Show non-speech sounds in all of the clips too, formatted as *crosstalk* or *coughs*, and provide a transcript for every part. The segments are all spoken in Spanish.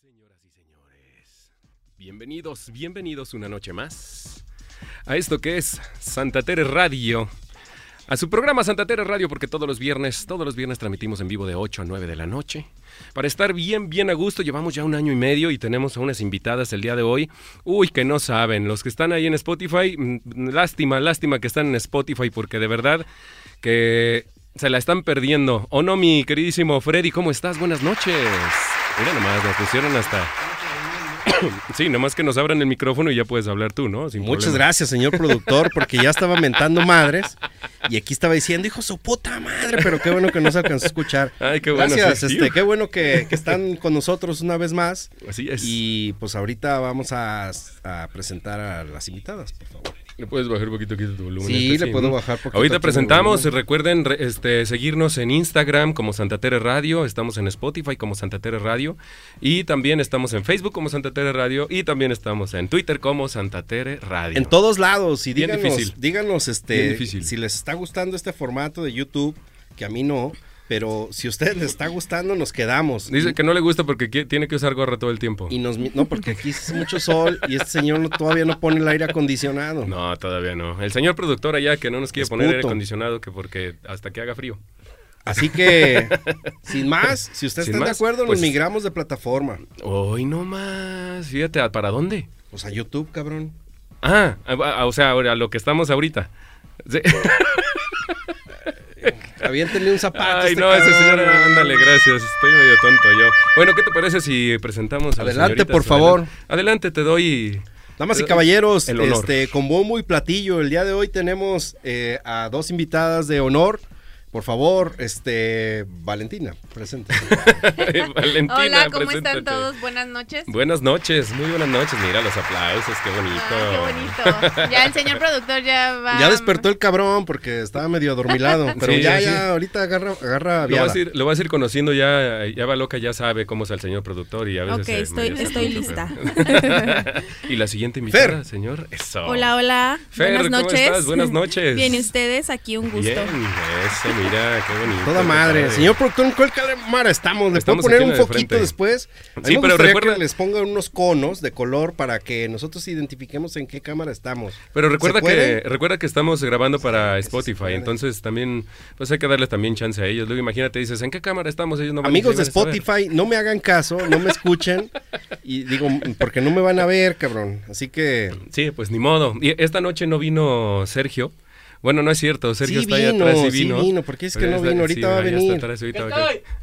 señoras y señores. Bienvenidos, bienvenidos una noche más a esto que es Santa Tere Radio. A su programa Santa Tere Radio, porque todos los viernes, todos los viernes transmitimos en vivo de 8 a 9 de la noche. Para estar bien, bien a gusto, llevamos ya un año y medio y tenemos a unas invitadas el día de hoy. Uy, que no saben, los que están ahí en Spotify, mm, lástima, lástima que están en Spotify, porque de verdad que se la están perdiendo. ¿O no, mi queridísimo Freddy? ¿Cómo estás? Buenas noches. Mira nomás, nos pusieron hasta... *coughs* sí, nomás que nos abran el micrófono y ya puedes hablar tú, ¿no? Sin Muchas problema. gracias, señor productor, porque ya estaba mentando madres y aquí estaba diciendo, hijo su puta madre, pero qué bueno que no se alcanzó a escuchar. Ay, qué bueno. Gracias, este, qué bueno que, que están con nosotros una vez más. Así es. Y pues ahorita vamos a, a presentar a las invitadas, por favor. ¿Le puedes bajar un poquito aquí tu volumen? Sí, Este, le puedo ¿no? bajar poquito Ahorita presentamos, recuerden re- este, seguirnos en Instagram como Santa Tere Radio, estamos en Spotify como Santa Tere Radio y también estamos en Facebook como Santa Tere Radio y también estamos en Twitter como Santa Tere Radio. En todos lados, y Bien díganos, difícil. díganos este, Bien difícil. si les está gustando este formato de YouTube, que a mí no, pero si a ustedes les está gustando, nos quedamos. Dice que no le gusta porque tiene que usar gorra todo el tiempo. Y nos, no, porque aquí hace mucho sol y este señor no- todavía no pone el aire acondicionado. No, todavía no. El señor productor allá que no nos quiere Es poner aire acondicionado que porque hasta que haga frío. Así que, *laughs* sin más, si ustedes Sin están de acuerdo, pues- nos migramos de plataforma. Hoy no más. Fíjate, ¿a- ¿para dónde? Pues a YouTube, cabrón. Ah, a- a- o sea, ahora lo que estamos ahorita. Sí. *laughs* Aviéntenle un zapato. Ay, este no, ese señor, ándale, gracias. Estoy medio tonto yo. Bueno, ¿qué te parece si presentamos a Adelante, por favor. Adelante, Adelante, te doy. Damas y caballeros, El honor. este, con bombo y platillo, el día de hoy tenemos eh, a dos invitadas de honor. Por favor, este, Valentina, presente. *laughs* Valentina, Hola, ¿cómo preséntate. están todos? Buenas noches. Buenas noches, muy buenas noches. Mira los aplausos, qué bonito. Ah, qué bonito. Ya el señor productor ya va. Ya despertó el cabrón porque estaba medio adormilado, *laughs* pero Sí, ya, sí. ya, ahorita agarra, agarra Lo vas, a ir, lo vas a ir conociendo ya, ya va loca, ya sabe cómo es el señor productor y a veces Ok, se- estoy- estoy lista. pero- *laughs* y la siguiente invitada, Fer. señor. Eso. Hola, hola. Fer, Buenas ¿cómo noches. estás? Buenas noches. Bien, ¿y ustedes? Aquí un gusto. Bien, eso, mira, qué bonito. Toda madre. Señor productor, ¿en cuál cámara estamos? ¿Le Estamos puedo poner un de foquito frente. después? A mí Sí, me pero recuerda- que les pongan unos conos de color para que nosotros identifiquemos en qué cámara estamos. Pero recuerda que recuerda que estamos grabando para Sí, Spotify, entonces también pues hay que darles también chance a ellos. Luego imagínate, dices, ¿en qué cámara estamos? Ellos no Amigos de. Spotify, no me hagan caso, no me escuchen. y digo, porque no me van a ver, cabrón. Así que. Sí, pues ni modo. Y esta noche no vino Sergio. Bueno, no es cierto, Sergio Sí está ahí vino, atrás, sí sí vino. vino, ¿por qué es que no vino? Ahorita va a está venir. atrás, ahorita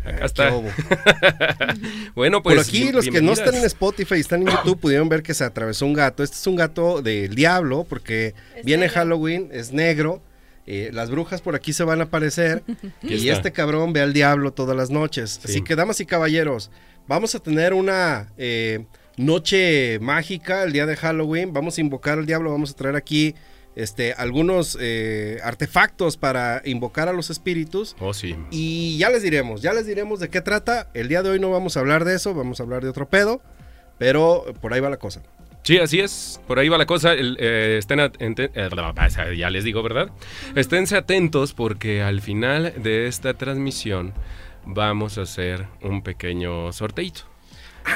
Acá está. *laughs* bueno, pues Por aquí, los que no están en. Spotify y están en YouTube pudieron ver que se atravesó un gato. Este es un gato del diablo, porque Es viene negro. Halloween, es negro. eh, las brujas por aquí se van a aparecer. *laughs* Y está. este cabrón ve al diablo todas las noches. Sí. Así que, damas y caballeros, vamos a tener una eh, noche mágica el día de Halloween. Vamos a invocar al diablo, vamos a traer aquí este, algunos eh, artefactos para invocar a los espíritus. Oh, sí. Y ya les diremos, ya les diremos de qué trata. El día de hoy no vamos a hablar de eso, vamos a hablar de otro pedo. Pero por ahí va la cosa. Sí, así es. Por ahí va la cosa. El, eh, estén at- ente- eh, ya les digo, ¿verdad? Esténse atentos porque al final de esta transmisión vamos a hacer un pequeño sorteito.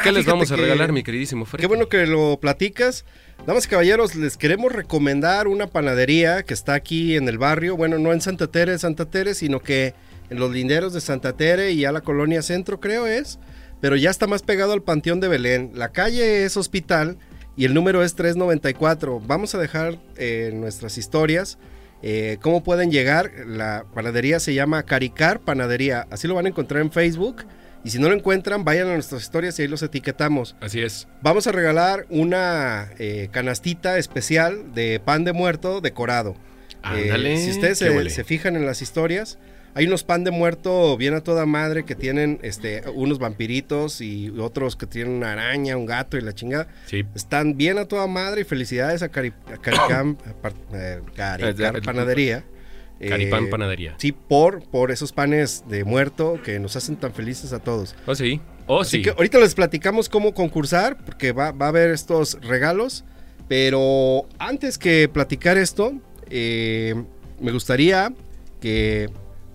¿Qué les vamos a regalar, mi queridísimo Fred? Qué bueno que lo platicas. Damas y caballeros, les queremos recomendar una panadería que está aquí en el barrio. Bueno, no en Santa Tere, Santa Tere, sino que en los linderos de Santa Tere y a la colonia centro, creo es. Pero ya está más pegado al Panteón de Belén. La calle es hospital y el número es 394. Vamos a dejar eh, nuestras historias eh, cómo pueden llegar. La panadería se llama Caricar Panadería. Así lo van a encontrar en Facebook. Y si no lo encuentran, vayan a nuestras historias y ahí los etiquetamos. Así es. Vamos a regalar una eh, canastita especial de pan de muerto decorado. Eh, Ándale, si ustedes se, fijan en las historias, hay unos pan de muerto bien a toda madre que tienen este, unos vampiritos y otros que tienen una araña, un gato y la chingada. Sí. Están bien a toda madre y felicidades a, Cari- a Caricam, *coughs* a par- eh, Caricar Panadería. Eh, Caripán Panadería. Sí, por, por esos panes de muerto que nos hacen tan felices a todos. Oh, sí. Oh, Así sí. que ahorita les platicamos cómo concursar, porque va, va a haber estos regalos. Pero antes que platicar esto, eh, me gustaría que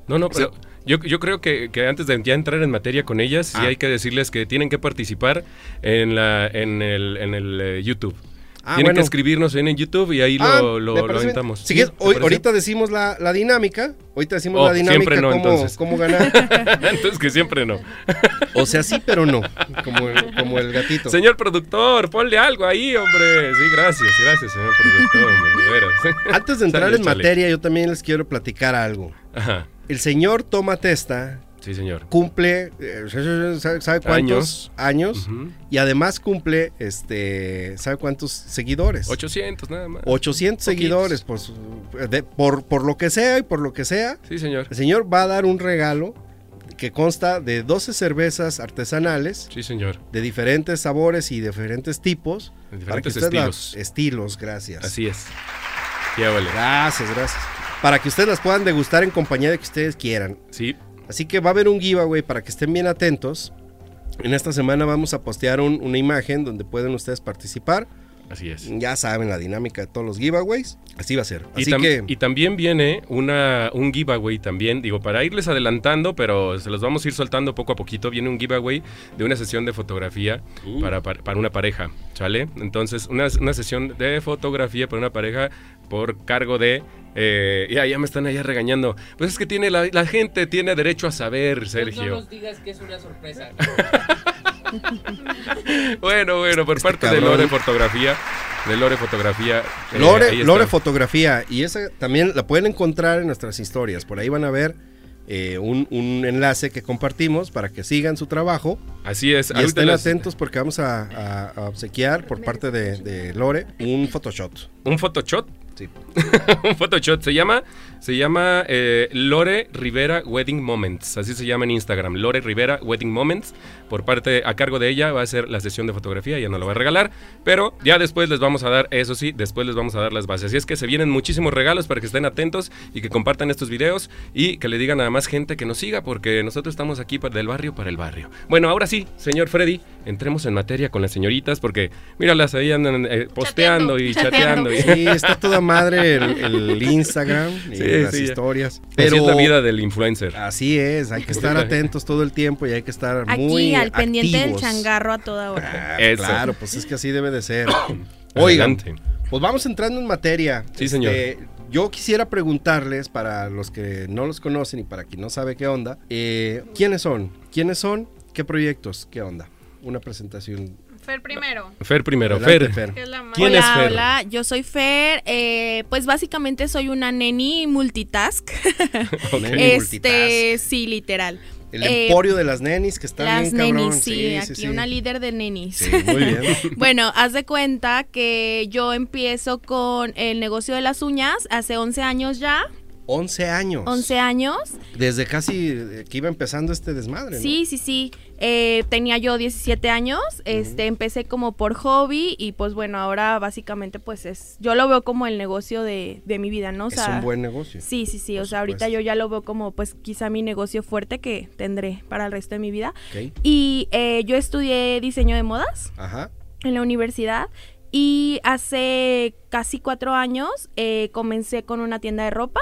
No, no, pero Yo, yo creo que, que antes de ya entrar en materia con ellas, sí Ah. hay que decirles que tienen que participar en, la, en el, en el eh, YouTube. Ah, tienen bueno. que escribirnos en, en YouTube y ahí Ah, lo, lo, lo parece bien. aventamos. Si ¿Sí? quieres, ¿Te hoy, ahorita decimos la, la dinámica. Ahorita decimos Oh, la dinámica, siempre no, cómo, entonces. cómo ganar. *laughs* Entonces que siempre no. O sea, sí, pero no. Como el, como el gatito. Señor productor, ponle algo ahí, hombre. Sí, gracias, gracias, señor productor, hombre. *laughs* Antes de entrar Sale, en chale. materia, yo también les quiero platicar algo. Ajá, El señor Toma Testa sí, señor. cumple, eh, ¿sabe, cuántos años? Ujú. Y además cumple, este, ¿sabe cuántos seguidores? 800 nada más. 800 Poquitos. seguidores, pues, de- por, por lo que sea y por lo que sea. Sí, señor. El señor va a dar un regalo que consta de 12 cervezas artesanales Sí, señor. de diferentes sabores y diferentes tipos. De para que diferentes usted la- estilos. estilos, gracias. Así es. Ya vale. Gracias, gracias. Para que ustedes las puedan degustar en compañía de que ustedes quieran. Sí, Así que va a haber un giveaway para que estén bien atentos. En esta semana vamos a postear un- una imagen donde pueden ustedes participar. Así es. Ya saben la dinámica de todos los giveaways. Así va a ser. Y, Así tam- que y también viene una, un giveaway también, digo, para irles adelantando, pero se los vamos a ir soltando poco a poquito. Viene un giveaway de una sesión de fotografía Uh. para, para, para una pareja, ¿sale? Entonces, una, una sesión de fotografía para una pareja por cargo de... eh, ya, ya me están allá regañando. Pues es que tiene la, la gente tiene derecho a saber, Pues No Sergio. nos digas que es una sorpresa. *laughs* *laughs* Bueno, bueno, por Este parte de. Lore Fotografía, de Lore Fotografía. eh, Lore, Fotografía. Y esa también la pueden encontrar en nuestras historias. Por ahí van a ver eh, un, un enlace que compartimos para que sigan su trabajo. Así es. Y estén atentos porque vamos a, a- a obsequiar por parte de, de Lore un Photoshop. Un Photoshop. Sí. *laughs* un Photoshop. Se llama, se llama eh, Lore Rivera Wedding Moments. Así se llama en Instagram. Lore Rivera Wedding Moments. Por parte, a cargo de ella va a ser la sesión de fotografía. Ella no lo va a regalar. Pero ya después les vamos a dar, eso sí, después les vamos a dar las bases. Así es que se vienen muchísimos regalos para que estén atentos y que compartan estos videos y que le digan a más gente que nos siga porque nosotros estamos aquí para- del barrio para el barrio. Bueno, ahora sí, señor Freddy, entremos en materia con las señoritas porque, míralas, ahí andan eh, posteando y chateando. y- Sí, está toda madre el, el Instagram y Sí, las sí, historias. Así es la vida del influencer. Así es, hay que estar *laughs* atentos todo el tiempo y hay que estar muy Al pendiente del changarro a toda hora. Ah. Claro, pues es que así debe de ser. *coughs* Oigan, pues vamos entrando en materia. Este, Sí, señor. yo quisiera preguntarles, para los que no los conocen y para quien no sabe qué onda, eh, ¿quiénes son? ¿Quiénes son? ¿Qué proyectos? ¿Qué onda? Una presentación. Fer primero. Fer primero, Adelante, Fer. Es. ¿Quién hola, es Fer? hola, yo soy Fer. eh, pues básicamente soy una neni multitask. *laughs* Ok. Neni este, sí, literal. El Eh, emporio de las nenis que están Las bien cabrón. nenis, sí, aquí sí. una líder de nenis. Sí, muy bien. *laughs* Bueno, haz de cuenta que yo empiezo con el negocio de las uñas hace 11 años ya. 11 años. 11 años. Desde casi eh, que iba empezando este desmadre, ¿no? Sí, sí, sí. Eh, tenía yo 17 años. Este, empecé como por hobby y pues bueno, ahora básicamente pues es, yo lo veo como el negocio de, de mi vida, ¿no? O es sea, un buen negocio. Sí, sí, sí. Por O sea, ahorita yo ya lo veo como pues quizá mi negocio fuerte que tendré para el resto de mi vida. Ok. Y eh, yo estudié diseño de modas Ajá. en la universidad. Y hace casi cuatro años eh, comencé con una tienda de ropa.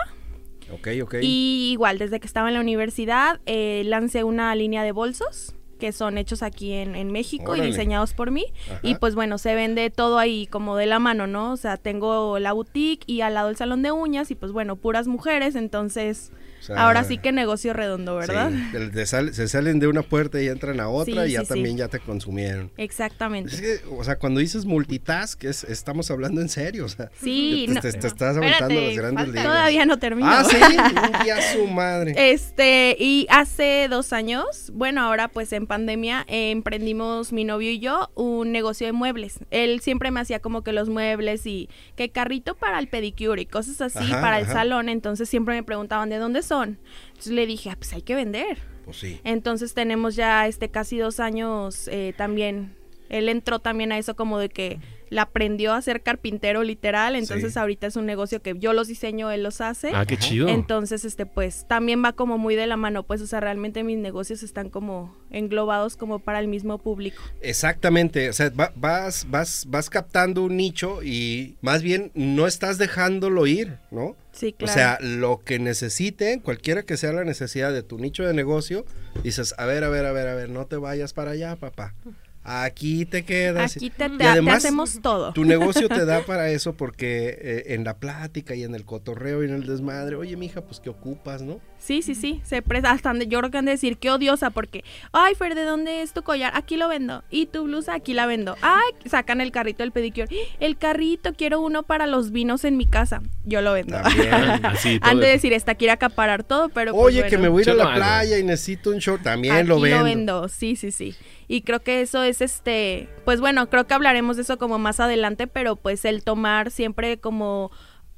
Ok, ok. Y igual, desde que estaba en la universidad, eh, lancé una línea de bolsos que son hechos aquí en, en México Órale. y diseñados por mí. Ajá. Y pues bueno, se vende todo ahí como de la mano, ¿no? O sea, tengo la boutique y al lado el salón de uñas y pues bueno, puras mujeres, entonces O sea, ahora sí que negocio redondo, ¿verdad? sí, sal- se salen de una puerta y entran a otra Sí, y ya sí, también ya te consumieron. Exactamente. Es que, o sea, cuando dices multitask, es- estamos hablando en serio, o sea. Sí, te, no- te- te estás aventando Espérate, las grandes ligas. Todavía no termino. Ah, sí, *laughs* un día su madre. Este, y hace dos años, bueno, ahora pues en pandemia, eh, emprendimos mi novio y yo un negocio de muebles. Él siempre me hacía como que los muebles y que carrito para el pedicure y cosas así Ajá, para el salón. Entonces siempre me preguntaban de dónde son. Entonces le dije, ah, pues hay que vender. Pues sí. Entonces tenemos ya este casi dos años eh, también. Él entró también a eso como de que le aprendió a ser carpintero literal, entonces Sí. ahorita es un negocio que yo los diseño, él los hace. Ah, qué chido. Entonces, este, pues, también va como muy de la mano, pues, o sea, realmente mis negocios están como englobados como para el mismo público. Exactamente, o sea, va- vas, vas, vas captando un nicho y más bien no estás dejándolo ir, ¿no? Sí, claro. O sea, lo que necesite, cualquiera que sea la necesidad de tu nicho de negocio, dices, a ver, a ver, a ver, a ver, no te vayas para allá, papá. Aquí te quedas. Aquí te, Y te además, hacemos todo. Tu negocio te da *laughs* para eso porque eh, en la plática y en el cotorreo y en el desmadre, oye, mija, pues ¿qué ocupas, no? Sí, sí, sí, se presta hasta donde yo creo que han de decir qué odiosa porque, ay, Fer, ¿de dónde es tu collar? Aquí lo vendo. Y tu blusa, aquí la vendo. Ay, sacan el carrito del pedicure. El carrito, quiero uno para los vinos en mi casa. Yo lo vendo. *laughs* Así, Han de decir, esta quiere acaparar todo, pero pues, Oye, que me voy a ir a lo la playa y necesito un short, también aquí lo vendo. Sí, sí, sí. Y creo que eso es este, pues bueno, creo que hablaremos de eso como más adelante, pero pues el tomar siempre como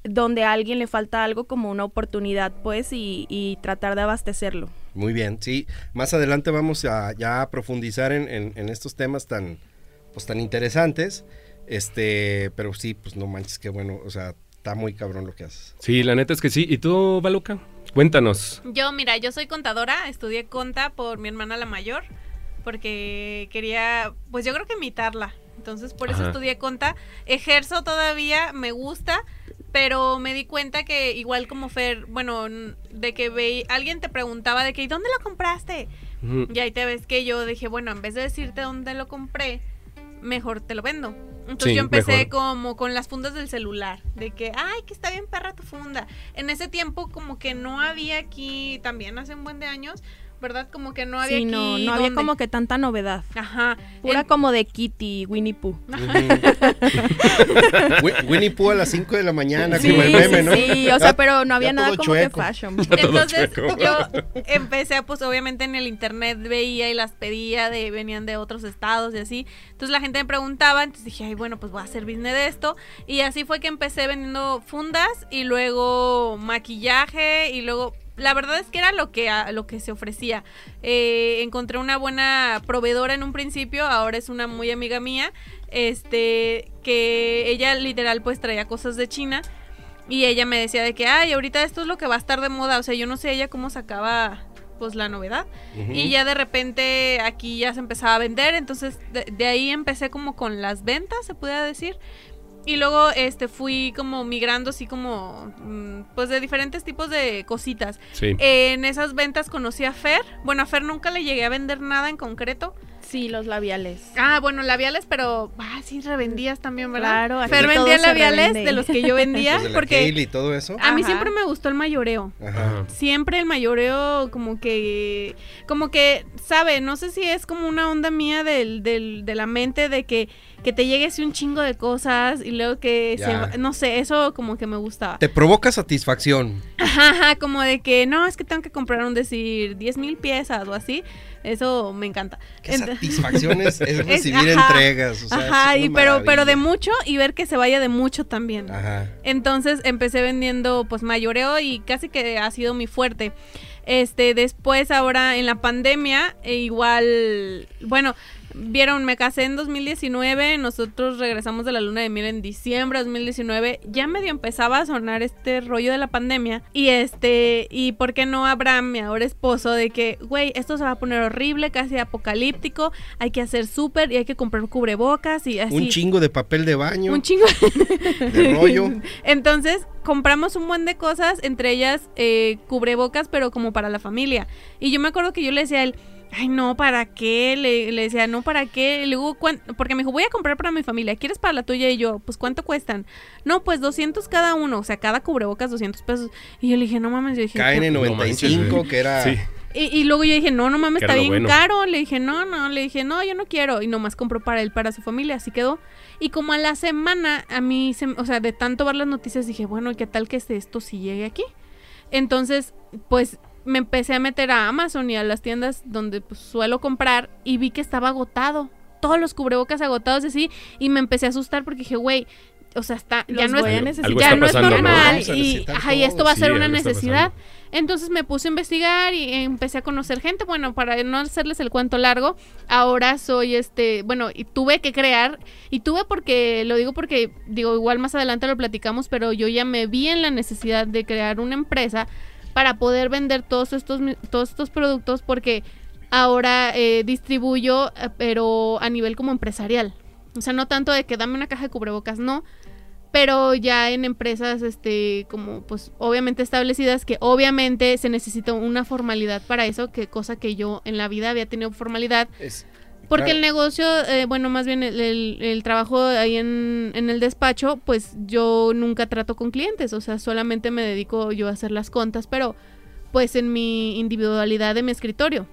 donde a alguien le falta algo como una oportunidad, pues, y, y tratar de abastecerlo. Muy bien, sí. Más adelante vamos a ya a profundizar en, en- en estos temas tan, pues, tan interesantes. Este, pero sí, pues no manches, qué bueno. O sea, está muy cabrón lo que haces. Sí, la neta es que sí. ¿Y tú, Baluca? Cuéntanos. Yo, mira, yo soy contadora, estudié conta por mi hermana la mayor, porque quería, pues yo creo que imitarla. Entonces, por eso Ajá. estudié conta. Ejerzo todavía, me gusta, pero me di cuenta que igual como Fer, bueno, de que ve, alguien te preguntaba de que, ¿y dónde lo compraste? Y ahí te ves que yo dije, bueno, en vez de decirte dónde lo compré, mejor te lo vendo. Entonces Sí, yo empecé mejor. como con las fundas del celular, de que, ay, que está bien perra tu funda. En ese tiempo como que no había aquí, también hace un buen de años, ¿verdad? Como que no había sí, aquí. no, no había donde- como que tanta novedad. Ajá. Pura En- como de Kitty, Winnie Pooh. Wi- Winnie Pooh a las 5 de la mañana, Sí, como el meme, sí, ¿no? sí, o sea, pero no había ya nada como chueco. que fashion. Entonces chueco. yo empecé, pues obviamente en el internet veía y las pedía, de venían de otros estados y así. Entonces la gente me preguntaba, entonces dije, ay, bueno, pues voy a hacer business de esto. Y así fue que empecé vendiendo fundas y luego maquillaje y luego... La verdad es que era lo que, a- lo que se ofrecía. Eh, encontré una buena proveedora en un principio, ahora es una muy amiga mía, este, que ella literal pues traía cosas de China y ella me decía de que, ay, ahorita esto es lo que va a estar de moda. O sea, yo no sé ella cómo sacaba pues la novedad. Y ya de repente aquí ya se empezaba a vender. Entonces de, de ahí empecé como con las ventas, se puede decir. Y luego este fui como migrando así como mm, pues de diferentes tipos de cositas. Sí. En esas ventas conocí a Fer. Bueno, a Fer nunca le llegué a vender nada en concreto. Sí, los labiales. Ah, bueno, labiales, pero ah, sí revendías también, ¿verdad? Claro, aquí Fer vendía labiales revende. de los que yo vendía Los *laughs* de la porque y todo eso. a mí Ajá. siempre me gustó el mayoreo. Ajá. Siempre el mayoreo como que como que sabe, no sé si es como una onda mía del, del, de la mente de que, que te llegue así un chingo de cosas y luego que se no sé, eso como que me gustaba. Te provoca satisfacción. Ajá, ajá, como de que no, es que tengo que comprar un decir 10 mil piezas o así. Eso me encanta. Qué satisfacción *laughs* es, es recibir ajá. entregas. o sea, Ajá, y pero, pero de mucho y ver que se vaya de mucho también. Ajá. Entonces empecé vendiendo pues mayoreo y casi que ha sido mi fuerte. Este, después ahora en la pandemia, e igual, bueno, vieron, me casé en 2019, nosotros regresamos de la luna de miel en diciembre de 2019, ya medio empezaba a sonar este rollo de la pandemia y este, y por qué no Abraham, mi ahora esposo, de que, güey, esto se va a poner horrible, casi apocalíptico, hay que hacer súper y hay que comprar cubrebocas y así. Un chingo de papel de baño, Un chingo de *laughs* *laughs* rollo. entonces compramos un buen de cosas, entre ellas eh, cubrebocas, pero como para la familia. Y yo me acuerdo que yo le decía a él, ay no, ¿para qué? Le, le decía, no, ¿para qué? Y luego, "¿Cuán-?" porque me dijo, voy a comprar para mi familia, ¿quieres para la tuya? Y yo, pues ¿cuánto cuestan? No, pues 200 cada uno, o sea, cada cubrebocas 200 pesos. Y yo le dije, no mames, yo dije, "¿Qué-?" No manches, KN95, güey. que era... Sí. Y, y luego yo dije, no, no mames, está bien bueno. caro. Le dije, no, no, le dije, no, yo no quiero. Y nomás compró para él, para su familia, así quedó. Y como a la semana, a mí, se, o sea, de tanto ver las noticias, dije, bueno, ¿y qué tal que este- esto sí llegue aquí? Entonces, pues me empecé a meter a Amazon y a las tiendas donde pues, suelo comprar y vi que estaba agotado. Todos los cubrebocas agotados así. Y me empecé a asustar porque dije, güey, o sea, está, ya no es, ya no es normal. Y, necesitar ajá, y esto va a Sí, ser una necesidad. Entonces me puse a investigar y empecé a conocer gente. Bueno, para no hacerles el cuento largo, ahora soy este, bueno, y tuve que crear, y tuve porque, lo digo porque, digo, igual más adelante lo platicamos, pero yo ya me vi en la necesidad de crear una empresa para poder vender todos estos, todos estos productos porque ahora eh, distribuyo, eh, pero a nivel como empresarial. O sea, no tanto de que dame una caja de cubrebocas, no, pero ya en empresas este como pues obviamente establecidas que obviamente se necesita una formalidad para eso que cosa que yo en la vida había tenido formalidad Es- porque claro. el negocio eh, bueno más bien el, el- el trabajo ahí en, en el despacho pues yo nunca trato con clientes o sea solamente me dedico yo a hacer las contas pero pues en mi individualidad de mi escritorio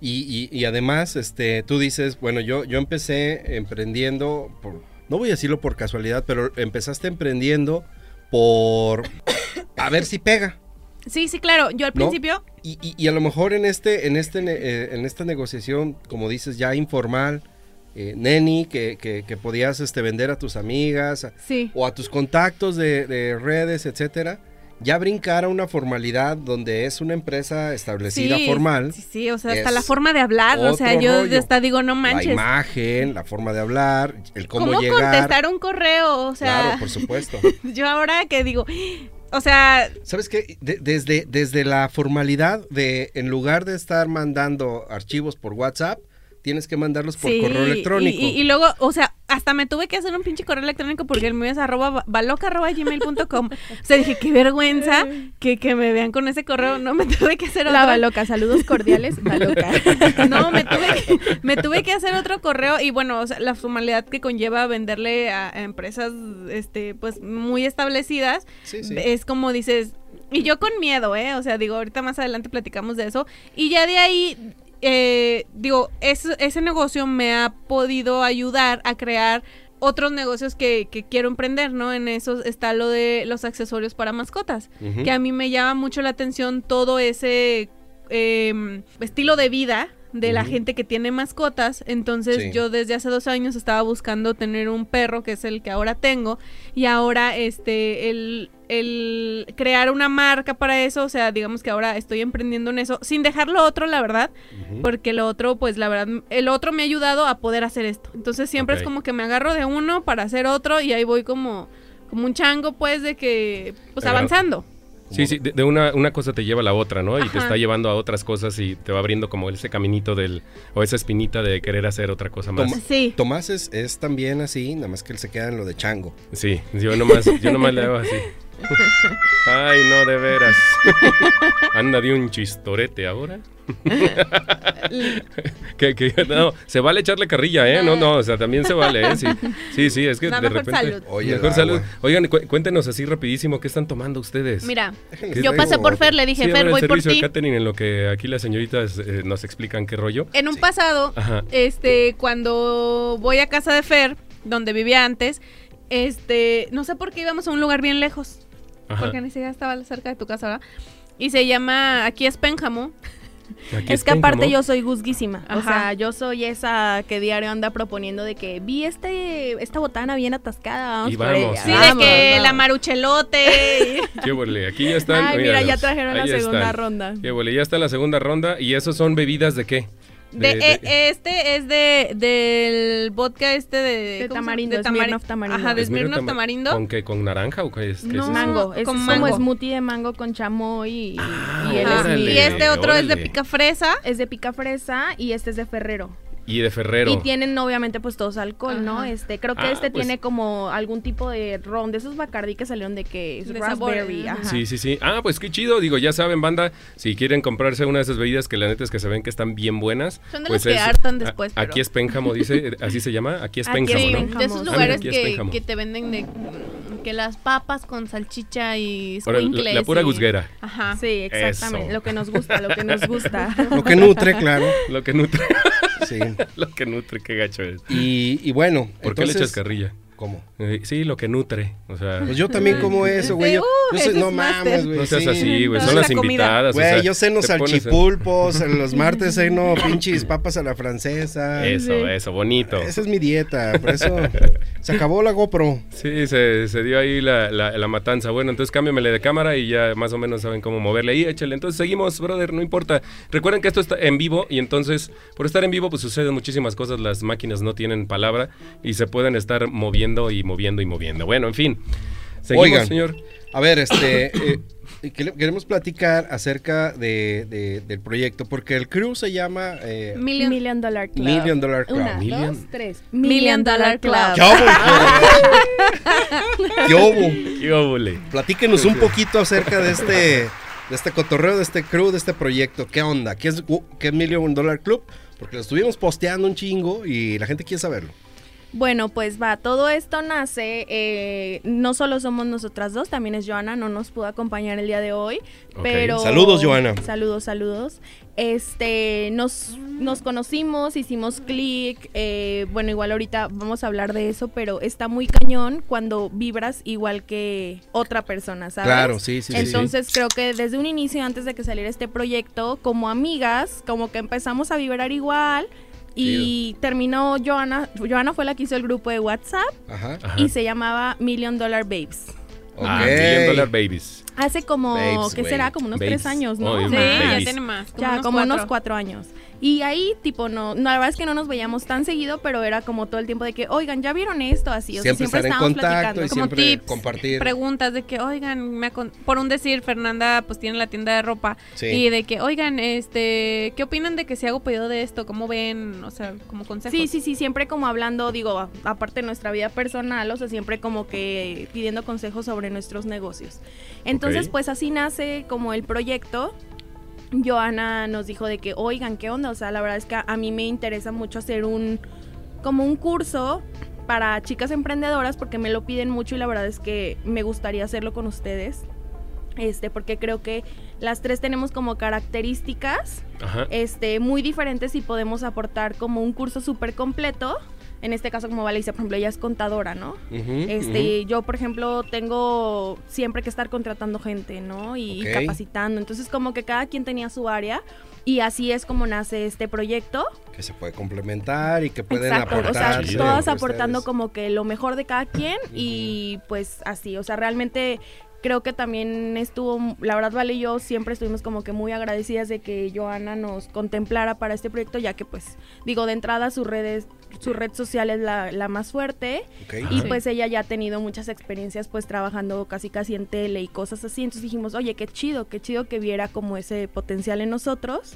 Y, y- y además, este, tú dices, bueno, yo, yo empecé emprendiendo, por, no voy a decirlo por casualidad, pero empezaste emprendiendo por *coughs* a ver si pega. Sí sí claro yo al ¿No? principio Y, y- y a lo mejor en este, en este, eh, en esta negociación, como dices, ya informal, eh, neni, que, que- que podías este, vender a tus amigas sí o a tus contactos de, de redes, etcétera, ya brincar a una formalidad donde es una empresa establecida sí, formal. sí sí o sea hasta la forma de hablar o sea yo rollo. hasta digo no La manches imagen, la forma de hablar, el cómo, ¿Cómo, llegar. contestar un correo? O sea, Claro, por supuesto. *laughs* yo ahora que digo, o sea, ¿Sabes qué? De- desde, desde la formalidad de, en lugar de estar mandando archivos por WhatsApp, tienes que mandarlos por sí, correo electrónico. Y, y- y luego, o sea, hasta me tuve que hacer un pinche correo electrónico porque el mío es arroba baloca arroba gmail.com. *laughs* O sea, dije, qué vergüenza que, que me vean con ese correo. No me tuve que hacer La otro. Baloca, saludos cordiales, *laughs* Baloca. No, me tuve, que, me tuve que hacer otro correo y bueno, o sea, la formalidad que conlleva venderle a, a empresas, este, pues muy establecidas, Sí, sí. es como dices, y yo con miedo, ¿eh? O sea, digo, ahorita más adelante platicamos de eso. Y ya de ahí, eh, digo, es- ese negocio me ha podido ayudar a crear otros negocios que, que quiero emprender, ¿no? En eso está lo de los accesorios para mascotas, que a mí me llama mucho la atención todo ese eh, estilo de vida de la gente que tiene mascotas. Entonces Sí. yo desde hace dos años estaba buscando tener un perro, que es el que ahora tengo, y ahora este, el, el crear una marca para eso, o sea, digamos que ahora estoy emprendiendo en eso, sin dejar lo otro, la verdad, porque lo otro, pues la verdad, el otro me ha ayudado a poder hacer esto. Entonces siempre es como que me agarro de uno para hacer otro y ahí voy como, como un chango, pues, de que, pues avanzando. Sí, sí, de, de una, una cosa te lleva a la otra, ¿no? Y te está llevando a otras cosas y te va abriendo como ese caminito del, o esa espinita de querer hacer otra cosa más. Toma- Sí. Tomás es, es también así, nada más que él se queda en lo de chango. Sí, yo nomás, yo nomás le hago así. *laughs* *laughs* Ay, no, de veras. Anda de un chistorete ahora. *laughs* que, que- no, se vale echarle carrilla, ¿eh? No, no, o sea, también se vale, ¿eh? Sí, sí, sí, es que La de mejor repente... salud. Oye, mejor salud. Oigan, cu- cuéntenos así rapidísimo, ¿qué están tomando ustedes? Mira, yo pasé por Fer, le dije, Sí, Fer, voy por servicio ti. de catering en lo que aquí las señoritas eh, nos explican qué rollo. En un pasado, Ajá. este, cuando voy a casa de Fer, donde vivía antes, este, no sé por qué íbamos a un lugar bien lejos, Ajá. porque ni siquiera estaba cerca de tu casa, ¿verdad? Y se llama, aquí es Pénjamo. Aquí *laughs* Es que aparte Pénjamo. yo soy guzguísima. O Ajá. sea, yo soy esa que diario anda proponiendo de que vi este esta botana bien atascada. Vamos Y por vamos, ella, Sí, Vamos, de que vamos. la maruchelote. *laughs* Qué huele, aquí ya están. Ay, mira, ya trajeron la segunda están. ronda. Qué huele, ya está la segunda ronda. ¿Y esos son bebidas de qué? De, De- eh, de- este es de del vodka este de, De tamarindo, tamari- Smirnoff tamarindo. Ajá, de Smirnoff Smirnoff tama- tamarindo. ¿Con qué? ¿Con naranja o qué es? qué es No, eso? Mango, es con como smoothie de mango con chamoy y, Ah, y órale. Y este otro es de pica fresa. es de pica fresa y este es de Ferrero. Y de Ferrero. Y tienen obviamente pues todos alcohol, ¿no? Este, creo que Ah, este pues- tiene como algún tipo de ron, de esos Bacardi que salieron de que es De raspberry, ajá. Sí, sí, sí. Ah, pues qué chido. Digo, ya saben, banda, si quieren comprarse una de esas bebidas que la neta es que se ven que están bien buenas. Son de pues las que hartan a- después, Aquí pero- es Pénjamo, dice. ¿Así se llama? Aquí es Aquí Pénjamo, es ¿no? Pénjamo. de esos Ah, mira, lugares es que te venden de que las papas con salchicha y Ahora, la, pura y- gusguera. Ajá. Sí, exactamente, Eso. lo que nos gusta, lo que nos gusta. *laughs* Lo que nutre, claro. Lo que nutre. Sí. *laughs* lo que nutre, qué gacho es. Y, y bueno, ¿Por qué le echas carrilla? ¿Cómo? Eh, sí, lo que nutre. O sea, Pues yo también como eso, güey. Yo, Uh, yo soy- ese no mames, güey. no seas sí. así, güey. Son las invitadas. o Güey, sea, yo ceno salchipulpos, en los *laughs* martes ceno pinches papas a la francesa. Eso, Sí. eso, bonito. Esa es mi dieta, por eso se acabó la GoPro. Sí, se, se dio ahí la, la- la matanza. Bueno, entonces cámbiamele de cámara y ya más o menos saben cómo moverle ahí. Échale. Entonces seguimos, brother, no importa. Recuerden que esto está en vivo y entonces por estar en vivo pues suceden muchísimas cosas. Las máquinas no tienen palabra y se pueden estar moviendo y moviendo y moviendo. Bueno, en fin. Seguimos, Oigan. señor. A ver, este, eh, quere- queremos platicar acerca de, de- del proyecto, porque el crew se llama eh, Million, Million Dollar Club. Million Dollar Club. Una, Million. dos, tres. Million Dollar Club. ¿Qué hubo? ¿Qué. Platíquenos un poquito acerca de este, de este cotorreo, de este crew, de este proyecto. ¿Qué onda? ¿Qué es, qué es Million Dollar Club? Porque lo estuvimos posteando un chingo y la gente quiere saberlo. Bueno, pues va, todo esto nace, eh, no solo somos nosotras dos, también es Joana, no nos pudo acompañar el día de hoy, pero... Saludos, Joana. Saludos, saludos. Este, nos, nos conocimos, hicimos clic, eh, bueno, igual ahorita vamos a hablar de eso, pero está muy cañón cuando vibras igual que otra persona, ¿sabes? Claro, sí, sí, sí. Entonces creo que desde un inicio, antes de que saliera este proyecto, como amigas, como que empezamos a vibrar igual. Y terminó Joana, Joana fue la que hizo el grupo de WhatsApp Ajá. Ajá. y se llamaba Million Dollar Babes. Ah. Million Dollar Babies. Hace como, Babes, ¿qué será? Como unos Babes. tres años, ¿no? Oh, Sí, ya tiene más. Ya, unos como unos cuatro años. Y ahí, tipo, no, no, la verdad es que no nos veíamos tan seguido, pero era como todo el tiempo de que, oigan, ¿ya vieron esto? Así, o sea, Siempre estábamos contacto platicando. y Como siempre tips, compartir. Preguntas de que, oigan, me acon- por un decir, Fernanda pues tiene la tienda de ropa Sí. y de que, oigan, este, ¿qué opinan de que si hago pedido de esto? ¿Cómo ven? O sea, como consejos. Sí, sí, sí, siempre como hablando, digo, aparte de nuestra vida personal, o sea, siempre como que pidiendo consejos sobre nuestros negocios. Entonces, pues así nace como el proyecto. Joana nos dijo de que, oigan, ¿qué onda? O sea, la verdad es que a, mí me interesa mucho hacer un, como un curso para chicas emprendedoras porque me lo piden mucho y la verdad es que me gustaría hacerlo con ustedes. Este, porque creo que las tres tenemos como características Ajá. este, muy diferentes y podemos aportar como un curso súper completo. En este caso, como Vale dice, por ejemplo, ella es contadora, ¿no? Este, yo, por ejemplo, tengo siempre que estar contratando gente, ¿no? Y, capacitando. Entonces, como que cada quien tenía su área. Y así es como nace este proyecto. Que se puede complementar y que pueden Exacto. O aportar. sea, Chido. todas aportando ustedes. como que lo mejor de cada quien. Y pues así. O sea, realmente creo que también estuvo, la verdad Vale y yo siempre estuvimos como que muy agradecidas de que Joana nos contemplara para este proyecto, ya que pues digo, de entrada sus redes, su red social es la, la más fuerte y Sí. pues ella ya ha tenido muchas experiencias pues trabajando casi casi en tele y cosas así, entonces dijimos, oye, qué chido, qué chido que viera como ese potencial en nosotros.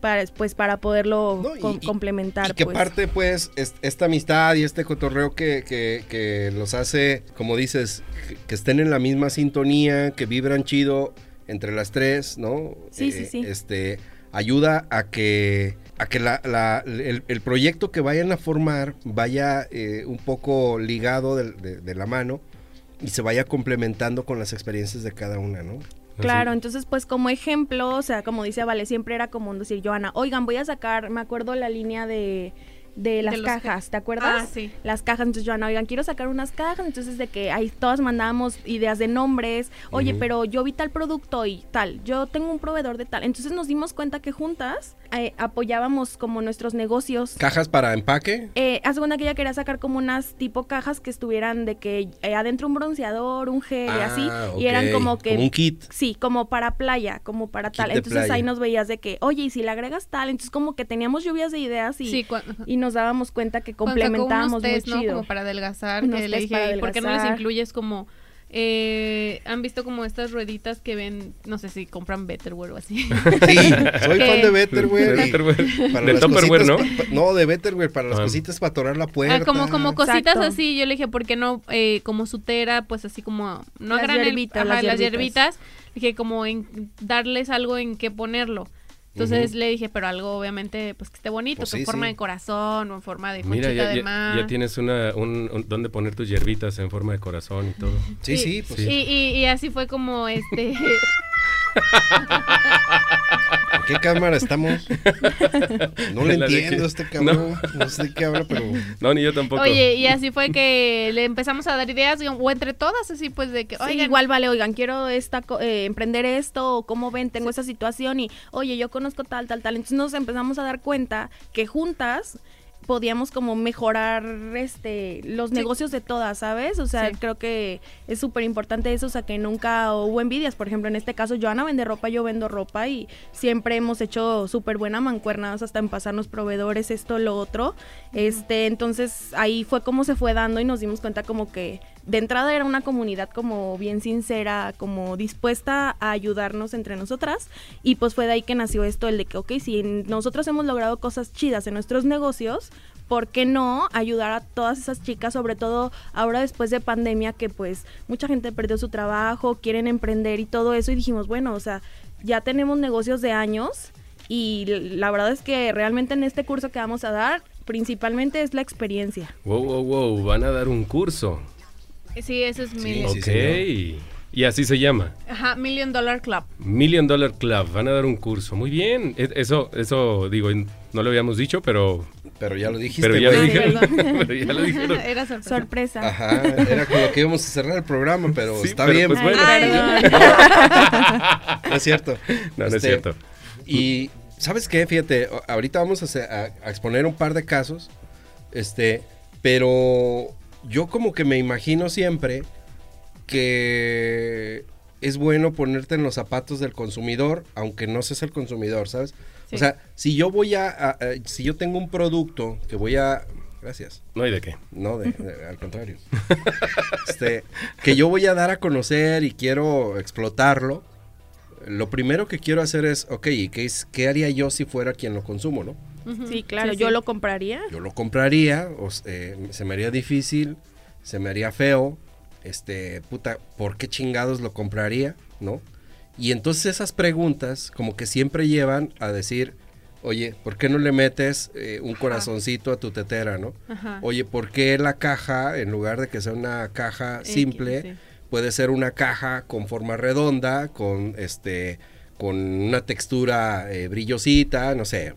Para, pues para poderlo No, y- com- y- complementar. Y que pues. parte, pues, es- esta amistad y este cotorreo que, que- que los hace, como dices, que, que estén en la misma sintonía, que vibran chido entre las tres, ¿no? Eh, Sí, sí, sí. Este, ayuda a que, a que la- la- el, el proyecto que vayan a formar vaya eh, un poco ligado de, de- de la mano y se vaya complementando con las experiencias de cada una, ¿no? Claro, Así. entonces pues como ejemplo, o sea, como dice Vale, siempre era común decir, Joana, oigan, voy a sacar, me acuerdo la línea de, de las cajas, ¿te acuerdas? Ah, sí. Las cajas, entonces Joana, oigan, quiero sacar unas cajas, entonces de que ahí todas mandábamos ideas de nombres, oye, pero yo vi tal producto y tal, yo tengo un proveedor de tal, entonces nos dimos cuenta que juntas eh, apoyábamos como nuestros negocios. Cajas para empaque. Eh, haz de cuenta que ella quería sacar como unas tipo cajas que estuvieran de que eh, adentro un bronceador, un gel y así, Ah, y eran como que Como un kit. Sí, como para playa, como para Kit tal. Entonces playa. ahí nos veías de que, oye, y si le agregas tal, entonces como que teníamos lluvias de ideas y, Sí, y nos dábamos cuenta que complementábamos muy ¿no? chido. Como para adelgazar, Unos que le dije, ¿por qué no les incluyes como... eh, ¿Han visto como estas rueditas que ven, no sé si compran Betterware o así? Sí, *laughs* soy fan de Betterware. Para De las Tupperware, ¿no? cositas no, de Betterware, para las Ah. cositas para atorar la puerta. Ah, como, como cositas Exacto. así, yo le dije, ¿por qué no? Eh, como su tera, pues así como, no Las hierbitas, ajá, las las hierbitas. hierbitas, dije como en darles algo en qué ponerlo. Entonces le dije, pero algo obviamente pues que esté bonito, Pues que sí, en forma sí. de corazón o en forma de Mira, ya, de ya- mar. ya tienes una, un, un- dónde poner tus hierbitas en forma de corazón y todo. Sí, sí, pues Y, y- y así fue como este *laughs* ¿En qué cámara estamos? No le entiendo a este cabrón. No. sé de qué habla, pero. No, ni yo tampoco. Oye, y así fue que le empezamos a dar ideas, o entre todas, así pues de que, Sí, oigan, igual vale, oigan, quiero esta co- eh, emprender esto, o cómo ven, tengo esta situación y, oye, yo conozco tal, tal, tal. Entonces nos empezamos a dar cuenta que juntas podíamos como mejorar este los negocios de todas, ¿sabes? O sea, Sí. creo que es súper importante eso, o sea, que nunca hubo envidias. Por ejemplo, en este caso, Joana vende ropa, yo vendo ropa y siempre hemos hecho súper buena mancuernadas hasta en pasarnos proveedores, esto, lo otro. Este, entonces ahí fue como se fue dando y nos dimos cuenta como que de entrada era una comunidad como bien sincera, como dispuesta a ayudarnos entre nosotras y pues fue de ahí que nació esto, el de que, ok, si nosotros hemos logrado cosas chidas en nuestros negocios, ¿por qué no ayudar a todas esas chicas, sobre todo ahora después de pandemia que pues mucha gente perdió su trabajo, quieren emprender y todo eso y dijimos, bueno, o sea, ya tenemos negocios de años y la verdad es que realmente en este curso que vamos a dar, principalmente es la experiencia. Wow, wow, wow. Van a dar un curso. Sí, eso es Sí, Million, ok. señor. Y así se llama. Ajá, Million Dollar Club. Million Dollar Club. Van a dar un curso. Muy bien. E- Eso, eso digo, no lo habíamos dicho, pero, Pero ya lo dijiste, pero ya lo dijeron. *laughs* pero ya lo dijeron. Era sorpresa. Sorpresa. Ajá, era con lo que íbamos a cerrar el programa, pero Sí, está pero bien. pues bueno. Ay, No *laughs* es cierto. No, no es Este, cierto. Y, ¿sabes qué? Fíjate, ahorita vamos a, hacer- a- a exponer un par de casos, este, pero yo como que me imagino siempre que es bueno ponerte en los zapatos del consumidor, aunque no seas el consumidor, ¿sabes? Sí. O sea, si yo voy a, a- a- si yo tengo un producto que voy a, gracias, No hay de qué. no, de- de- al contrario. *laughs* Este, que yo voy a dar a conocer y quiero explotarlo. Lo primero que quiero hacer es, ok, ¿y ¿qué, es, qué haría yo si fuera quien lo consumo, no? Sí, claro, Sí, yo sí. lo compraría. Yo lo compraría, o eh, se me haría difícil, se me haría feo, este, puta, ¿por qué chingados lo compraría, no? Y entonces esas preguntas como que siempre llevan a decir, oye, ¿por qué no le metes eh, un corazoncito a tu tetera, no? Ajá. Oye, ¿por qué la caja, en lugar de que sea una caja X, simple, sí. puede ser una caja con forma redonda, con este, con una textura eh, brillosita, no sé?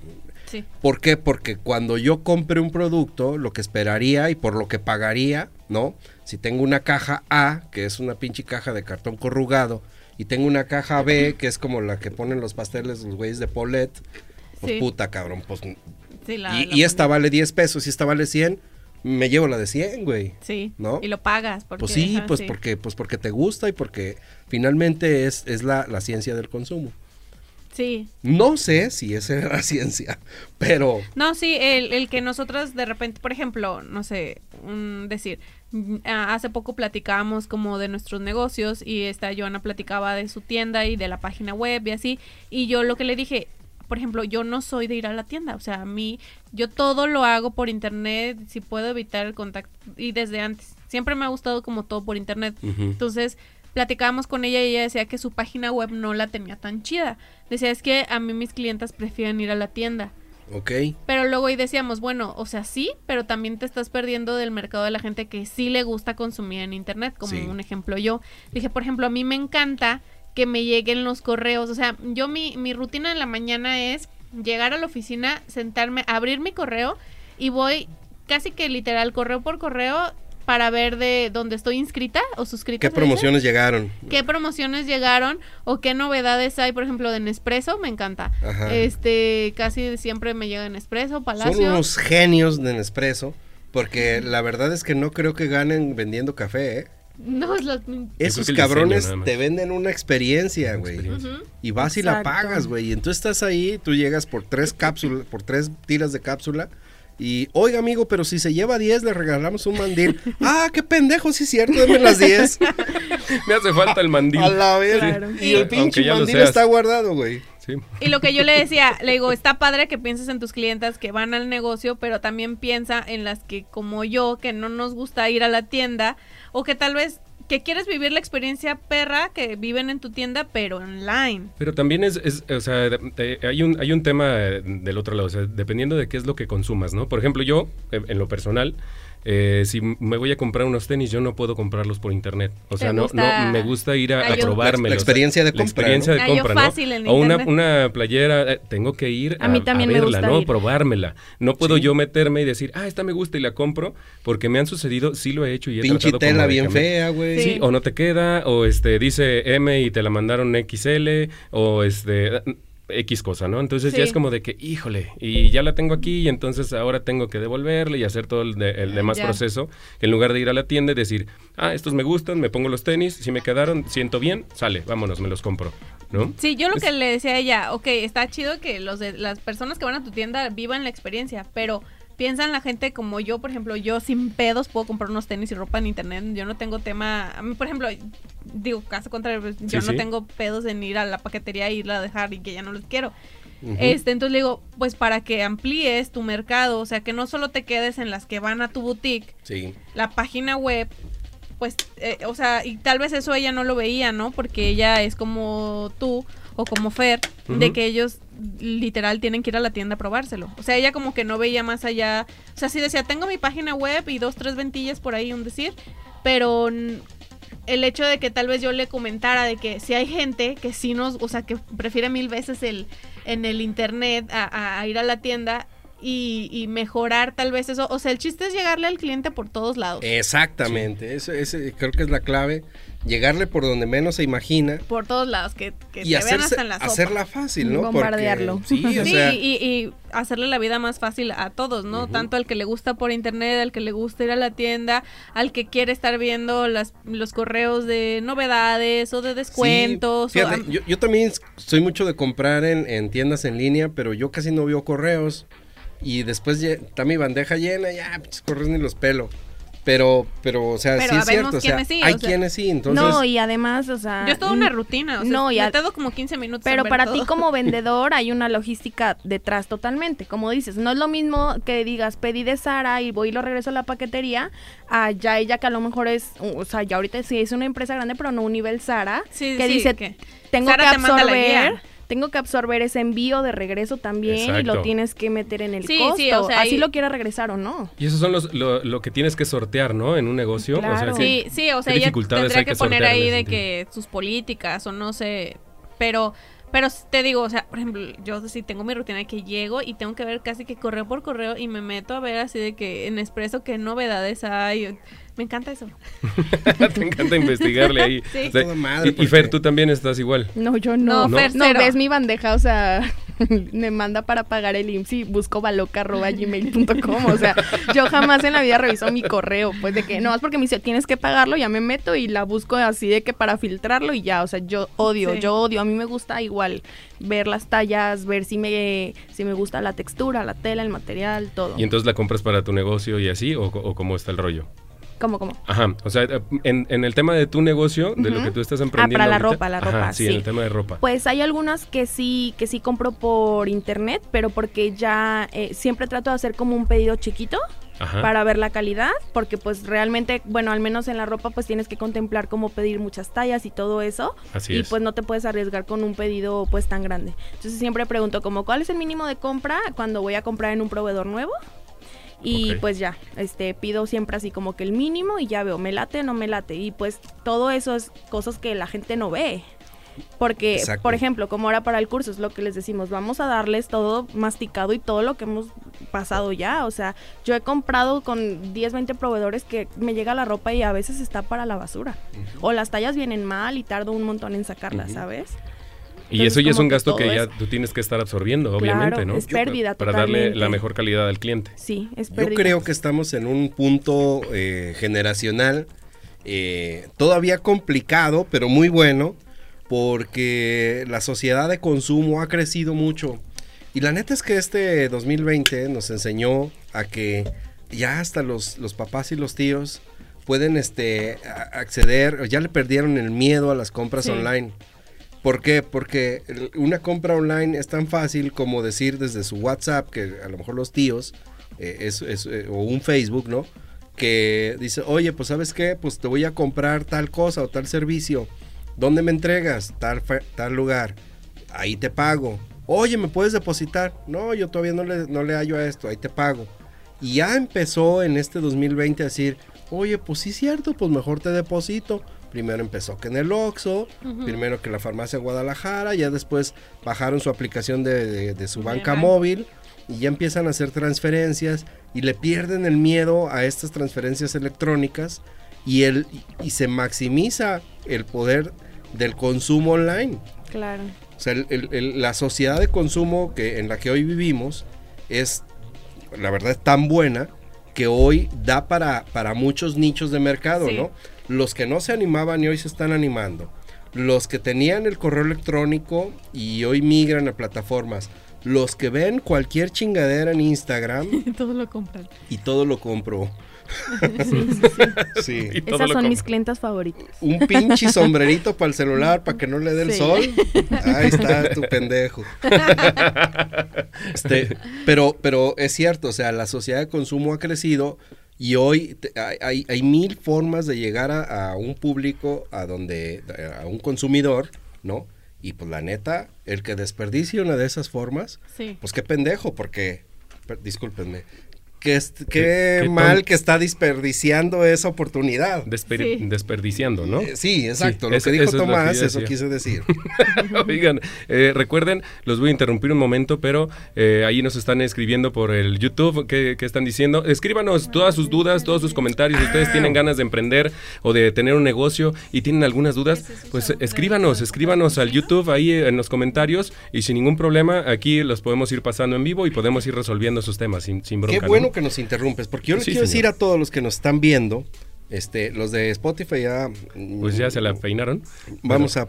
Sí. ¿Por qué? Porque cuando yo compre un producto, lo que esperaría y por lo que pagaría, ¿no? Si tengo una caja A, que es una pinche caja de cartón corrugado, y tengo una caja B, que es como la que ponen los pasteles los güeyes de Paulette, pues Sí. puta cabrón, pues Sí, la- y, la y esta vale 10 pesos, y esta vale 100, me llevo la de 100, güey. Sí. ¿no? Y lo pagas. Porque, Pues sí, pues porque pues porque te gusta y porque finalmente es, es la, la ciencia del consumo. Sí. No sé si esa era la ciencia, pero No, sí, el, el que nosotros de repente, por ejemplo, no sé, un decir, mm, hace poco platicábamos como de nuestros negocios y esta Joana platicaba de su tienda y de la página web y así, y yo lo que le dije, por ejemplo, yo no soy de ir a la tienda, o sea, a mí, yo todo lo hago por internet, si puedo evitar el contacto, y desde antes, siempre me ha gustado como todo por internet, entonces platicábamos con ella y ella decía que su página web no la tenía tan chida. Decía, es que a mí mis clientas prefieren ir a la tienda. ok, Pero luego ahí decíamos, bueno, o sea, sí, pero también te estás perdiendo del mercado de la gente que sí le gusta consumir en internet, como Sí. un ejemplo yo. Dije, por ejemplo, a mí me encanta que me lleguen los correos. O sea, yo mi, mi rutina en la mañana es llegar a la oficina, sentarme, abrir mi correo y voy casi que literal correo por correo para ver de dónde estoy inscrita o suscrita. ¿qué dice promociones llegaron? qué promociones llegaron o qué novedades hay, por ejemplo, de Nespresso, me encanta. Ajá. Este, casi siempre me llega Nespresso, Palacio. Son unos genios de Nespresso, porque la verdad es que no creo que ganen vendiendo café, ¿eh? No, es los- Esos cabrones te venden una experiencia, güey. Y vas y la pagas, güey. Y entonces estás ahí, tú llegas por tres cápsulas, por tres tiras de cápsula. Y, oiga, amigo, pero si se lleva 10, le regalamos un mandil. *laughs* ah, qué pendejo, sí es cierto, denme las 10. *laughs* Me hace falta el mandil. A la vez. Claro. Y el pinche mandil está guardado, güey. Sí. Y lo que yo le decía, le digo, está padre que pienses en tus clientas que van al negocio, pero también piensa en las que como yo, que no nos gusta ir a la tienda, o que tal vez que quieres vivir la experiencia perra que viven en tu tienda, pero online. Pero también es, es o sea, hay, un, hay un tema del otro lado, o sea, dependiendo de qué es lo que consumas, ¿no? Por ejemplo, yo, en lo personal, eh, si me voy a comprar unos tenis, yo no puedo comprarlos por internet. O sea, no, no me gusta ir a, probármelos. La experiencia de compra. experiencia de compra, ¿no? o una, una, playera, eh, tengo que ir a, mí también verla, ¿no? Probármela. No puedo yo meterme y decir, ah, esta me gusta y la compro, porque me han sucedido, sí lo he hecho y he Pinche tela bien fea, güey. Sí. o no te queda, o este dice M y te la mandaron XL, o este X cosa, ¿no? Entonces ya es como de que, híjole, y ya la tengo aquí y entonces ahora tengo que devolverle y hacer todo el, demás proceso, en lugar de ir a la tienda y decir, ah, estos me gustan, me pongo los tenis, si me quedaron, siento bien, sale, vámonos, me los compro, ¿no? Sí, yo lo que le decía a ella, ok, está chido que los de, las personas que van a tu tienda vivan la experiencia, pero piensan la gente como yo, por ejemplo, yo sin pedos puedo comprar unos tenis y ropa en internet. Yo no tengo tema. A mí, por ejemplo, digo, caso contrario, pues, yo no tengo pedos en ir a la paquetería e irla a dejar y que ya no los quiero. Este, entonces le digo, pues para que amplíes tu mercado, o sea, que no solo te quedes en las que van a tu boutique, sí. la página web, pues, eh, o sea, y tal vez eso ella no lo veía, ¿no? Porque ella es como tú o como Fer, de que ellos literal tienen que ir a la tienda a probárselo. O sea, ella como que no veía más allá. O sea, sí decía, tengo mi página web y dos, tres ventillas por ahí, un decir, pero el hecho de que tal vez yo le comentara de que si hay gente que sí nos, o sea, que prefiere mil veces el en el internet a, ir a la tienda y, mejorar tal vez eso. O sea, el chiste es llegarle al cliente por todos lados. Exactamente, eso, creo que es la clave llegarle por donde menos se imagina. Por todos lados, que, que y vean hasta en la sopa. hacerla fácil, ¿no? Bombardearlo. sí, y, hacerle la vida más fácil a todos, ¿no? Tanto al que le gusta por internet, al que le gusta ir a la tienda, al que quiere estar viendo las, los correos de novedades o de descuentos. yo, también soy mucho de comprar en, en tiendas en línea, pero yo casi no veo correos. Y después está mi bandeja llena, ya, pues correos ni los pelo. Pero, pero, o sea, sí es cierto, o sea, hay quienes sí, entonces... No, y además, o sea... Yo es toda una rutina, o sea, no, ya, me como 15 minutos Pero para ti como *laughs* vendedor hay una logística detrás totalmente, como dices, no es lo mismo que digas, pedí de Sara y voy y lo regreso a la paquetería, a ya ella que a lo mejor es, o sea, ya ahorita sí es una empresa grande, pero no un nivel Sara, que dice, que tengo que absorber tengo que absorber ese envío de regreso también y lo tienes que meter en el costo. Sí, o sea, así lo quiera regresar o no. Y eso son los, lo, que tienes que sortear, ¿no? En un negocio. Claro. sí, sí, o sea, ella tendría que, poner ahí de que sus políticas o no sé, pero... Pero te digo, o sea, por ejemplo, yo sí tengo mi rutina de que llego y tengo que ver casi que correo por correo y me meto a ver así de que en Expreso qué novedades hay. Me encanta eso. *laughs* Te encanta investigarle ahí. *laughs* Sí. y, Fer, tú también estás igual. No, yo no. No, Fer, no ves mi bandeja, o sea, *laughs* me manda para pagar el IMSS y busco baloca.gmail.com. O sea, yo jamás en la vida reviso mi correo. Pues de que no, es porque me dice tienes que pagarlo, ya me meto y la busco así de que para filtrarlo y ya. O sea, yo odio, yo odio. A mí me gusta igual ver las tallas, ver si me, si me gusta la textura, la tela, el material, todo. ¿Y entonces la compras para tu negocio y así? ¿O, o cómo está el rollo? ¿Cómo, cómo? Ajá, o sea, en, en el tema de tu negocio, de lo que tú estás emprendiendo. Ah, para la ropa, la ropa, sí, en el tema de ropa. Pues hay algunas que sí, que sí compro por internet, pero porque ya eh, siempre trato de hacer como un pedido chiquito. para ver la calidad, porque pues realmente, bueno, al menos en la ropa pues tienes que contemplar cómo pedir muchas tallas y todo eso. Así y pues no te puedes arriesgar con un pedido pues tan grande. Entonces siempre pregunto como cuál es el mínimo de compra cuando voy a comprar en un proveedor nuevo y pues ya, este, pido siempre así como que el mínimo y ya veo, me late, no me late. Y pues todo eso es cosas que la gente no ve. Porque, por ejemplo, como ahora para el curso es lo que les decimos, vamos a darles todo masticado y todo lo que hemos pasado ya. O sea, yo he comprado con 10, 20 proveedores que me llega la ropa y a veces está para la basura. O las tallas vienen mal y tardo un montón en sacarlas, ¿sabes? Y eso ya es un gasto que, ya tú tienes que estar absorbiendo, obviamente, ¿no? Es pérdida. Para darle la mejor calidad al cliente. Sí, es pérdida. Yo creo que estamos en un punto eh, generacional eh, todavía complicado, pero muy bueno, porque la sociedad de consumo ha crecido mucho. Y la neta es que este 2020 nos enseñó a que ya hasta los, los papás y los tíos pueden este, acceder, ya le perdieron el miedo a las compras online. ¿Por qué? Porque una compra online es tan fácil como decir desde su WhatsApp, que a lo mejor los tíos, eh, es, eh, o un Facebook, ¿no? que dice, oye, pues sabes qué, pues te voy a comprar tal cosa o tal servicio. ¿Dónde me entregas? Tal, tal lugar. Ahí te pago. Oye, ¿me puedes depositar? No, yo todavía no le, no le hallo a esto, ahí te pago. Y ya empezó en este 2020 a decir, oye, pues sí cierto, pues mejor te deposito. Primero empezó que en el Oxxo, primero que la farmacia Guadalajara, ya después bajaron su aplicación de, de su banca móvil y ya empiezan a hacer transferencias y le pierden el miedo a estas transferencias electrónicas y, el, y se maximiza el poder del consumo online. Claro. O sea, la sociedad de consumo que, en la que hoy vivimos es, la verdad, tan buena que hoy da para, para muchos nichos de mercado, ¿no? Los que no se animaban y hoy se están animando. Los que tenían el correo electrónico y hoy migran a plataformas los que ven cualquier chingadera en Instagram. *laughs* todo lo compran. Y todo lo compro. *laughs* *laughs* Sí, sí, sí. Esas son mis clientes favoritos. Un pinche sombrerito para el celular para que no le dé el sol. Ahí está tu pendejo. Este, pero, pero es cierto, o sea, la sociedad de consumo ha crecido y hoy hay, hay, mil formas de llegar a, a, un público, a donde, a un consumidor, ¿no? Y pues la neta, el que desperdicie una de esas formas, pues qué pendejo, porque, discúlpenme, Qué, mal que está desperdiciando esa oportunidad. Desperdiciando, ¿no? Eh, sí, exacto. lo que dijo Tomás, eso quise decir. *laughs* Oigan, eh, recuerden, los voy a interrumpir un momento, pero eh, ahí nos están escribiendo por el YouTube. ¿qué, están diciendo? Escríbanos todas sus dudas, todos sus comentarios. Si ustedes tienen ganas de emprender o de tener un negocio y tienen algunas dudas, pues escríbanos, escríbanos al YouTube ahí en los comentarios y sin ningún problema, aquí los podemos ir pasando en vivo y podemos ir resolviendo sus temas sin, sin bronca. Qué bueno que nos interrumpes, porque yo le quiero decir a todos los que nos están viendo, este, los de Spotify ya... Pues ya se la peinaron. Vamos a,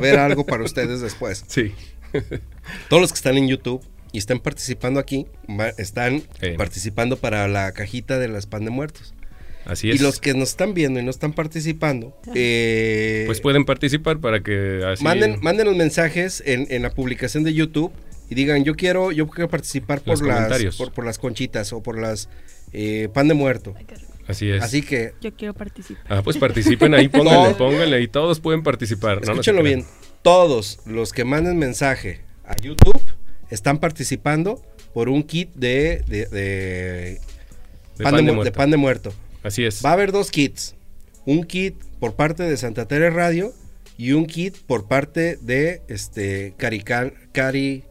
ver algo para ustedes después. *laughs* Sí. *laughs* todos los que están en YouTube y están participando aquí, están participando para la cajita de las pan de muertos. Así es. Y los que nos están viendo y no están participando, eh, pues pueden participar para que así... Manden, manden los mensajes en, en la publicación de YouTube y digan, yo quiero, yo quiero participar por las, por, las conchitas o por las eh, pan de muerto. Así es. Así que. Yo quiero participar. Ah, pues participen ahí, *laughs* pónganle, pónganle y todos pueden participar. Escúchenlo bien. Todos los que manden mensaje a YouTube están participando por un kit de, de, pan, de, pan de muerto. Así es. Va a haber dos kits. Un kit por parte de Santa Tere Radio y un kit por parte de este Cari,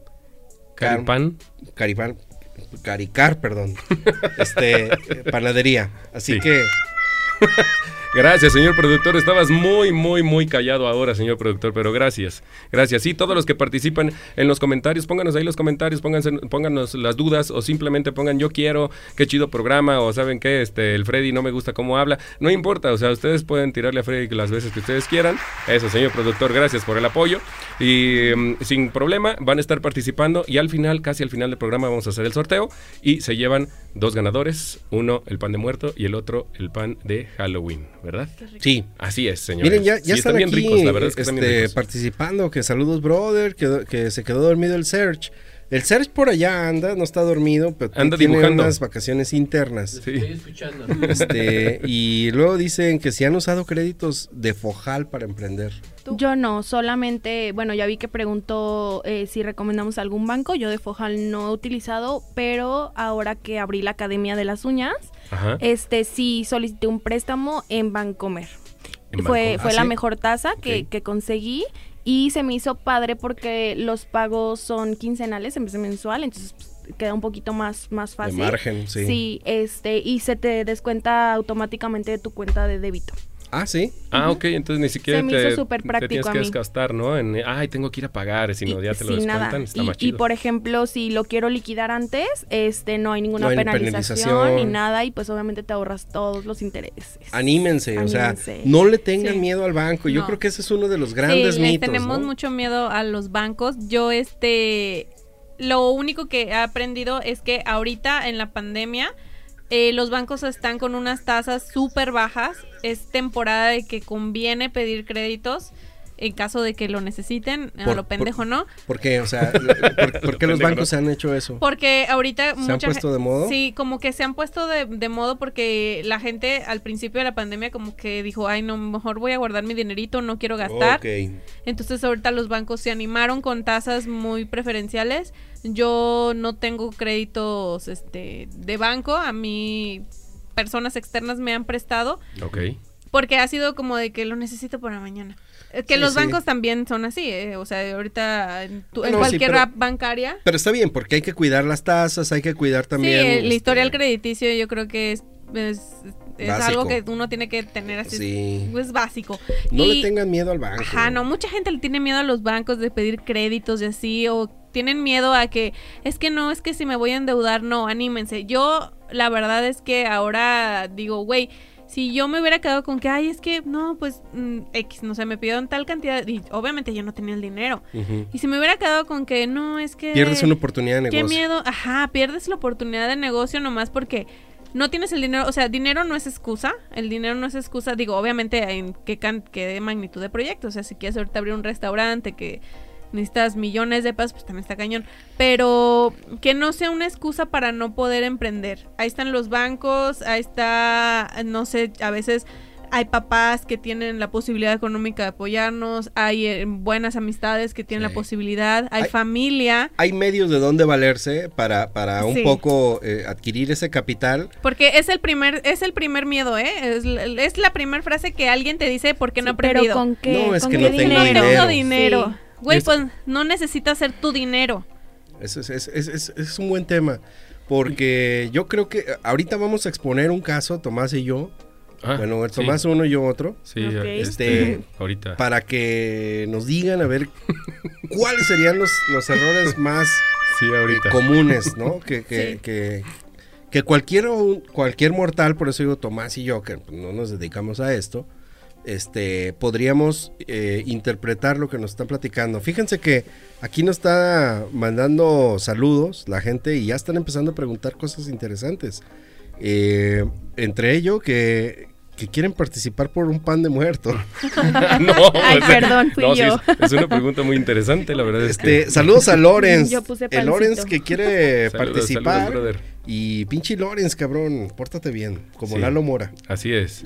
Caripán. Caripán. Caricar, perdón. *laughs* este, panadería. Así que *laughs* Gracias, señor productor. Estabas muy, muy, muy callado ahora, señor productor, pero gracias. Gracias. Sí, todos los que participan en los comentarios, pónganos ahí los comentarios, pónganse, pónganos las dudas o simplemente pongan yo quiero, qué chido programa o saben qué, este, el Freddy no me gusta cómo habla. No importa, o sea, ustedes pueden tirarle a Freddy las veces que ustedes quieran. Eso, señor productor, gracias por el apoyo. Y mm, sin problema, van a estar participando y al final, casi al final del programa, vamos a hacer el sorteo y se llevan dos ganadores, uno el pan de muerto y el otro el pan de Halloween. ¿Verdad? Sí. Así es, señor. Miren, ya, ya están, bien ricos, la verdad es que este, participando, que saludos, brother, que, que se quedó dormido el Search. El Serge por allá anda, no está dormido, pero anda tiene dibujando. unas vacaciones internas. Sí. Estoy escuchando. Este, y luego dicen que si han usado créditos de Fojal para emprender. Yo no, solamente, bueno, ya vi que preguntó eh, si recomendamos algún banco. Yo de Fojal no he utilizado, pero ahora que abrí la Academia de las Uñas, este sí solicité un préstamo en Bancomer. fue, fue ¿Ah, la mejor tasa que, que conseguí y se me hizo padre porque los pagos son quincenales en vez de mensual, entonces pues, queda un poquito más, más fácil. De margen, sí. Sí, este, y se te descuenta automáticamente de tu cuenta de débito. Ah, sí. Ah, ok, entonces ni siquiera Se me te, hizo súper práctico tienes a que mí. desgastar, ¿no? En, ay, tengo que ir a pagar, sino ya te lo descuentan, nada. está y, más y por ejemplo, si lo quiero liquidar antes, este no hay ninguna No hay penalización, penalización. ni nada y pues obviamente te ahorras todos los intereses. Anímense, o sea, no le tengan Sí. miedo al banco. Yo No. creo que ese es uno de los grandes sí, le mitos. tenemos ¿no? mucho miedo a los bancos. Yo, este, lo único que he aprendido es que ahorita en la pandemia eh, los bancos están con unas tasas súper bajas. Es temporada de que conviene pedir créditos. En caso de que lo necesiten, a Por- lo pendejo, ¿no? ¿Por qué? O sea, *laughs* ¿por, por qué los bancos han hecho eso? Porque ahorita ¿Se han puesto de modo? Sí, como que se han puesto de, de modo porque la gente al principio de la pandemia como que dijo, ay, no, mejor voy a guardar mi dinerito, no quiero gastar. Ok. Entonces ahorita los bancos se animaron con tasas muy preferenciales. Yo no tengo créditos este, de banco, a mí personas externas me han prestado Ok. porque ha sido como de que lo necesito para mañana. Es que Sí, los sí. bancos también son así, ¿eh? o sea, ahorita en, tu- en No, sí, cualquier pero- app bancaria. Pero está bien, porque hay que cuidar las tasas, hay que cuidar también. sí, el este, historial crediticio yo creo que es, es, algo que uno tiene que tener así. Sí. Es básico. No Y- le tengan miedo al banco. Ajá, no, mucha gente le tiene miedo a los bancos de pedir créditos y así, o tienen miedo a que, es que no, es que si me voy a endeudar, no, anímense. Yo, la verdad es que ahora digo, güey, si yo me hubiera quedado con que, ay, es que, no, pues, mm, X, no sé, me pidieron tal cantidad, y obviamente yo no tenía el dinero. Y si me hubiera quedado con que, no, es que... Pierdes una oportunidad de Qué negocio. miedo, ajá, pierdes la oportunidad de negocio nomás porque no tienes el dinero, o sea, dinero no es excusa, el dinero no es excusa, digo, obviamente en qué, can- qué magnitud de proyecto, o sea, si quieres ahorita abrir un restaurante que necesitas millones de pesos, pues también está cañón, pero que no sea una excusa para no poder emprender. Ahí están los bancos, ahí está, no sé, a veces hay papás que tienen la posibilidad económica de apoyarnos, hay eh, buenas amistades que tienen Sí. la posibilidad, hay Hay- familia. Hay medios de dónde valerse para, para un Sí. poco eh, adquirir ese capital. Porque es el primer, es el primer miedo, ¿eh? Es, la- es la primera frase que alguien te dice por qué no he pero aprendido. con qué, No, es ¿Con que qué no tengo no dinero. tengo dinero. Güey, Es- pues no necesitas ser tu dinero. Eso es, es- es- es- es un buen tema. Porque yo creo que ahorita vamos a exponer un caso, Tomás y yo. Ah, bueno, el sí. Tomás uno y yo otro. Sí, Ok. este, Este, ahorita. para que nos digan a ver cuáles serían los, los errores más Sí, eh, ahorita. comunes, ¿no? Que, que, Sí. que, que cualquier, cualquier mortal, por eso digo Tomás y yo, que no nos dedicamos a esto, este, podríamos eh, interpretar lo que nos están platicando. Fíjense que aquí nos está mandando saludos la gente y ya están empezando a preguntar cosas interesantes. Eh, entre ello que, que quieren participar por un pan de muerto. *laughs* *laughs* no, Ay, o sea, perdón, fui no, yo. es, es una pregunta muy interesante, la verdad es Este, que. saludos a Lorenz. Yo puse El. Lorenz que quiere *laughs* Saludos, participar. saludos, brother. y pinche Lorenz, cabrón, pórtate bien, como Sí. Lalo Mora. Así es.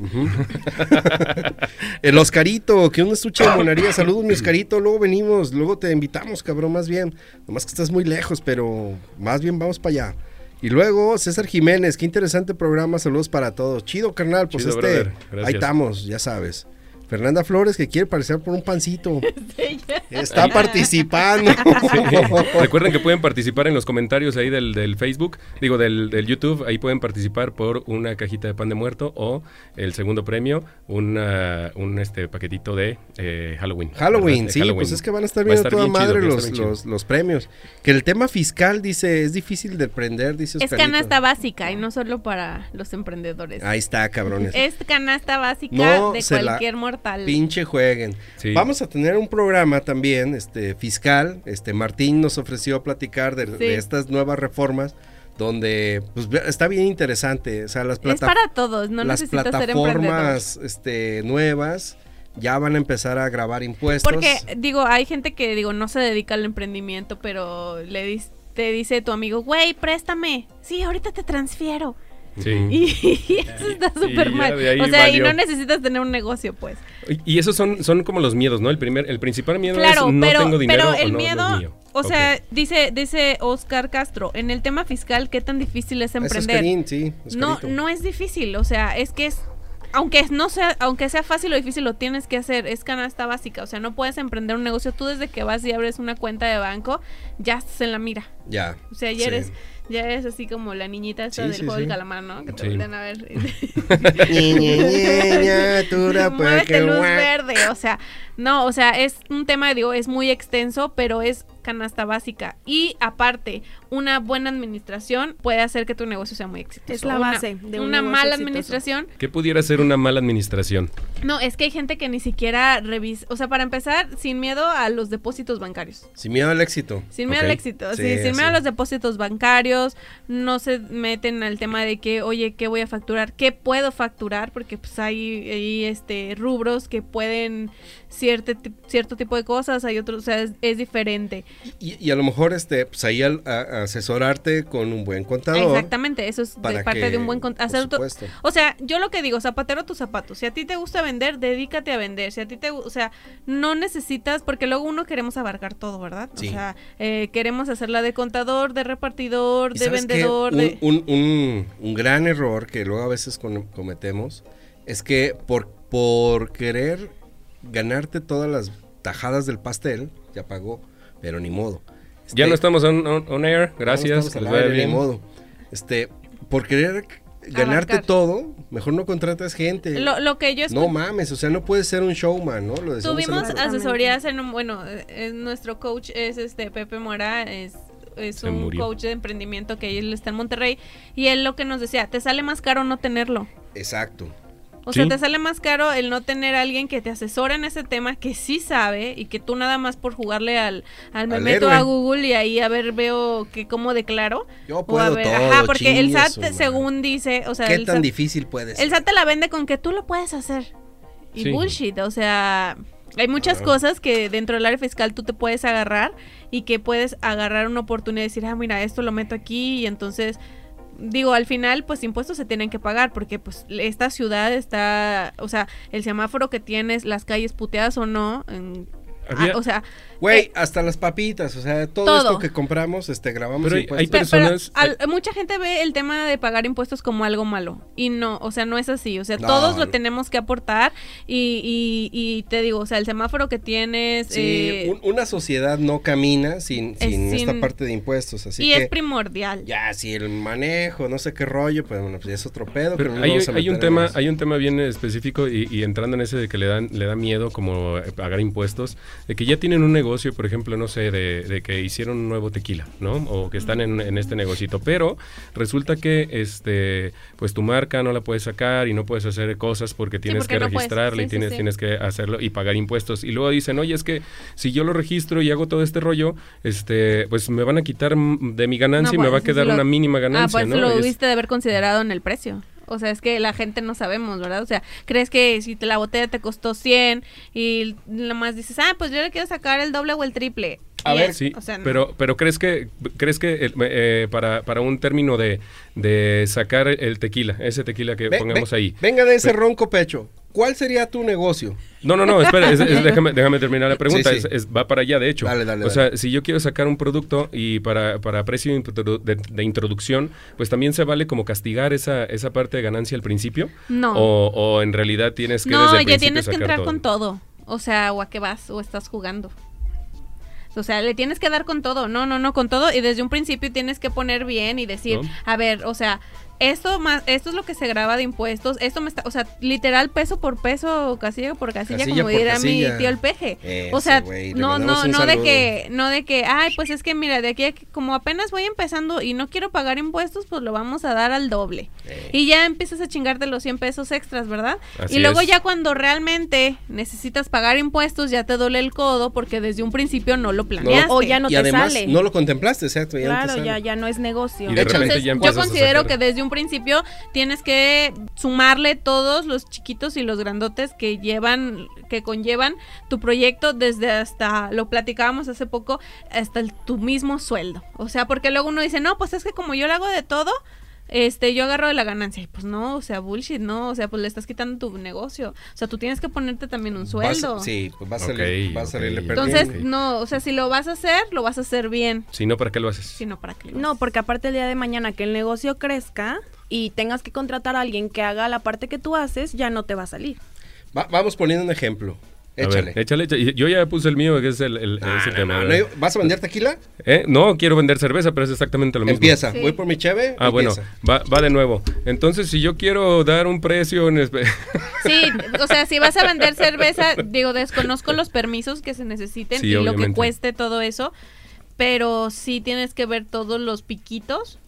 El Oscarito, que un estuche de monaría. Saludos, mi Oscarito. Luego venimos, luego te invitamos, cabrón, más bien. Nomás que estás muy lejos, pero más bien vamos para allá. Y luego César Jiménez, qué interesante programa. Saludos para todos. Chido, carnal. Pues Chido, este, brother. Ahí estamos, ya sabes. Fernanda Flores, que quiere parecer por un pancito. *laughs* Está participando. Sí. Recuerden que pueden participar en los comentarios ahí del, del Facebook, digo del, del YouTube, ahí pueden participar por una cajita de pan de muerto o el segundo premio, una, un este paquetito de eh, Halloween. Halloween, sí, Halloween. pues es que van a estar Va a viendo estar toda chido, madre los, los, los premios. Que el tema fiscal, dice, es difícil de prender, dice Es Oscarito. canasta básica y no solo para los emprendedores. Ahí está, cabrones. Es canasta básica No de se la cualquier mortal. Pinche jueguen. Sí. Vamos a tener un programa también, este, fiscal. Este, Martín nos ofreció platicar de, de Sí. estas nuevas reformas, donde, pues, está bien interesante. O sea, las, es plata- para todos, no las necesitas ser plataformas, este, nuevas ya van a empezar a grabar impuestos. Porque, digo, hay gente que, digo, no se dedica al emprendimiento, pero le te dice tu amigo, güey, préstame. Sí, ahorita te transfiero. Sí. Y *laughs* *laughs* eso está súper mal. O sea, y no necesitas tener un negocio, pues. Y y esos son, son como los miedos, ¿no? El primer, el principal miedo Claro, es no pero, tengo dinero pero el o no, miedo, no es mío. o sea, dice, dice Oscar Castro, en el tema fiscal, ¿qué tan difícil es Es emprender? Oscarín, sí, no, no es difícil, o sea, es que es aunque no sea, aunque sea fácil o difícil, lo tienes que hacer, es canasta básica, o sea, no puedes emprender un negocio tú desde que vas y abres una cuenta de banco, ya estás en la mira. Ya. O sea, ya Sí. eres, ya eres así como la niñita esta Sí, del sí, juego sí. del calamar, ¿no? Que te a ver. Ñe, Ñe, ñatura, Muévete luz verde, o sea, no, o sea, es un tema, digo, es muy extenso, pero es canasta básica. Y aparte, una buena administración puede hacer que tu negocio sea muy exitoso. Es la Una- base de un Una mala exitoso. administración, ¿Qué pudiera ser una mala administración? No, es que hay gente que ni siquiera revisa, o sea, para empezar, sin miedo a los depósitos bancarios. Sin miedo al éxito. Sin miedo al éxito, sí, Sí, sin miedo sí. a los depósitos bancarios, no se meten al tema de que, oye, ¿qué voy a facturar? ¿Qué puedo facturar? Porque pues hay, hay, este rubros que pueden cierto, cierto tipo de cosas, hay otros, o sea, es, es diferente. Y, y a lo mejor este, pues ahí al- a- asesorarte con un buen contador. Exactamente, eso es de parte que- de un buen con- por hacer tu- supuesto. O sea, yo lo que digo, zapatero tus zapatos. Si a ti te gusta vender, dedícate a vender. Si a ti te, o sea, no necesitas, porque luego uno queremos abarcar todo, ¿verdad? Sí. O sea, eh, queremos hacerla de contador, de repartidor, ¿Y de vendedor, un, de... un- un- un gran error que luego a veces cometemos es que por, por querer ganarte todas las tajadas del pastel, ya pagó, pero ni modo. Ya Este, no estamos on, on- on air, no gracias. aire, ni modo. Este, por querer ganarte Abarcar. todo, mejor no contratas gente. Lo, lo que yo no mames, o sea, no puedes ser un showman, ¿no? Lo tuvimos asesorías en un, bueno, eh, nuestro coach es este Pepe Mora, es es Se un murió. coach de emprendimiento que él está en Monterrey y él lo que nos decía, te sale más caro no tenerlo. Exacto. O Sí. sea, te sale más caro el no tener a alguien que te asesore en ese tema, que sí sabe, y que tú nada más por jugarle al, al me Al meto héroe. a Google y ahí a ver veo que cómo declaro. Yo O a puedo ver, todo, ajá, porque el SAT, según dice, o sea, ¿Qué el tan SAT, difícil puede ser? el SAT te la vende con que tú lo puedes hacer. Y Sí. bullshit, o sea, hay muchas cosas que dentro del área fiscal tú te puedes agarrar y que puedes agarrar una oportunidad y decir, ah, mira, esto lo meto aquí y entonces digo, al final, pues impuestos se tienen que pagar porque pues esta ciudad está, o sea, el semáforo que tienes, las calles puteadas o no, en- Había- ah, o sea, Güey, eh, hasta las papitas, o sea, todo, Todo. esto que compramos, este, grabamos Pero hay- impuestos. hay Pe- pero personas- al- mucha gente ve el tema de pagar impuestos como algo malo y no, o sea, no es así, o sea, No, todos lo tenemos que aportar y, y, y te digo, o sea, el semáforo que tienes Sí, eh, un- una sociedad no camina sin, es sin esta sin- parte de impuestos, así y que es primordial. ya, si el manejo, no sé qué rollo, pues bueno, pues es otro pedo. Pero no hay, vamos a hay un tema, hay un tema bien específico y, y entrando en ese de que le dan, le da miedo como eh, pagar impuestos, de que ya tienen un negocio, por ejemplo, no sé, de, de que hicieron un nuevo tequila, ¿no? O que están en, en este negocito, pero resulta que este, pues tu marca no la puedes sacar y no puedes hacer cosas porque tienes porque que no registrarla y Sí, tienes, sí. tienes que hacerlo y pagar impuestos. Y luego dicen, oye, es que si yo lo registro y hago todo este rollo, este, pues me van a quitar de mi ganancia y me va a pues, quedar lo- una mínima Ah, ganancia, pues ¿no? lo debiste de haber considerado en el precio. O sea, es que la gente no sabemos, ¿verdad? O sea, crees que si la botella te costó 100 y nada más dices, ah, pues yo le quiero sacar el doble o el triple. A ver, Sí, o sea, no. pero, pero crees que crees que eh, para, para un término de, de sacar el tequila, ese tequila que Ve- pongamos ve- ahí. Venga de ese ronco pecho. ¿Cuál sería tu negocio? No, no, no, espera, es- es- *laughs* déjame, déjame terminar la pregunta. Sí, sí. Es- es- va para allá, de hecho. Dale, dale, o dale. sea, si yo quiero sacar un producto y para, para precio de, introdu- de- de introducción, pues también se vale como castigar esa, esa parte de ganancia al principio. No. O, o en realidad tienes que desde No, el ya tienes que entrar todo? con todo. O sea, o a qué vas, o estás jugando. O sea, le tienes que dar con todo. No, no, no, con todo. Y desde un principio tienes que poner bien y decir, ¿No? a ver, o sea, esto más, esto es lo que se graba de impuestos. Esto me está, o sea, literal peso por peso, casilla por casilla, Casilla como por dirá casilla. mi tío el peje. Ese o sea, no, no, no de que, no de que, ay, pues es que mira, de aquí a que- como apenas voy empezando y no quiero pagar impuestos, pues lo vamos a dar al doble. Eh, Y ya empiezas a chingarte los 100 pesos extras, ¿verdad? Así y luego es. ya cuando realmente necesitas pagar impuestos, ya te duele el codo porque desde un principio no lo planeaste. O ya no y te además sale. no lo contemplaste, exacto. Ya no te Claro, sale. ya, ya no es negocio. Y de repente Entonces, ya yo considero que desde un principio tienes que sumarle todos los chiquitos y los grandotes que llevan, que conllevan tu proyecto desde hasta, lo platicábamos hace poco, hasta el- tu mismo sueldo. O sea, porque luego uno dice, no, pues es que como yo lo hago de todo, este, yo agarro de la ganancia. Y pues no, o sea, bullshit, no, o sea, pues le estás quitando tu negocio. O sea, tú tienes que ponerte también un Vas- sueldo. sí, pues vas a, Ok, salir, vas a salirle perdiendo. Entonces, no, o sea, si lo vas a hacer, lo vas a hacer bien, Si no, ¿para qué lo haces? sino para que lo No, porque aparte el día de mañana que el negocio crezca y tengas que contratar a alguien que haga la parte que tú haces, ya no te va a salir. Va- vamos poniendo un ejemplo. Échale. ver, échale, échale. Yo ya puse el mío, que es el, el- Ah, ese no, tema. no, ¿verdad? no, ¿Vas a vender tequila? ¿Eh? No, quiero vender cerveza, pero es exactamente lo mismo. Empieza. Sí. Voy por mi cheve. Ah, bueno, va, va de nuevo. Entonces, si yo quiero dar un precio en espe- *laughs* Sí, o sea, si vas a vender cerveza, digo, desconozco los permisos que se necesiten Sí, y lo que cueste todo eso, pero sí tienes que ver todos los piquitos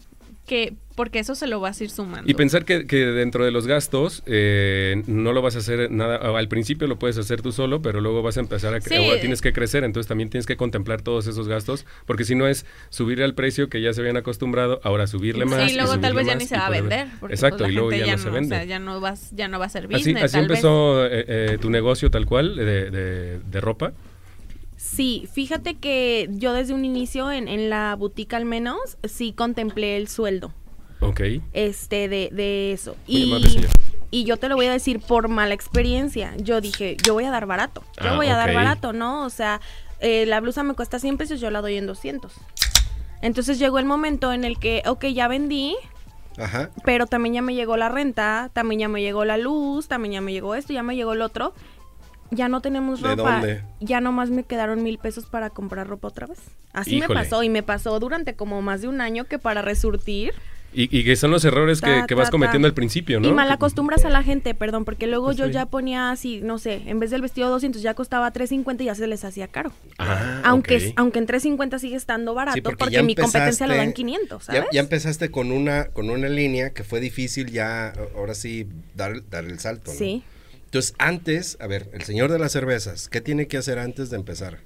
que porque eso se lo vas a ir sumando. Y pensar que, que dentro de los gastos eh, no lo vas a hacer nada, al principio lo puedes hacer tú solo, pero luego vas a empezar a, Sí. tienes que crecer, entonces también tienes que contemplar todos esos gastos, porque si no es subirle al precio que ya se habían acostumbrado, ahora subirle Sí, más. y luego tal vez ya ni se va a vender. Porque Exacto, pues, y luego ya no se o vende. sea, ya no vas, ya no va a ser Así, business. así tal vez. empezó eh, eh, tu negocio tal cual de, de- de ropa. Sí, fíjate que yo desde un inicio, en, en la boutique al menos, sí contemplé el sueldo Ok. este de, de eso. Muy Y, amable, y yo te lo voy a decir por mala experiencia. Yo dije, yo voy a dar barato. Yo Ah, voy a dar barato, ¿no? O sea, eh, la blusa me cuesta 100 pesos, yo la doy en 200. Entonces llegó el momento en el que, ok, ya vendí, Ajá. pero también ya me llegó la renta, también ya me llegó la luz, también ya me llegó esto, ya me llegó el otro. Ya no tenemos ¿De ropa. dónde? Ya nomás me quedaron mil pesos para comprar ropa otra vez. Así Híjole. me pasó y me pasó durante como más de un año que para resurtir. Y, y que son los errores que, Ta, que vas ta, cometiendo ta. al principio, ¿no? Y mal acostumbras a la gente, perdón, porque luego yo ya ponía así, no sé, en vez del vestido 200 ya costaba 350 y ya se les hacía caro. Ah, aunque, aunque en 350 sigue estando barato, Sí, porque, mi competencia lo da en empezaste- 500, Ya, ¿sabes? ya empezaste con una, con una línea que fue difícil ya, ahora sí, dar, dar el salto. ¿no? Sí. Entonces, antes, a ver, el señor de las cervezas, ¿qué tiene que hacer antes de empezar?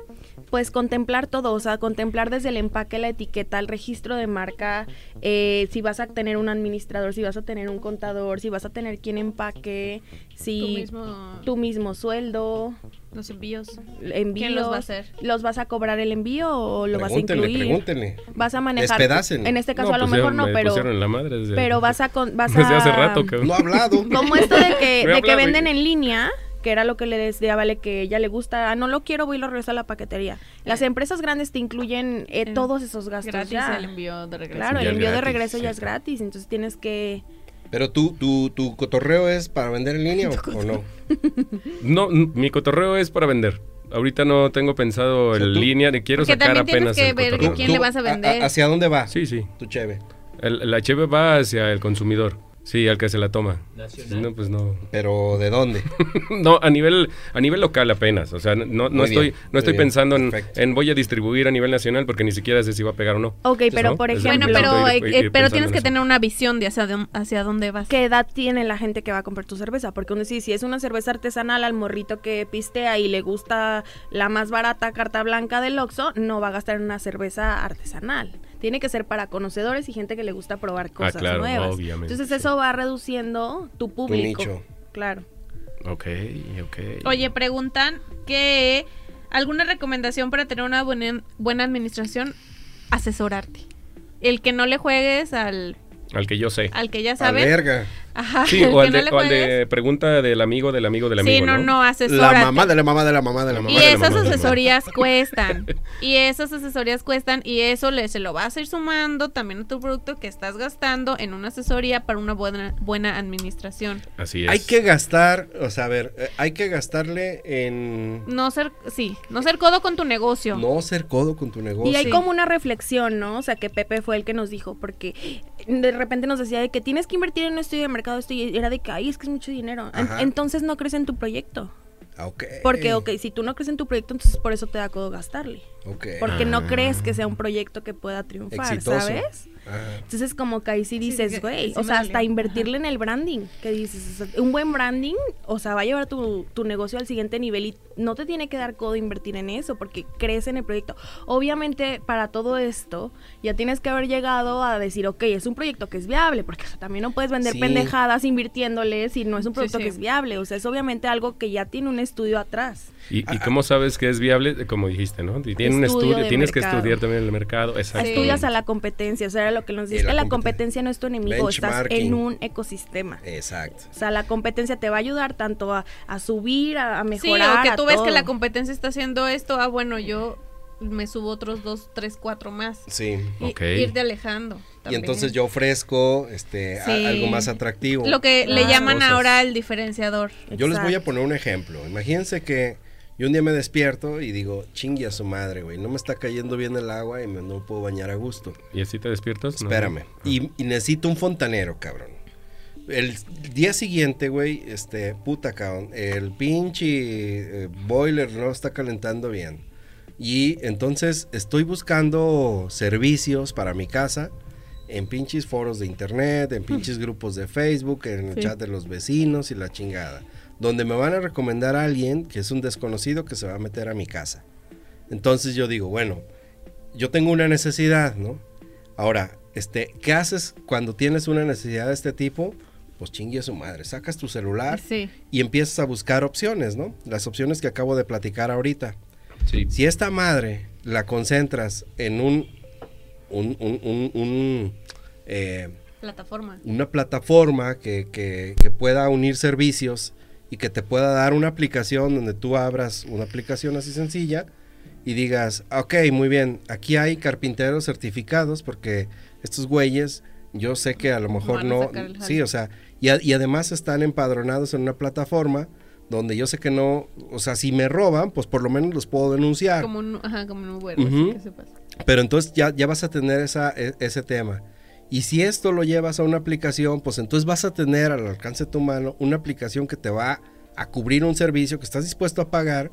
Pues contemplar todo, o sea, contemplar desde el empaque, la etiqueta, el registro de marca, eh, si vas a tener un administrador, si vas a tener un contador, si vas a tener quien empaque, si Tú mismo, tu mismo sueldo, los envíos. envíos. ¿Quién los va a hacer? ¿Los vas a cobrar el envío o lo vas a incluir? pregúntenle. Vas a manejar. Despedácenlo. En este caso a lo pues ya mejor no, me pero la madre desde- pero vas a con- vas *laughs* desde a hace rato, cabrón. No ha hablado. *laughs* como esto de que, *laughs* No de que venden en línea, que era lo que le decía Vale que ella le gusta, ah, no lo quiero, voy y lo regreso a la paquetería. Las empresas grandes te incluyen eh, todos esos gastos Gratis ya. el envío de regreso. Claro, Ya el envío de gratis, regreso ya sí. es gratis, entonces tienes que Pero tú, tu, tu cotorreo es para vender en línea *laughs* o, o no? No, mi cotorreo es para vender. Ahorita no tengo pensado O sea, en línea, de quiero Porque sacar también tienes apenas que el ver cotorreo. quién le vas a vender. ¿Hacia dónde va? Sí, sí. Tu cheve. El, la cheve va hacia el consumidor. Sí, al que se la toma. Nacional. No, pues no. Pero ¿de dónde? *laughs* no, a nivel, a nivel local apenas. O sea, no, no estoy, bien, no estoy bien, pensando en, en voy a distribuir a nivel nacional porque ni siquiera sé si va a pegar o no. Ok, Entonces, pero ¿no? por Desde Bueno, ejemplo, pero, eh, ir- ir eh, pero tienes en que eso. tener una visión de hacia, dónde- hacia dónde vas. ¿Qué edad tiene la gente que va a comprar tu cerveza? Porque uno sí, si es una cerveza artesanal al morrito que pistea y le gusta la más barata carta blanca del Oxxo, no va a gastar en una cerveza artesanal. Tiene que ser para conocedores y gente que le gusta probar cosas Ah, claro, nuevas. obviamente, Entonces sí. eso va reduciendo tu público. nicho. Claro. Ok, ok. Oye, preguntan que alguna recomendación para tener una buena, buena administración, asesorarte. El que no le juegues al, Al que yo sé. al que ya A sabe. verga. Ajá. Sí, *laughs* o al no de, le o al de juegues. pregunta del amigo del amigo del amigo, Sí, no, no, La mamá de la mamá de la mamá de la mamá. Y de la esas mamá de la asesorías cuestan. *laughs* Y esas asesorías cuestan y eso le, se lo vas a ir sumando también a tu producto que estás gastando en una asesoría para una buena, buena administración. Así es. Hay que gastar, o sea, a ver, eh, hay que gastarle en No ser, sí, no ser codo con tu negocio. no ser codo con tu negocio. Y hay sí. como una reflexión, ¿no? O sea, que Pepe fue el que nos dijo, porque de repente nos decía de que tienes que invertir en un estudio de mercado, esto y era de que, ay, es que es mucho dinero. Ajá. entonces no crees en tu proyecto. Ah. Porque, ok, si tú no crees en tu proyecto, entonces por eso te da codo gastarle. Porque no Ah. crees que sea un proyecto que pueda triunfar, Exitoso. ¿sabes? Ajá. Entonces como que ahí sí dices, güey, sí o sea, hasta invertirle en el branding, que dices, o sea, un buen branding, o sea, va a llevar tu, tu negocio al siguiente nivel y no te tiene que dar codo invertir en eso porque crees en el proyecto. Obviamente para todo esto ya tienes que haber llegado a decir, ok, es un proyecto que es viable, porque o sea, también no puedes vender Sí. pendejadas invirtiéndole si no es un Sí, producto sí. que es viable, o sea, es obviamente algo que ya tiene un estudio atrás. ¿Y, y cómo sabes que es viable? Como dijiste, ¿no? Y Tiene un Estudio tienes que estudiar también el mercado. Exacto. Estudias a la competencia, o sea, lo que nos dice, la que la competen- competencia no es tu enemigo, estás en un ecosistema. Exacto. O sea, la competencia te va a ayudar tanto a, a subir, a, a Sí, mejorar. o que tú ves que la competencia está haciendo esto, ah, bueno, yo me subo otros dos, tres, cuatro más. Sí. Y Ok. irte alejando. Y entonces yo ofrezco este a- algo más atractivo. Lo que le Las llaman cosas. ahora el diferenciador. Yo les voy a poner un ejemplo. Imagínense que yo un día me despierto y digo, chingue a su madre, güey. No me está cayendo bien el agua y me no puedo bañar a gusto. ¿Y así te despiertas? No. Espérame. Y, y necesito un fontanero, cabrón. El día siguiente, güey, este, puta, cabrón, el pinche eh, boiler no está calentando bien. Y entonces estoy buscando servicios para mi casa en pinches foros de internet, en *laughs* pinches grupos de Facebook, en el Sí. chat de los vecinos y la chingada. Donde me van a recomendar a alguien que es un desconocido que se va a meter a mi casa. Entonces yo digo, bueno, yo tengo una necesidad, ¿no? Ahora, este, ¿qué haces cuando tienes una necesidad de este tipo? Pues chingue a su madre, sacas tu celular Sí. y empiezas a buscar opciones, ¿no? Las opciones que acabo de platicar ahorita. Sí. Si esta madre la concentras en un, un, un- un- un, eh, Plataforma. una plataforma que, que- que pueda unir servicios y que te pueda dar una aplicación donde tú abras una aplicación así sencilla y digas, ok, muy bien, aquí hay carpinteros certificados porque estos güeyes, yo sé que a lo mejor no, sí, o sea, y, a- y además están empadronados en una plataforma donde yo sé que no, o sea, si me roban, pues por lo menos los puedo denunciar. Como un, ajá, como un Uber, Ujú. así que sepas. Pero entonces ya, ya vas a tener esa, e- ese tema. Y si esto lo llevas a una aplicación, pues entonces vas a tener al alcance de tu mano una aplicación que te va a cubrir un servicio que estás dispuesto a pagar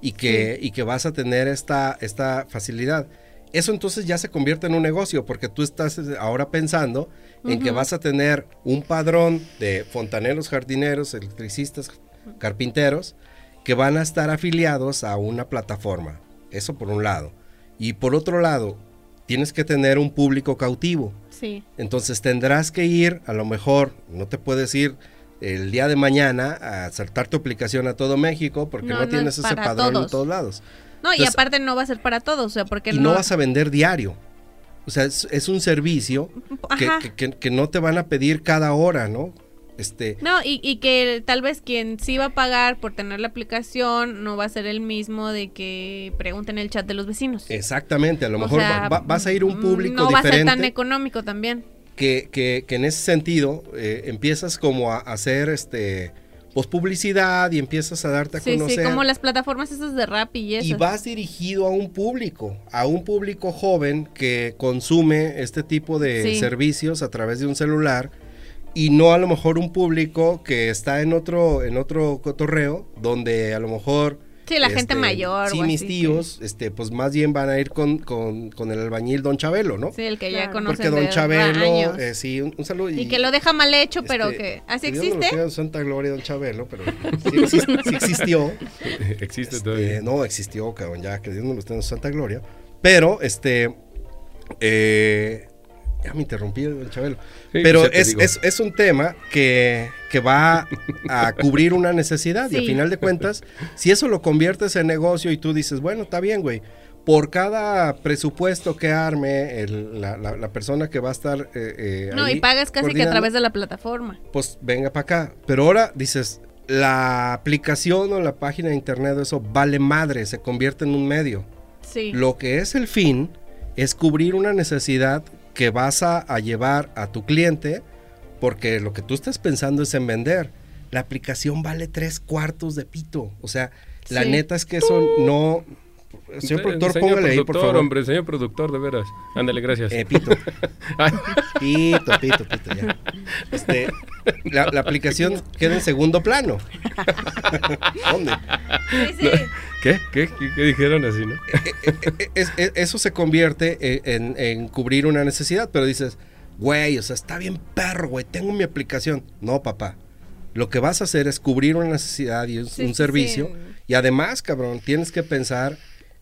y que, y que vas a tener esta, esta facilidad. Eso entonces ya se convierte en un negocio porque tú estás eh, ahora pensando en que vas a tener un padrón de fontaneros, jardineros, electricistas, carpinteros que van a estar afiliados a una plataforma. Eso por un lado. Y por otro lado, tienes que tener un público cautivo. Sí. Entonces tendrás que ir, a lo mejor, no te puedes ir el día de mañana a saltar tu aplicación a todo México porque No, no, no tienes es ese padrón todos. en todos lados. No, y aparte no va a ser para todos, o sea, porque Y no... no vas a vender diario. O sea, es, es un servicio *laughs* que, Ajá. que- que- que no te van a pedir cada hora, ¿no? Este, No, y, y que tal vez quien sí va a pagar por tener la aplicación no va a ser el mismo de que pregunten en el chat de los vecinos. exactamente, a lo O mejor sea, va- va- vas a ir un mm, público No va a ser tan diferente económico también. que, que- que en ese sentido eh, empiezas como a hacer este pues publicidad y empiezas a darte a Sí, conocer. sí, como las plataformas esas de rap y eso. y vas dirigido a un público, a un público joven que consume este tipo de Sí. servicios a través de un celular y no a lo mejor un público que está en otro en otro cotorreo donde a lo mejor Sí, la gente este, mayor. sí o mis así tíos este pues más bien van a ir con, con, con el albañil Don Chabelo no sí, el que ya Claro. conocen porque Don de Chabelo años. eh, sí un, un saludo y que lo deja mal hecho, pero este, que... ¿Así que Dios me lo existe? en Santa Gloria Don Chabelo, pero *laughs* sí, exist- sí existió. *laughs* Existe Este, todavía. no, existió, cabrón, ya que Dios me lo tenga en Santa Gloria. Pero, este, eh, ya me interrumpí, Don Chabelo. Sí, pero es, es, es un tema que, que va a cubrir una necesidad y a Sí. final de cuentas, si eso lo conviertes en negocio y tú dices, bueno, está bien, güey. Por cada presupuesto que arme el- la, la- la persona que va a estar eh, eh, No, y pagas casi que a través de la plataforma. pues venga para acá. Pero ahora dices, la aplicación o la página de internet, eso vale madre, se convierte en un medio. Sí. Lo que es el fin es cubrir una necesidad que vas a, a llevar a tu cliente porque lo que tú estás pensando es en vender. La aplicación vale tres cuartos de pito. O sea, la Sí. neta es que eso no... Señor productor, señor póngale ahí, por productor, favor. hombre, señor productor, de veras. Ándale, gracias. Eh, pito. *laughs* Pito, pito, pito, ya. Este, la, la aplicación queda en segundo plano. *laughs* ¿Dónde? ¿Qué? ¿Qué? ¿Qué? qué dijeron así, no? E- es- es- eso se convierte en, en cubrir una necesidad, pero dices, güey, o sea, está bien perro, güey, tengo mi aplicación. No, papá. Lo que vas a hacer es cubrir una necesidad y un, Sí, un sí, servicio. sí. Y además, cabrón, tienes que pensar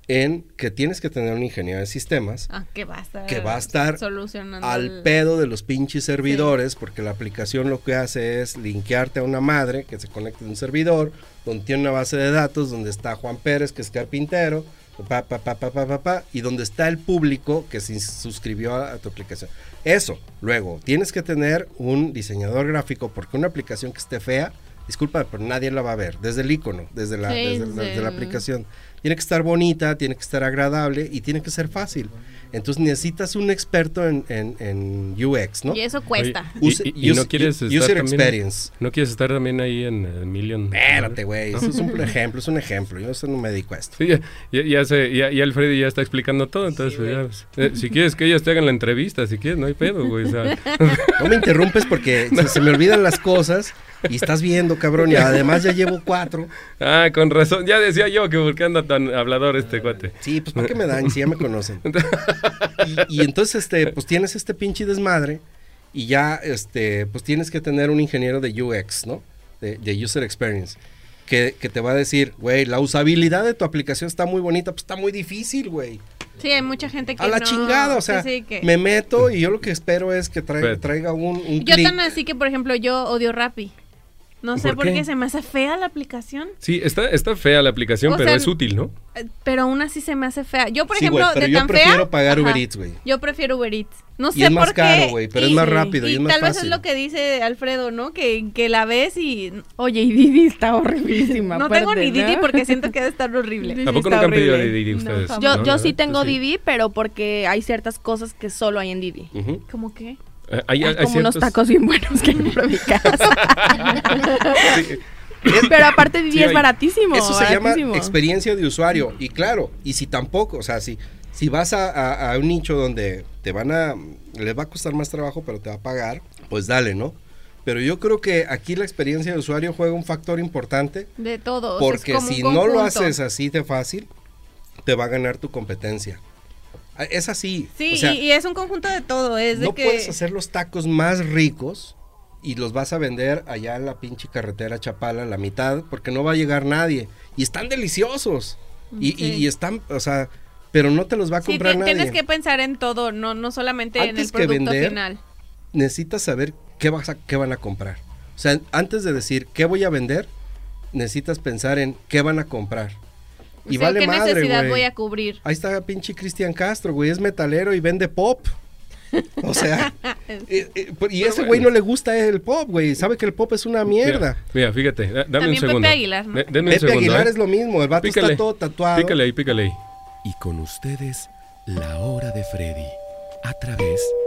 en que tienes que tener un ingeniero de sistemas Ah, que va a estar, que va a estar solucionando al el- pedo de los pinches servidores, porque la aplicación lo que hace es linkearte a una madre que se conecta a un servidor, donde tiene una base de datos, donde está Juan Pérez, que es carpintero, pa, pa, pa, pa, pa, pa, pa, y donde está el público que se suscribió a, a tu aplicación. Eso, luego, tienes que tener un diseñador gráfico, porque una aplicación que esté fea, disculpa, pero nadie la va a ver, desde el icono, desde la, Sí, desde, desde desde la el- aplicación. Tiene que estar bonita, tiene que estar agradable y tiene que ser fácil. Entonces necesitas un experto en, en- en UX, ¿no? Y eso cuesta. Oye, Use- y, y no use- quieres u- estar user también, experience. ¿No quieres estar también ahí en eh, Million? Espérate, güey, eso es un *laughs* ejemplo, es un ejemplo. Yo eso no me dedico a esto. Sí, ya, ya, ya sé, ya, ya el ya está explicando todo, entonces pues, ya, pues, eh, si quieres que ellos te hagan la entrevista, si quieres, no hay pedo, güey. *laughs* No me interrumpes porque se, se me olvidan las cosas Y estás viendo, cabrón, y además ya llevo cuatro. Ah, con razón. Ya decía yo que por qué anda tan hablador este cuate. Sí, pues ¿para qué me dan si ya me conocen? *laughs* Y, y entonces, este, pues tienes este pinche desmadre y ya, este, pues tienes que tener un ingeniero de UX, ¿no? De, de User Experience. Que, que te va a decir, güey, la usabilidad de tu aplicación está muy bonita, pues está muy difícil, güey. Sí, hay mucha gente que A la no- chingada, o sea, sí, sí, que- me meto y yo lo que espero es que traiga, un, un Yo clic. tan así que, por ejemplo, yo odio Rappi. No sé ¿Por qué? qué? se me hace fea la aplicación, Sí, está, está fea la aplicación, O pero sea, es útil, ¿no? eh, pero aún así se me hace fea. Yo, por Sí, ejemplo, güey, pero de yo tan prefiero fea, pagar Uber ajá, Eats, güey. Yo prefiero Uber Eats. No Y sé es más por qué. caro, güey, pero es más rápido y es más tal vez es lo que dice Alfredo, ¿no? Que, que la ves y Oye, y Didi está horriblísima. no tengo ni Didi ¿no? porque siento que debe estar *laughs* horrible. Sí, ¿A poco está nunca han pedido Didi No, ustedes? Yo, ¿No? yo ¿No? sí tengo Didi, pero porque hay ciertas cosas que solo hay en Didi. ¿Cómo qué? Eh, hay- Hay hay como unos tacos bien buenos que compro en mi casa. *laughs* Sí, *laughs* pero aparte Sí, es hay- baratísimo. Eso se llama experiencia de usuario. Y claro, y si tampoco, o sea, si, si vas a, a- a un nicho donde te van a, les va a costar más trabajo, pero te va a pagar, pues dale, ¿no? Pero yo creo que aquí la experiencia de usuario juega un factor importante, De todo. porque si no lo haces así de fácil, te va a ganar tu competencia. Ah, Es así. Sí, o sea, y, y es un conjunto de todo. Es de no que. puedes hacer los tacos más ricos y los vas a vender allá en la pinche carretera Chapala, la mitad, porque no va a llegar nadie. Y están deliciosos. Y, y- Sí. y están, o sea, pero no te los va a Sí, comprar ti- nadie. tienes que pensar en todo, no, no solamente en el que producto vender, final. Necesitas saber qué, vas a, qué van a comprar. O sea, antes de decir qué voy a vender, necesitas pensar en qué van a comprar. Y O sea, vale ¿Qué madre, necesidad voy a cubrir? Ahí está pinche Cristian Castro, güey, es metalero y vende pop. O sea, eh, *laughs* eh, y ese güey no le gusta el pop, güey. Sabe que el pop es una mierda. Mira, mira, fíjate, da- dame También un Pepe segundo. Aguilar, ¿no? De- denme un Pepe segundo, Aguilar ¿eh? es lo mismo, el vato Pícale, está todo tatuado. Pícale ahí, pícale ahí. Y con ustedes, la hora de Freddy, a través de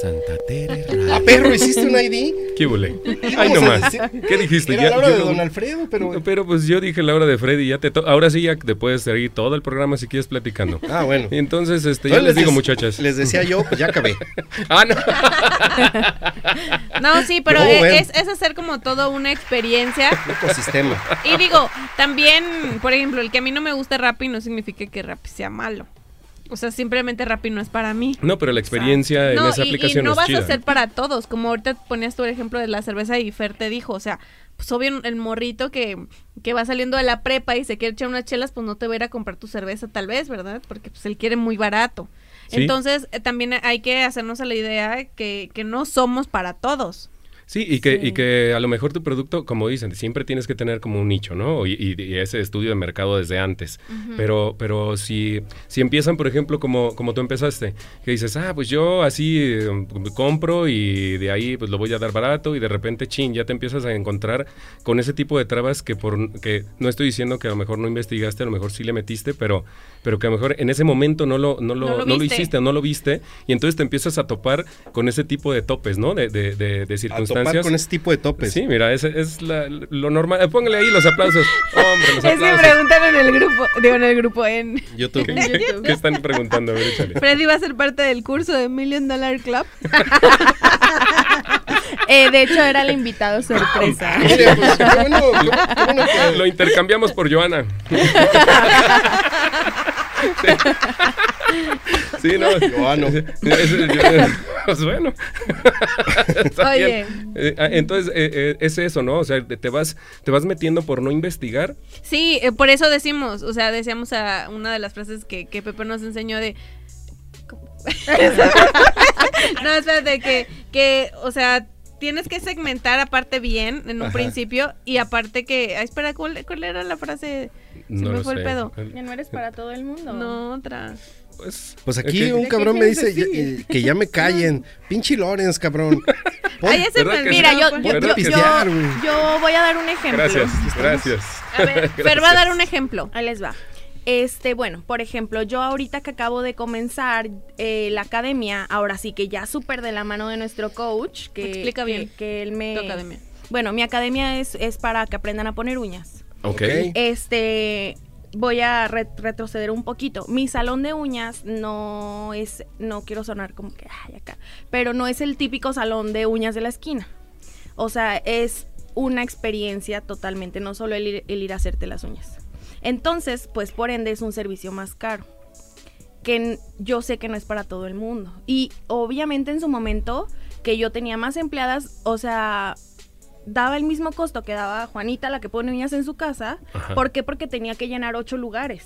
Santa Tere Ah, Radio. perro, ¿hiciste un ID? ¿Qué huele? *laughs* Ay, nomás. ¿Qué dijiste? Era Ya- la hora yo de Don Alfredo, pero... Pero pues yo dije la hora de Freddy, ya te to- ahora sí ya te puedes seguir todo el programa si quieres platicando. Ah, bueno. Y entonces, este, ya Entonces les digo, muchachas. Les decía yo, pues ya acabé. *laughs* Ah, no. *laughs* No, sí, pero No, e- bueno. es, es hacer como todo una experiencia. Un ecosistema. Y digo, también, por ejemplo, el que a mí no me guste Rappi no significa que Rappi sea malo. O sea, simplemente Rappi no es para mí. No, pero la experiencia en No, esa y- aplicación y, no es vas chida. a ser para todos. Como ahorita ponías tú el ejemplo de la cerveza y Fer te dijo, o sea, pues obvio el morrito que, que va saliendo de la prepa y se quiere echar unas chelas, pues no te va a ir a comprar tu cerveza tal vez, ¿verdad? Porque pues él quiere muy barato. Sí. Entonces, eh, también hay que hacernos a la idea que, que no somos para todos. Sí, y que, Sí. y que a lo mejor tu producto, como dicen, siempre tienes que tener como un nicho, ¿no? Y, y- y ese estudio de mercado desde antes. Pero, pero si, si empiezan, por ejemplo, como, como tú empezaste, que dices, ah, pues yo así eh, compro y de ahí pues lo voy a dar barato y de repente, chin, ya te empiezas a encontrar con ese tipo de trabas que por que no estoy diciendo que a lo mejor no investigaste, a lo mejor sí le metiste, pero, pero que a lo mejor en ese momento no lo, no lo, No lo no lo viste. hiciste, no lo viste, y entonces te empiezas a topar con ese tipo de topes, ¿no? De, de, de, de circunstancias. Topar con ese tipo de topes. Sí, mira, ese es la- lo normal. Eh, Póngale ahí los aplausos. Hombre, los *laughs* Es que preguntan en el grupo, digo en el grupo, en... YouTube. *laughs* ¿Qué, qué- qué están preguntando? A ver, échale. *laughs* Freddy va a ser parte del curso de Million Dollar Club. Eh, de hecho, era el invitado sorpresa. Pues, bueno, Lo intercambiamos por Joana. *laughs* Sí, no. Joano. Ese- yo- Pues bueno. *laughs* Está Oye. bien. Eh, ah, entonces, eh, eh, es eso, ¿no? O sea, te- te vas, te vas metiendo por no investigar. Sí, eh, por eso decimos, o sea, decíamos a una de las frases que, que Pepe nos enseñó de... *laughs* no, espérate, que, que, o sea, tienes que segmentar aparte bien en un Ajá. principio y aparte que... Ay, espera, ¿cuál, cuál era la frase? Se No me lo fue el pedo. Que no eres para todo el mundo. No, otra. Pues, Pues es aquí un cabrón me dice eh, que ya me *laughs* callen. Pinche Lorenz, cabrón. *laughs* Ay, ese ¿verdad me que Mira, yo, pues. yo, ¿Verdad yo, Pistear, voy a dar un ejemplo. Gracias, gracias. A ver, *laughs* Fer va a dar un ejemplo. Ahí les va. Este, bueno, por ejemplo, yo ahorita que acabo de comenzar eh, la academia, ahora sí que ya súper de la mano de nuestro coach, que, Explica que- bien. que él me... Tu academia. Bueno, mi academia es, es para que aprendan a poner uñas. Ok. Este, voy a re- retroceder un poquito. Mi salón de uñas no es, no quiero sonar como que, ay, acá, pero no es el típico salón de uñas de la esquina. O sea, es una experiencia totalmente, no solo el ir, el ir a hacerte las uñas. Entonces, pues por ende es un servicio más caro que yo sé que no es para todo el mundo. Y obviamente en su momento que yo tenía más empleadas, o sea, daba el mismo costo que daba Juanita, la que pone uñas en su casa. Ajá. ¿Por qué? Porque tenía que llenar ocho lugares.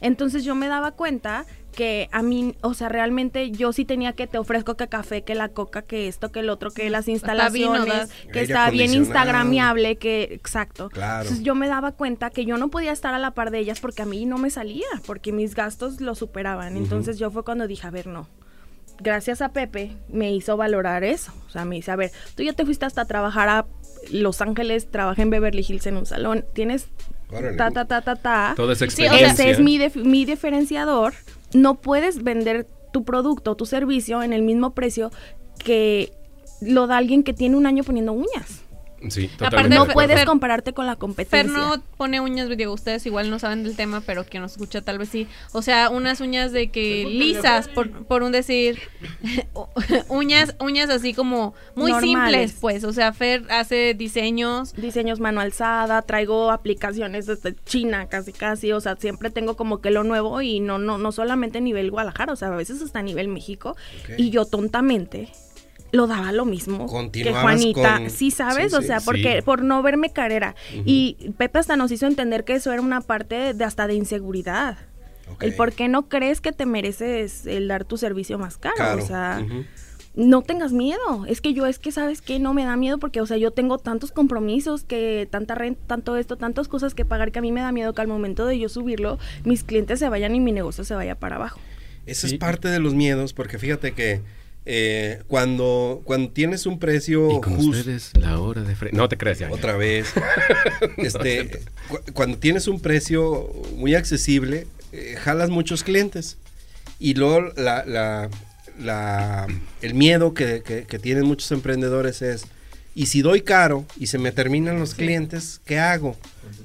Entonces yo me daba cuenta que a mí, o sea, realmente yo sí tenía que te ofrezco que café, que la coca, que esto, que el otro, que las instalaciones, que estaba bien instagramiable, que exacto. Claro. Entonces yo me daba cuenta que yo no podía estar a la par de ellas porque a mí no me salía, porque mis gastos lo superaban. Entonces yo fue cuando dije, a ver, no. Gracias a Pepe me hizo valorar eso. O sea, me dice, a ver, tú ya te fuiste hasta trabajar a Los Ángeles, trabajé en Beverly Hills en un salón, tienes Órale. ta, ta, ta, ta, ta. Toda esa Sí, o sea, experiencia. Ese es mi, dif- mi diferenciador. No puedes vender tu producto, tu servicio en el mismo precio que lo da alguien que tiene un año poniendo uñas. Sí, Aparte. No de puedes compararte con la competencia. Fer no pone uñas, digo, ustedes igual no saben del tema, pero quien nos escucha tal vez sí. O sea, unas uñas de que lisas, por, por un decir, *laughs* *laughs* uñas, uñas así como muy Normales. simples, pues. O sea, Fer hace diseños. diseños mano alzada, traigo aplicaciones desde China casi casi, o sea, siempre tengo como que lo nuevo y no no no solamente a nivel Guadalajara, o sea, a veces hasta a nivel México y yo tontamente lo daba lo mismo que Juanita, con- sí sabes, sí, o sí. sea, porque Sí. por no verme carera y Pepe hasta nos hizo entender que eso era una parte de, hasta de inseguridad. El por qué no crees que te mereces el dar tu servicio más caro, Caro. o sea, no tengas miedo. Es que yo es que sabes que no me da miedo porque, o sea, yo tengo tantos compromisos, que tanta renta, tanto esto, tantas cosas que pagar que a mí me da miedo que al momento de yo subirlo, mis clientes se vayan y mi negocio se vaya para abajo. Sí. es parte de los miedos, porque fíjate que eh, cuando, cuando tienes un precio Y con justo, ustedes, la hora de. No te creas, ya. ya. otra vez, *laughs* este, cu- cuando tienes un precio muy accesible, eh, jalas muchos clientes. Y luego la, la- la- el miedo que, que- que tienen muchos emprendedores es, y si doy caro y se me terminan los clientes, ¿qué hago?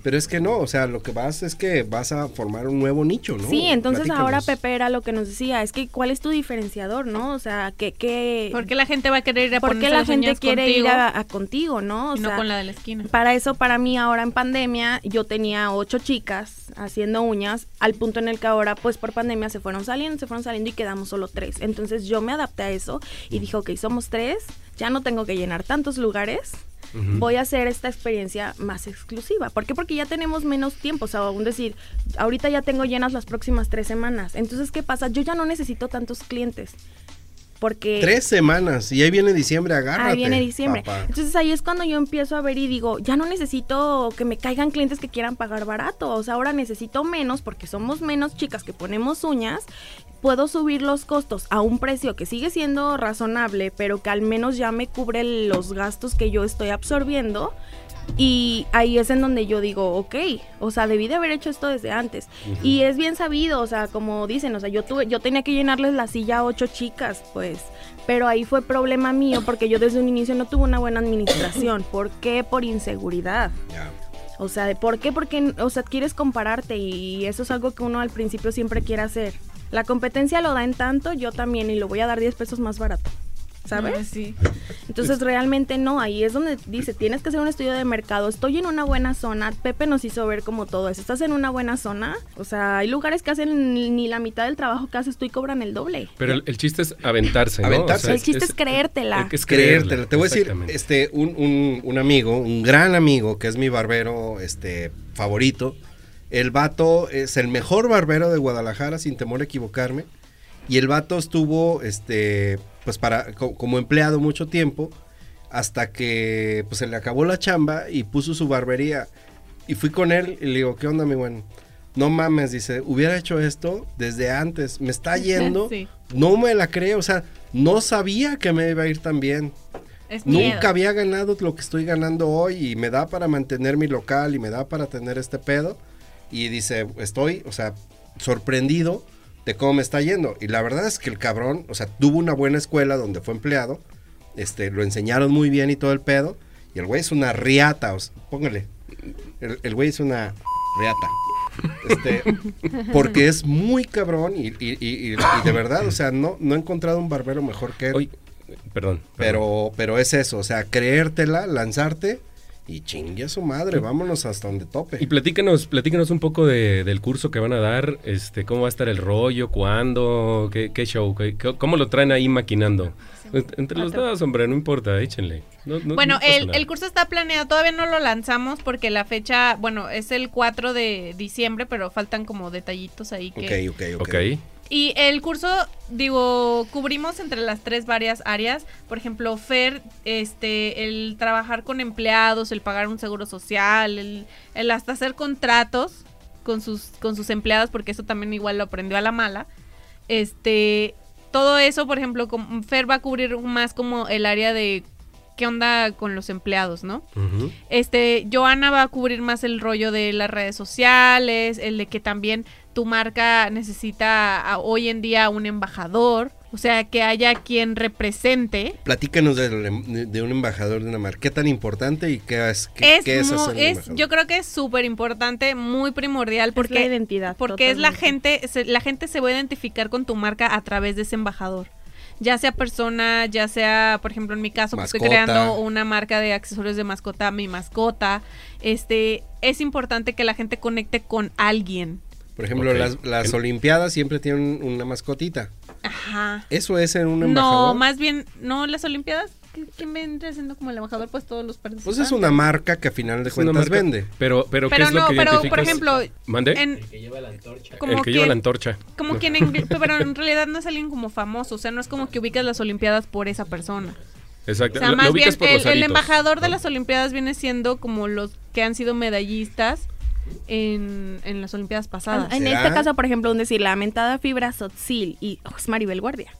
Pero es que no, o sea, lo que vas es que vas a formar un nuevo nicho, ¿no? Sí, entonces ahora. Pepe era lo que nos decía, es que ¿cuál es tu diferenciador, no? O sea, que... que ¿Por qué la gente va a querer ir a por qué la gente quiere contigo ir a, a contigo, no? O y no sea, con la de la esquina? Para eso, para mí, ahora en pandemia, yo tenía ocho chicas haciendo uñas, al punto en el que ahora, pues por pandemia, se fueron saliendo, se fueron saliendo y quedamos solo tres. Entonces yo me adapté a eso y dije, ok, somos tres, ya no tengo que llenar tantos lugares. Voy a hacer esta experiencia más exclusiva. ¿Por qué? Porque ya tenemos menos tiempo. O sea, aún decir, ahorita ya tengo llenas las próximas tres semanas. Entonces, ¿qué pasa? Yo ya no necesito tantos clientes. Porque Tres semanas y ahí viene diciembre, agárrate. Ahí viene diciembre. papá. Entonces ahí es cuando yo empiezo a ver y digo, ya no necesito que me caigan clientes que quieran pagar barato. O sea, ahora necesito menos porque somos menos chicas que ponemos uñas. Puedo subir los costos a un precio que sigue siendo razonable, pero que al menos ya me cubre los gastos que yo estoy absorbiendo. Y ahí es en donde yo digo, ok, o sea, debí de haber hecho esto desde antes. Y es bien sabido, o sea, como dicen, o sea, yo tuve, yo tenía que llenarles la silla a ocho chicas, pues. Pero ahí fue problema mío porque yo desde un inicio no tuve una buena administración. *coughs* ¿Por qué? Por inseguridad. O sea, ¿de ¿por qué? Porque, o sea, quieres compararte y eso es algo que uno al principio siempre quiere hacer. La competencia lo da en tanto, yo también, y lo voy a dar 10 pesos más barato. ¿Sabes? Ah, sí. Entonces realmente no, ahí es donde dice, tienes que hacer un estudio de mercado, estoy en una buena zona, Pepe nos hizo ver como todo eso, estás en una buena zona, o sea, hay lugares que hacen ni la mitad del trabajo que haces tú y cobran el doble. Pero el, el chiste es aventarse, ¿no? Aventarse. El chiste es creértela. Es creértela. Te voy a decir, este, un, un- un amigo, un gran amigo, que es mi barbero este, favorito. El vato es el mejor barbero de Guadalajara, sin temor a equivocarme. Y el vato estuvo, este, pues para, co- como empleado mucho tiempo, hasta que pues se le acabó la chamba y puso su barbería. Y fui con él y le digo, ¿qué onda, mi buen? No mames, dice, hubiera hecho esto desde antes. Me está *laughs* yendo. Sí. No me la creo, o sea, no sabía que me iba a ir tan bien. Es miedo. Nunca había ganado lo que estoy ganando hoy y me da para mantener mi local y me da para tener este pedo. Y dice, estoy, o sea, sorprendido de cómo me está yendo. Y la verdad es que el cabrón, o sea, tuvo una buena escuela donde fue empleado. Este, lo enseñaron muy bien y todo el pedo. Y el güey es una riata, o sea, póngale. El, el güey es una riata. Este, *laughs* porque es muy cabrón y, y- y- y- y de verdad, o sea, no, no he encontrado un barbero mejor que él. Oye, perdón. perdón. Pero, pero es eso, o sea, creértela, lanzarte Y chingue a su madre, vámonos hasta donde tope. Y platícanos, platícanos un poco de- del curso que van a dar, este, cómo va a estar el rollo, cuándo, qué, qué show, qué- cómo lo traen ahí maquinando. Ent- Entre los dos, hombre, no importa, échenle. No- no- Bueno, no el, el curso está planeado, todavía no lo lanzamos porque la fecha, bueno, es el 4 de diciembre, pero faltan como detallitos ahí que... Ok, ok, ok. Ok. Y el curso, digo, cubrimos entre las tres varias áreas. Por ejemplo, FER, este, el trabajar con empleados, el pagar un seguro social, el, el hasta hacer contratos con sus, con sus empleados, porque eso también igual lo aprendió a la mala. Este, todo eso, por ejemplo, com- FER va a cubrir más como el área de qué onda con los empleados, ¿no? Este, Joana va a cubrir más el rollo de las redes sociales, el de que también tu marca necesita a- hoy en día un embajador, o sea, que haya quien represente. Platícanos de, de un embajador de una marca. ¿Qué tan importante y qué es, qué, Es, qué es hacer un es- yo creo que es súper importante, muy primordial, Porque porque la identidad. porque es la gente, se- la gente se va a identificar con tu marca a través de ese embajador. Ya sea persona, ya sea, por ejemplo, en mi caso, que estoy creando una marca de accesorios de mascota, mi mascota. Este, es importante que la gente conecte con alguien. Por ejemplo, las, las Olimpiadas siempre tienen una mascotita. Ajá. ¿Eso es en un embajador? No, más bien, no las Olimpiadas. ¿Qué- ¿Quién vendría siendo como el embajador? Pues todos los Pues participantes. es una marca que a final de cuentas marca- vende. Pero, pero, ¿qué Pero es lo no, que pero por ejemplo, ¿Mande? en, el que lleva quien- la antorcha. Como quien en, *laughs* pero en realidad no es alguien como famoso, o sea, no es como que ubicas las Olimpiadas por esa persona. Exacto. O sea, Lo- lo más bien el, el embajador de ¿no? las Olimpiadas viene siendo como los que han sido medallistas en, en las Olimpiadas pasadas. En ¿Será? este caso, por ejemplo, un decir, la mentada fibra Sotzil y oh, es Maribel Guardia.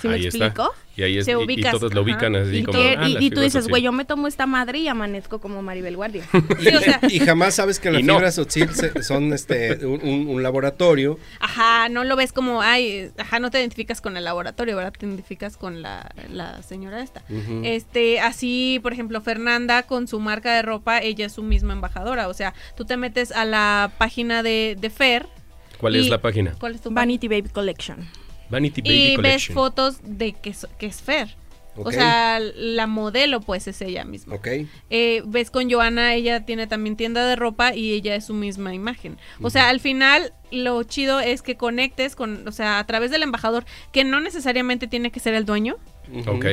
¿Sí me Ahí está. explico? Y ahí es, Se y- todos lo ubican así Y, como. que- ah, y- las y tú dices, güey, yo me tomo esta madre y amanezco como Maribel Guardia. *laughs* Sí, o sea, Y jamás sabes que las no. fibras se- son este, un, laboratorio. ajá, no lo ves como, ay, ajá, no te identificas con el laboratorio, ¿verdad? Te identificas con la, la señora esta. Este, así, por ejemplo, Fernanda con su marca de ropa, ella es su misma embajadora. O sea, tú te metes a la página de, de Fer. ¿Cuál es la página? ¿Cuál es tu Vanity Baby Collection. Vanity? Baby Y ves fotos de que, que es Fer. O sea, la modelo pues es ella misma. Ok. Eh, ves con Joana, ella tiene también tienda de ropa y ella es su misma imagen. O sea, al final lo chido es que conectes con, o sea, a través del embajador, que no necesariamente tiene que ser el dueño. Ok.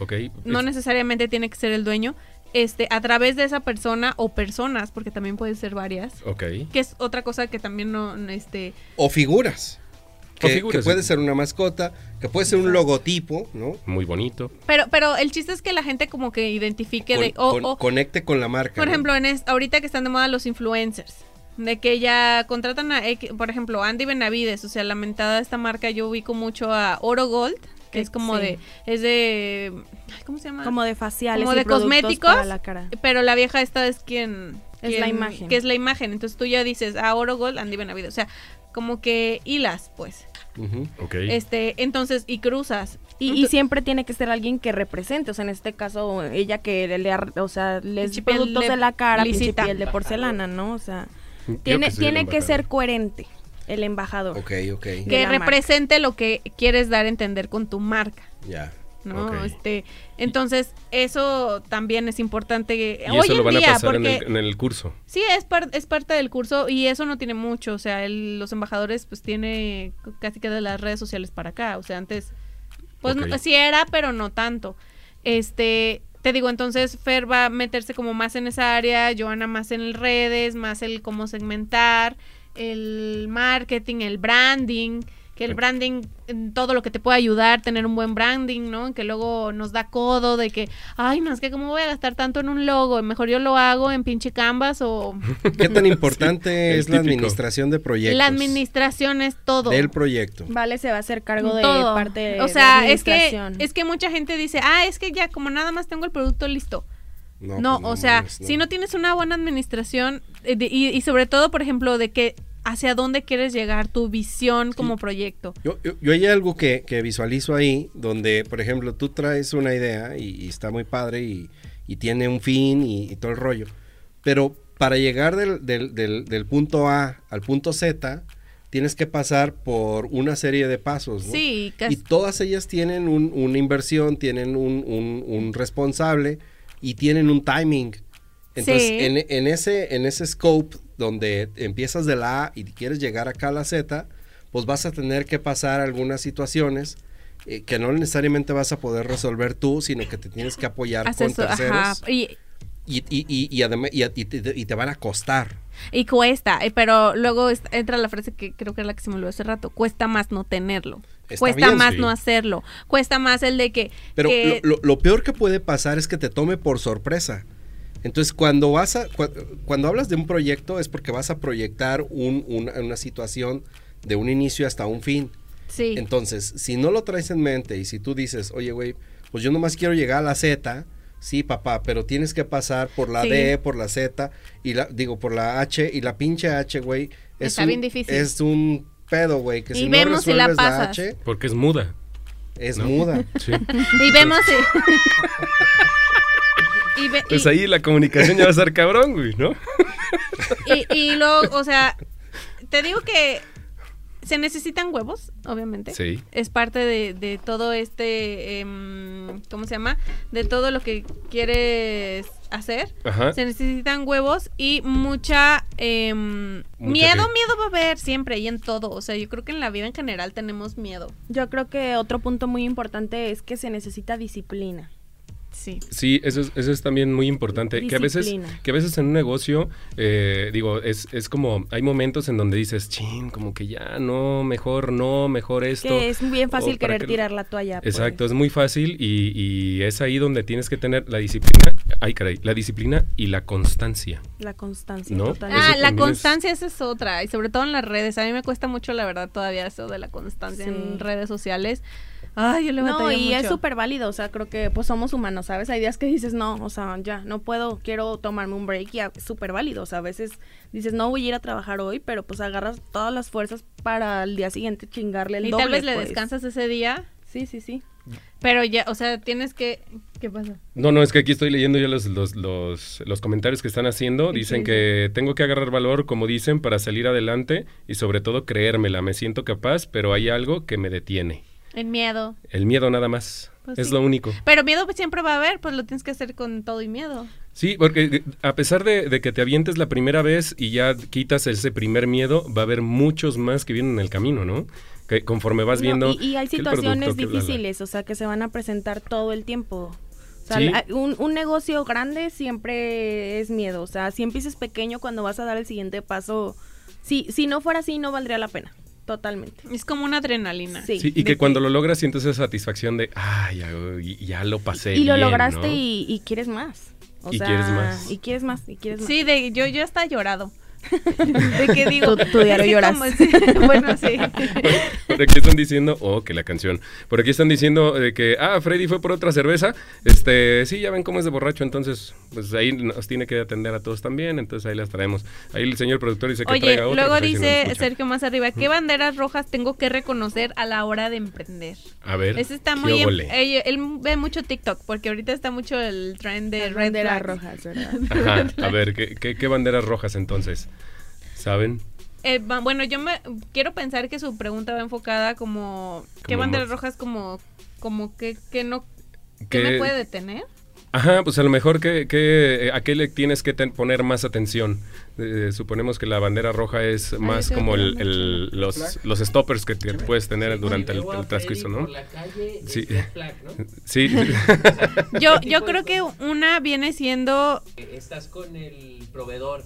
Ok. no Es- necesariamente tiene que ser el dueño, este, a través de esa persona o personas, porque también pueden ser varias, Ok. que es otra cosa que también no, este, O figuras. Que, figuras, que puede sí. ser una mascota, que puede ser un logotipo, ¿no? Muy bonito. pero, pero el chiste es que la gente como que identifique Con- de, o- con- o- conecte con la marca. Por ¿no? ejemplo, en es, ahorita que están de moda los influencers, de que ya contratan a, por ejemplo, Andy Benavides, o sea, lamentada esta marca, yo ubico mucho a Oro Gold, que es como Sí. de, es de, ay, ¿cómo se llama? Como de faciales Como y de cosméticos, para la cara. Pero la vieja esta es quien... Es la imagen. Que es la imagen, entonces tú ya dices, ah, Oro Gold, Andy Benavides, o sea, como que hilas, pues. Este, entonces, y cruzas. Y, y siempre tiene que ser alguien que represente, o sea, en este caso, ella que le, ar- o sea, les piel productos de- de la cara, piel de porcelana, ¿no? O sea, tiene, que tiene que ser coherente el embajador. Ok, ok. que marca. represente lo que quieres dar a entender con tu marca. Ya. ¿No? Este, entonces, eso también es importante Y hoy eso lo en van a pasar en el, en el curso. sí es, par- es parte del curso y eso no tiene mucho, o sea, el- los embajadores pues tiene casi que de las redes sociales para acá, o sea, antes pues no- sí era, pero no tanto. Este, te digo, entonces Fer va a meterse como más en esa área, Joana más en redes, más el cómo segmentar, el marketing, el branding, que el branding, en todo lo que te puede ayudar, tener un buen branding, ¿no? Que luego nos da codo de que, ay, no, es que cómo voy a gastar tanto en un logo, mejor yo lo hago en pinche Canvas o *laughs* ¿Qué tan importante *laughs* Sí, el es la administración de proyectos? la administración es todo. Del proyecto. Vale, se va a hacer cargo de todo. parte de O de sea, es que administración. es que mucha gente dice, "Ah, es que ya como nada más tengo el producto listo." No, No, pues o sea, mames, no. si no tienes una buena administración eh, de- y, y sobre todo, por ejemplo, de que hacia dónde quieres llegar, tu visión como proyecto. Yo, yo, yo hay algo que, que visualizo ahí, donde, por ejemplo, tú traes una idea y, y está muy padre y, y tiene un fin y, y todo el rollo. Pero para llegar del, del- del- del punto A al punto Z, tienes que pasar por una serie de pasos. ¿no? Sí, Y casi, todas ellas tienen un- una inversión, tienen un, un- un responsable y tienen un timing. Entonces, Sí. en, en ese, en ese scope donde empiezas de la A y quieres llegar acá a la Z, pues vas a tener que pasar algunas situaciones eh, que no necesariamente vas a poder resolver tú, sino que te tienes que apoyar con Asesor- ajá, terceros y, y, y, y, además y, te, y te van a costar. y cuesta, eh, pero luego entra la frase que creo que es la que se me olvidó hace rato, cuesta más no tenerlo. Está cuesta bien, más sí. no hacerlo. Cuesta más el de que... Pero que- lo, lo- lo peor que puede pasar es que te tome por sorpresa. Entonces, cuando vas a, cua- cuando hablas de un proyecto es porque vas a proyectar un- una, una situación de un inicio hasta un fin. sí. Entonces, si no lo traes en mente y si tú dices, oye, güey, pues yo nomás quiero llegar a la Z, sí, papá, pero tienes que pasar por la Sí. D, por la Z, y la, digo, por la H, y la pinche H, güey, es Está un, bien difícil. Es un pedo, güey, que Y si vemos no si la resuelves la, pasas. H, Porque es muda. es ¿No? muda. Sí. *laughs* Y vemos... eh, *laughs* y, ve- Pues y- ahí la comunicación ya va a estar cabrón, güey, ¿no? *laughs* y, y luego, o sea, te digo que se necesitan huevos, obviamente. Sí. Es parte de, de todo este, em, ¿cómo se llama? De todo lo que quieres hacer. Ajá. Se necesitan huevos y mucha em, Mucha miedo, miedo va a haber siempre y en todo. O sea, yo creo que en la vida en general tenemos miedo. Yo creo que otro punto muy importante es que se necesita disciplina. Sí. Sí, eso es, eso es también muy importante. Que a veces, Disciplina. que a veces en un negocio, eh, digo, es, es como, hay momentos en donde dices, chin, como que ya, no, mejor no, mejor esto. Que es bien fácil querer que- tirar la toalla. pues. Exacto, es muy fácil y, y es ahí donde tienes que tener la disciplina, ay caray, la disciplina y la constancia. La constancia, ¿No? totalmente. Ah, Eso la también es- constancia esa es otra, y sobre todo en las redes. A mí me cuesta mucho, la verdad, todavía eso de la constancia Sí. en redes sociales. Ay, yo le No, y es súper válido, o sea, creo que pues somos humanos, ¿sabes? Hay días que dices, no, o sea, ya, no puedo, quiero tomarme un break y a- es súper válido, o sea, a veces dices, no voy a ir a trabajar hoy, pero pues agarras todas las fuerzas para el día siguiente chingarle el Y doble, tal vez le pues. descansas ese día, Sí, sí, sí. pero ya, o sea, tienes que... ¿Qué pasa? No, no, es que aquí estoy leyendo ya los, los, los, los comentarios que están haciendo. ¿Y Dicen que tengo que agarrar valor, como dicen, para salir adelante y sobre todo creérmela. Me siento capaz, pero hay algo que me detiene. El miedo. El miedo nada más. Pues es sí. lo único. Pero miedo pues, siempre va a haber, pues lo tienes que hacer con todo y miedo. Sí, porque eh, a pesar de, de que te avientes la primera vez y ya quitas ese primer miedo, va a haber muchos más que vienen en el camino, ¿no? Que conforme vas No, viendo... y, y hay situaciones producto, que bla, bla. difíciles, o sea, que se van a presentar todo el tiempo. O sea, Sí. un, un negocio grande siempre es miedo, o sea, si empiezas pequeño cuando vas a dar el siguiente paso, si, si no fuera así no valdría la pena, totalmente. Es como una adrenalina. Sí. Sí, y que cuando lo logras sientes esa satisfacción de, ay, ya, ya lo pasé y lo bien", lograste ¿no? y, y quieres más. O Y sea, quieres más. Y quieres más, y quieres más. Sí, de, yo, yo hasta he llorado. *laughs* de que digo... Tú- tú diario lloras. como- sí, *laughs* bueno, sí. *laughs* Por aquí están diciendo, oh, que la canción. Por aquí están diciendo de que, ah, Freddy fue por otra cerveza. Este, sí, ya ven cómo es de borracho, entonces, pues ahí nos tiene que atender a todos también, entonces ahí las traemos. Ahí el señor productor dice que Oye, traiga otra. luego no dice. Sergio más arriba, ¿qué banderas rojas tengo que reconocer a la hora de emprender? A ver. Ese está ¿qué muy... em- eh, él ve mucho TikTok, porque ahorita está mucho el trend de banderas rojas, ¿verdad? Ajá, a ver, ¿qué, qué, qué banderas rojas entonces? ¿Saben? Eh, bueno, yo me quiero pensar que su pregunta va enfocada como... ¿Qué Como banderas más- rojas como... como que, que no... ¿Qué- ¿Qué me puede detener? Ajá, pues a lo mejor que, que, eh, a qué le tienes que ten- poner más atención. Eh, suponemos que la bandera roja es más como que el, los, los stoppers que te puedes tener durante el, el transcurso, ¿no? Por la calle, es Sí. flag, ¿no? *laughs* *laughs* Sí, Yo, ¿Qué yo creo que una viene siendo... Estás con el proveedor.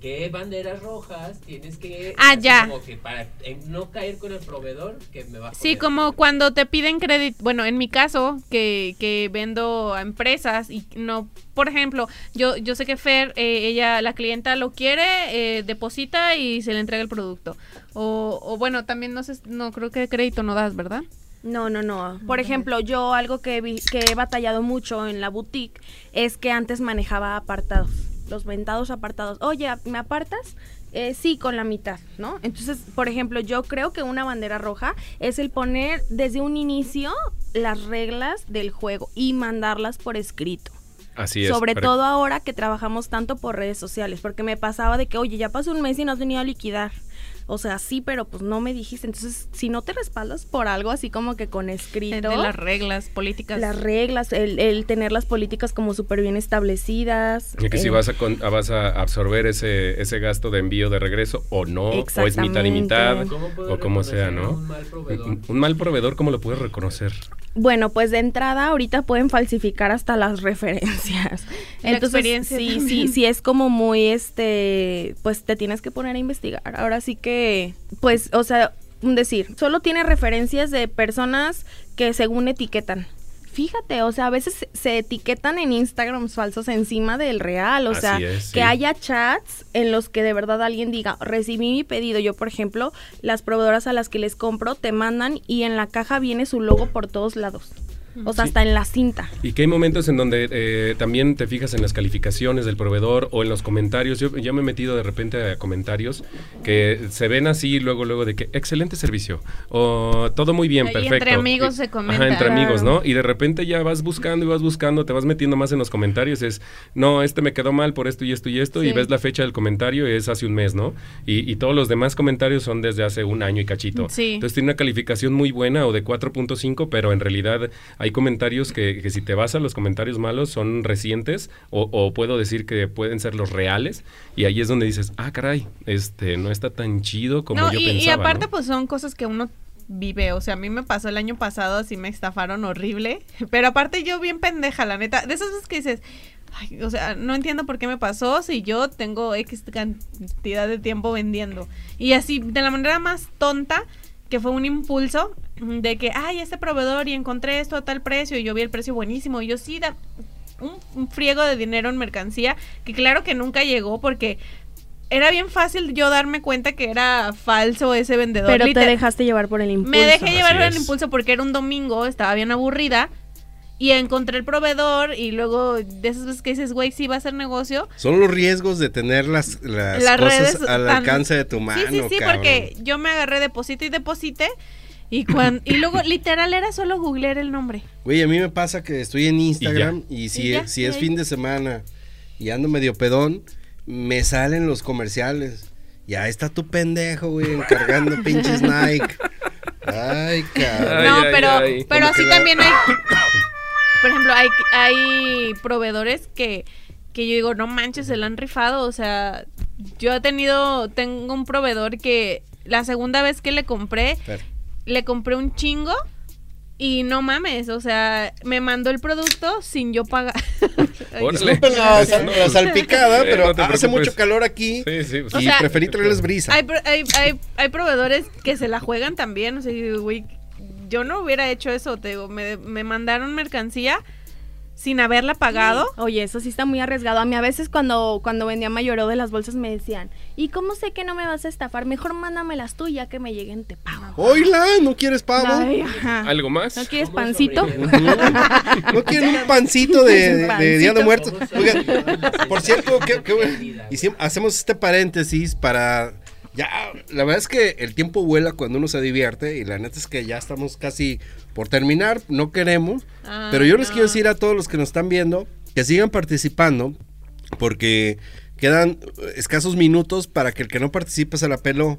¿Qué banderas rojas tienes que Ah, ya. Como que para eh, no caer con el proveedor que me va a Sí, como cuando te piden crédito, bueno, en mi caso, que, que vendo a empresas y no, por ejemplo, yo, yo sé que Fer, eh, ella, la clienta lo quiere, eh, deposita y se le entrega el producto. O, o bueno, también no sé, no creo que crédito no das, ¿verdad? No, no, no. Por ejemplo, yo algo que, vi- que he batallado mucho en la boutique es que antes manejaba apartados, los ventados apartados. Oye, ¿me apartas? Eh, sí, con la mitad, ¿no? Entonces, por ejemplo, yo creo que una bandera roja es el poner desde un inicio las reglas del juego y mandarlas por escrito. Así es. Sobre todo ahora que trabajamos tanto por redes sociales, porque me pasaba de que, oye, ya pasó un mes y no has venido a liquidar. O sea, sí, pero pues no me dijiste. Entonces, si no te respaldas por algo así como que con escrito, De las reglas políticas. las reglas, el, el tener las políticas como súper bien establecidas. Y que si eh, vas a, con- vas a absorber ese, ese gasto de envío de regreso o no, o es mitad y mitad, Exactamente. ¿Cómo puedo o como sea, ¿no? Un mal proveedor. Un, un mal proveedor, ¿cómo lo puedes reconocer? Bueno, pues de entrada ahorita pueden falsificar hasta las *laughs* referencias. La Entonces, experiencia sí, sí, también. sí es como muy este, pues te tienes que poner a investigar. Ahora sí que pues, o sea, decir, solo tiene referencias de personas que según etiquetan. Fíjate, o sea, a veces se- etiquetan en Instagram falsos encima del real, o Así sea, es, sí. que haya chats en los que de verdad alguien diga, recibí mi pedido. Yo, por ejemplo, las proveedoras a las que les compro te mandan y en la caja viene su logo por todos lados. O sea, Sí. hasta en la cinta. Y que hay momentos en donde eh, también te fijas en las calificaciones del proveedor o en los comentarios. Yo ya me he metido de repente a comentarios que se ven así luego, luego de que excelente servicio o todo muy bien, Ahí perfecto. entre amigos se comenta. Ajá, entre Claro. amigos, ¿no? Y de repente ya vas buscando y vas buscando, te vas metiendo más en los comentarios. Es, no, este me quedó mal por esto y esto y esto. Y ves la fecha del comentario y es hace un mes, ¿no? Y, y todos los demás comentarios son desde hace un año y cachito. Sí. Entonces tiene una calificación muy buena o de 4.5, pero en realidad hay comentarios que, que si te vas a los comentarios malos son recientes o, o puedo decir que pueden ser los reales y ahí es donde dices, ah, caray, este no está tan chido como no, yo y, pensaba. y aparte, ¿no? pues son cosas que uno vive. O sea, a mí me pasó el año pasado, así me estafaron horrible. *laughs* Pero aparte, yo bien pendeja, la neta. De esas veces que dices. "Ay, o sea, no entiendo por qué me pasó si yo tengo X cantidad de tiempo vendiendo. Y así, de la manera más tonta, que fue un impulso de que, ay, este proveedor y encontré esto a tal precio y yo vi el precio buenísimo y yo sí, da un, un friego de dinero en mercancía que claro que nunca llegó porque era bien fácil yo darme cuenta que era falso ese vendedor. Pero te dejaste llevar por el impulso. me dejé llevar Así el impulso porque era un domingo, estaba bien aburrida. Y encontré el proveedor y luego de esas veces que dices, güey, sí va a ser negocio. Son los riesgos de tener las, las, Las cosas redes al tan- alcance de tu mano. sí, sí, sí, cabrón. porque yo me agarré deposito y deposite. Y, cuan- y luego *coughs* literal era solo googlear el nombre. Güey, a mí me pasa que estoy en Instagram y, si, Y es, si y es fin de semana y ando medio pedón, me salen los comerciales. Ya está tu pendejo, güey, encargando *laughs* pinches Nike. Ay, cabrón. No, ay, pero, ay. pero así también hay. *coughs* Por ejemplo, hay, hay proveedores que, que yo digo, no manches, se la han rifado. O sea, yo he tenido, tengo un proveedor que la segunda vez que le compré, le compré un chingo y no mames, o sea, me mandó el producto sin yo pagar. *laughs* Disculpen la, la salpicada, Eh, pero no te hace mucho calor aquí Sí, sí, pues, O y sea, preferí traerles brisa. Hay, pro- hay, hay, hay proveedores que se la juegan también, o sea, güey, yo no hubiera hecho eso, te digo, me, me mandaron mercancía sin haberla pagado. Oye, eso sí está muy arriesgado. A mí a veces cuando, cuando vendía mayoreo de las bolsas me decían, ¿y cómo sé que no me vas a estafar? Mejor mándamelas tú ya que me lleguen te pago. Oila, ¿no quieres pavo? Ay, ajá. ¿Algo más? ¿No quieres ¿Cómo pancito? ¿No quieren un *laughs* pancito de, de- de Día de. Muertos? ¿Cómo Oigan, por cierto, ¿qué, qué- Pérdida. hicim- hacemos este paréntesis para... Ya, la verdad es que el tiempo vuela cuando uno se divierte y la neta es que ya estamos casi por terminar, no queremos, Ah, pero yo les no. quiero decir a todos los que nos están viendo que sigan participando porque quedan escasos minutos para que el que no participe se la peló.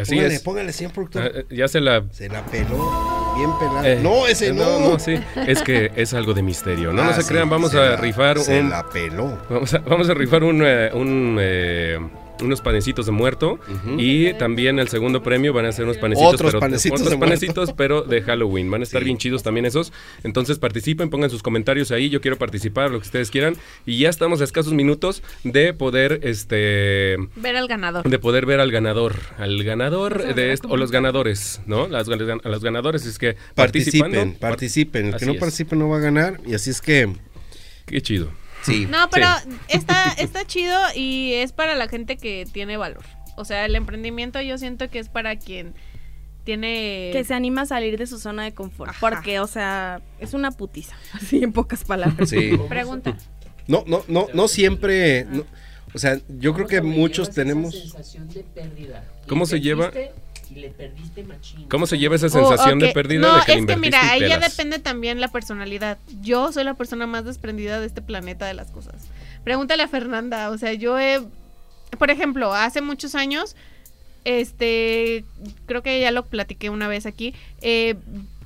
Así póngale, es. póngale 100 productor. Ah, ya se la... Se la peló, bien pelada. eh, no, ese eh, no. No, sí. Es que es algo de misterio. No, no Ah, se sí, crean, vamos se a la- rifar Se un... la peló. Vamos a, vamos a rifar un, eh, un, eh, unos panecitos de muerto y también el segundo premio van a ser unos panecitos, Otros pero, panecitos otros de muerto. panecitos, pero de Halloween. Van a estar Sí. bien chidos también esos. Entonces participen, pongan sus comentarios ahí. Yo quiero participar, lo que ustedes quieran. Y ya estamos a escasos minutos de poder, este, Ver al ganador. de poder ver al ganador, al ganador de esto o los ganadores, ¿no? Las, a los ganadores es que Participen, participen. El que Así no participe no va a ganar. Y así es que, Qué chido. Sí. No, pero Sí. está, está *laughs* chido y es para la gente que tiene valor. O sea, el emprendimiento yo siento que es para quien tiene... Que se anima a salir de su zona de confort. Ajá. Porque, o sea, es una putiza. *laughs* Así en pocas palabras. Sí. *laughs* Pregunta. No, no, no, no siempre. no- o sea, yo creo ¿Cómo que muchos tenemos. sensación de pérdida? ¿Cómo se lleva? Si le perdiste machín. ¿Cómo se lleva esa Oh, sensación de ok. pérdida No, de que es que mira, ahí ya depende también la personalidad. Yo soy la persona más desprendida de este planeta de las cosas. Pregúntale a Fernanda, o sea, yo he, por ejemplo, hace muchos años, este, creo que ya lo platiqué una vez aquí, eh,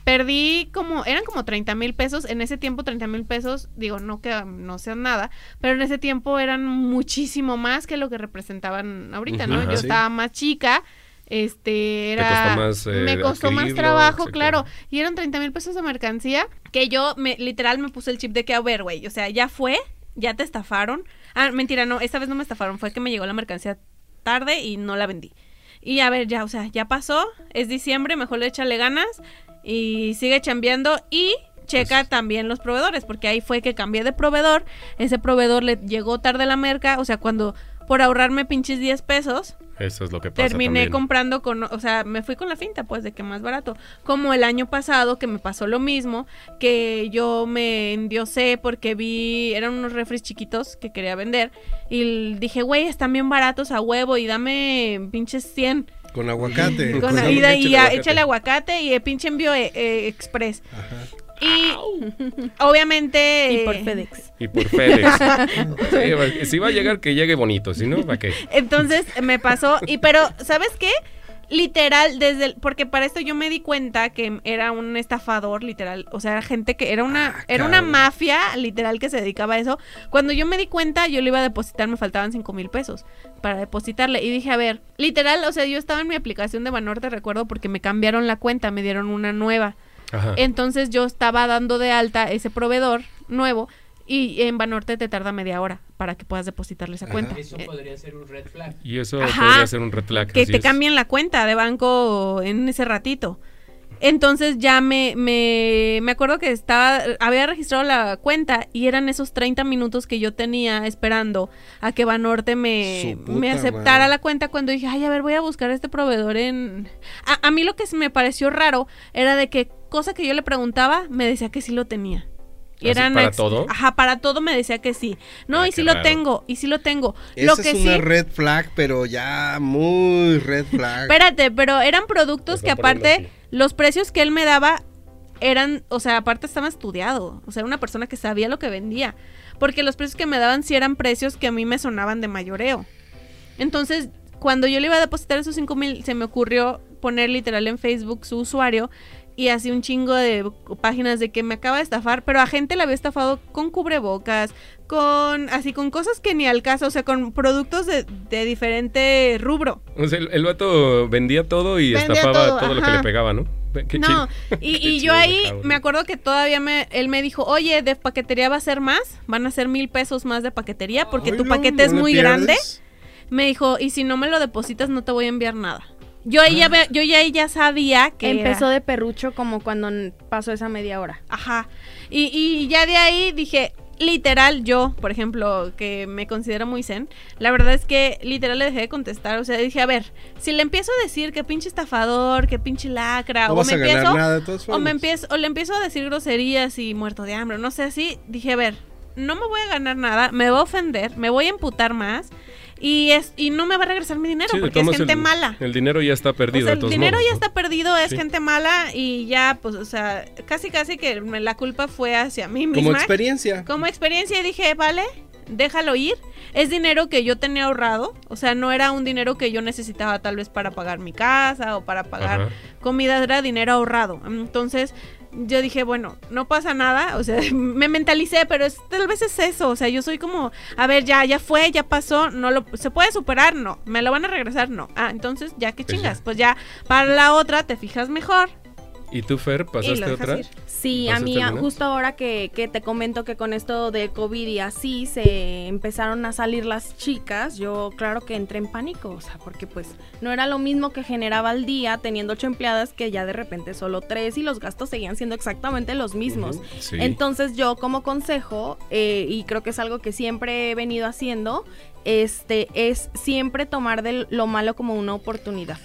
perdí como, eran como 30 mil pesos, en ese tiempo 30 mil pesos, digo, no que no sean nada, pero en ese tiempo eran muchísimo más que lo que representaban ahorita, ¿no? Yo Sí. estaba más chica, este, Te era... costó más, eh, me costó más trabajo, claro, y eran 30 mil pesos de mercancía que yo me, literal me puse el chip de que, a ver, güey, o sea, ya fue, ya te estafaron. Ah, mentira, no, esta vez no me estafaron, fue que me llegó la mercancía tarde y no la vendí. Y a ver, ya, o sea, ya pasó, es diciembre, mejor le échale ganas y sigue chambeando y checa Pues también los proveedores, porque ahí fue que cambié de proveedor, ese proveedor le llegó tarde la merca, o sea, cuando por ahorrarme pinches 10 pesos, Eso es lo que pasa terminé también. comprando con, o sea, me fui con la finta, pues, de que más barato. Como el año pasado, que me pasó lo mismo, que yo me endiosé porque vi, eran unos refres chiquitos que quería vender, y dije, güey, están bien baratos a huevo, y dame pinches 100. Con aguacate. Con, Con y, échale y aguacate. échale aguacate y el pinche envío eh, eh, express. Ajá. Y obviamente... Y por eh, FedEx. Y por FedEx. *laughs* Sí, si va a llegar, que llegue bonito, si no, ¿para qué? Entonces me pasó, y pero, ¿sabes qué? Literal, desde el, porque para esto yo me di cuenta que era un estafador, literal, o sea, era gente que era una, Ah, era una mafia, literal, que se dedicaba a eso. Cuando yo me di cuenta, yo le iba a depositar, me faltaban cinco mil pesos para depositarle, y dije, a ver, literal, o sea, yo estaba en mi aplicación de Banorte, recuerdo, porque me cambiaron la cuenta, me dieron una nueva. Ajá. Entonces yo estaba dando de alta ese proveedor nuevo, y en Banorte te tarda media hora para que puedas depositarle esa Ajá. cuenta. Eso Eh, podría ser un red flag. Y eso Ajá. podría ser un red flag. que te es. cambien la cuenta de banco en ese ratito. Entonces ya me, me, me acuerdo que estaba, había registrado la cuenta y eran esos 30 minutos que yo tenía esperando a que Banorte me, me aceptara madre. la cuenta cuando dije, ay, a ver, voy a buscar este proveedor en... A, a mí lo que me pareció raro era de que cosa que yo le preguntaba, me decía que sí lo tenía. Y ¿Así eran para todo? Ajá, para todo me decía que sí. No, Ah, y sí lo raro. tengo, y sí lo tengo. Esa lo que es una sí... red flag, pero ya muy red flag. Espérate, pero eran productos Te que aparte, así. los precios que él me daba eran, o sea, aparte estaba estudiado. O sea, era una persona que sabía lo que vendía. Porque los precios que me daban sí eran precios que a mí me sonaban de mayoreo. Entonces, cuando yo le iba a depositar esos 5 mil, se me ocurrió poner literal en Facebook su usuario y así un chingo de páginas de que me acaba de estafar, pero a gente le había estafado con cubrebocas, con así con cosas que ni al caso, o sea, con productos de, de diferente rubro. O sea, el, el vato vendía todo y Vendía estafaba todo, todo, lo que le pegaba, ¿no? Qué no, chido. y, *laughs* Qué y yo ahí me acuerdo que todavía me, él me dijo, oye, de paquetería va a ser más, van a ser mil pesos más de paquetería porque tu paquete es ¿no le muy pierdes? grande. Me dijo, y si no me lo depositas no te voy a enviar nada. Yo ahí ya, ve- yo ya, ahí ya sabía que era- Empezó de perrucho como cuando pasó esa media hora. Ajá. Y, y ya de ahí dije, literal, yo, por ejemplo, que me considero muy zen, la verdad es que literal le dejé de contestar. O sea, dije, a ver, si le empiezo a decir que pinche estafador, que pinche lacra, No o vas me a ganar empiezo. nada de todas O me empiezo, o le empiezo a decir groserías y muerto de hambre, no sé así, dije, a ver, no me voy a ganar nada, me voy a ofender, me voy a emputar más y es y no me va a regresar mi dinero Sí, porque es gente el- mala. El dinero ya está O perdido. sea, el todos dinero modos, ya ¿no? está perdido, es Sí. gente mala y ya, pues, o sea, casi casi que me- la culpa fue hacia mí misma. Como experiencia. Como experiencia y dije, vale, déjalo ir. Es dinero que yo tenía ahorrado, o sea, no era un dinero que yo necesitaba tal vez para pagar mi casa o para pagar Ajá. comida, era dinero ahorrado. Entonces yo dije, bueno, no pasa nada, o sea, *laughs* me mentalicé, pero es- tal vez es eso, o sea, yo soy como, a ver, ya, ya fue, ya pasó, no lo, ¿se puede superar? No, ¿me lo van a regresar? No. Ah, entonces, ya que Pues chingas, pues ya, para la otra te fijas mejor. ¿Y tú, Fer, pasaste otra? ir. Sí, a ¿Pasaste mí alguna? justo ahora que, que te comento que con esto de COVID y así se empezaron a salir las chicas, yo claro que entré en pánico, o sea, porque pues no era lo mismo que generaba al día teniendo ocho empleadas que ya de repente solo tres y los gastos seguían siendo exactamente los mismos. Sí. Entonces yo como consejo, eh, y creo que es algo que siempre he venido haciendo, este, es siempre tomar de lo malo como una oportunidad.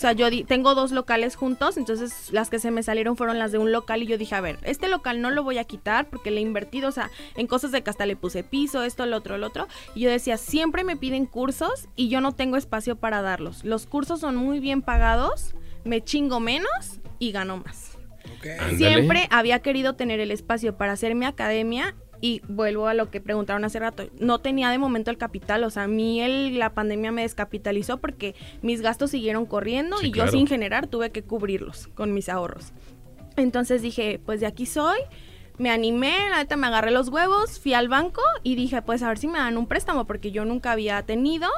O sea, yo di- tengo dos locales juntos, entonces las que se me salieron fueron las de un local y yo dije, a ver, este local no lo voy a quitar porque le he invertido, o sea, en cosas de que hasta le puse piso, esto, el otro, el otro. Y yo decía, siempre me piden cursos y yo no tengo espacio para darlos. Los cursos son muy bien pagados, me chingo menos y gano más. Siempre había querido tener el espacio para hacer mi academia y vuelvo a lo que preguntaron hace rato. No tenía de momento el capital, o sea, a mí el- la pandemia me descapitalizó porque mis gastos siguieron corriendo Sí, y claro. yo sin generar tuve que cubrirlos con mis ahorros. Entonces dije, pues de aquí soy. Me animé, la neta me agarré los huevos, fui al banco y dije, pues a ver si me dan un préstamo porque yo nunca había tenido.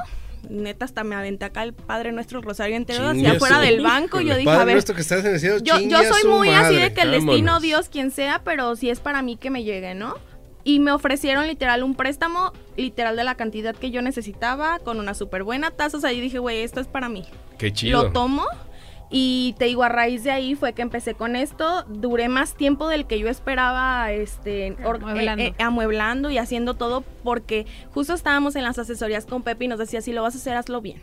Neta, hasta me aventé acá el Padre Nuestro Rosario entero Chingue hacia afuera del banco. Yo dije, a ver, que estás en el cielo, yo, yo soy muy así de que el destino. Dios, quien sea, pero si es para mí que me llegue, ¿no? Y me ofrecieron literal un préstamo, literal de la cantidad que yo necesitaba, con una súper buena tasa. O sea, yo dije, güey, esto es para mí. Qué chido. Lo tomo. Y te digo, a raíz de ahí fue que empecé con esto. Duré más tiempo del que yo esperaba, este, or- Amueblando. eh, eh, amueblando y haciendo todo, porque justo estábamos en las asesorías con Pepe y nos decía, si lo vas a hacer, hazlo bien.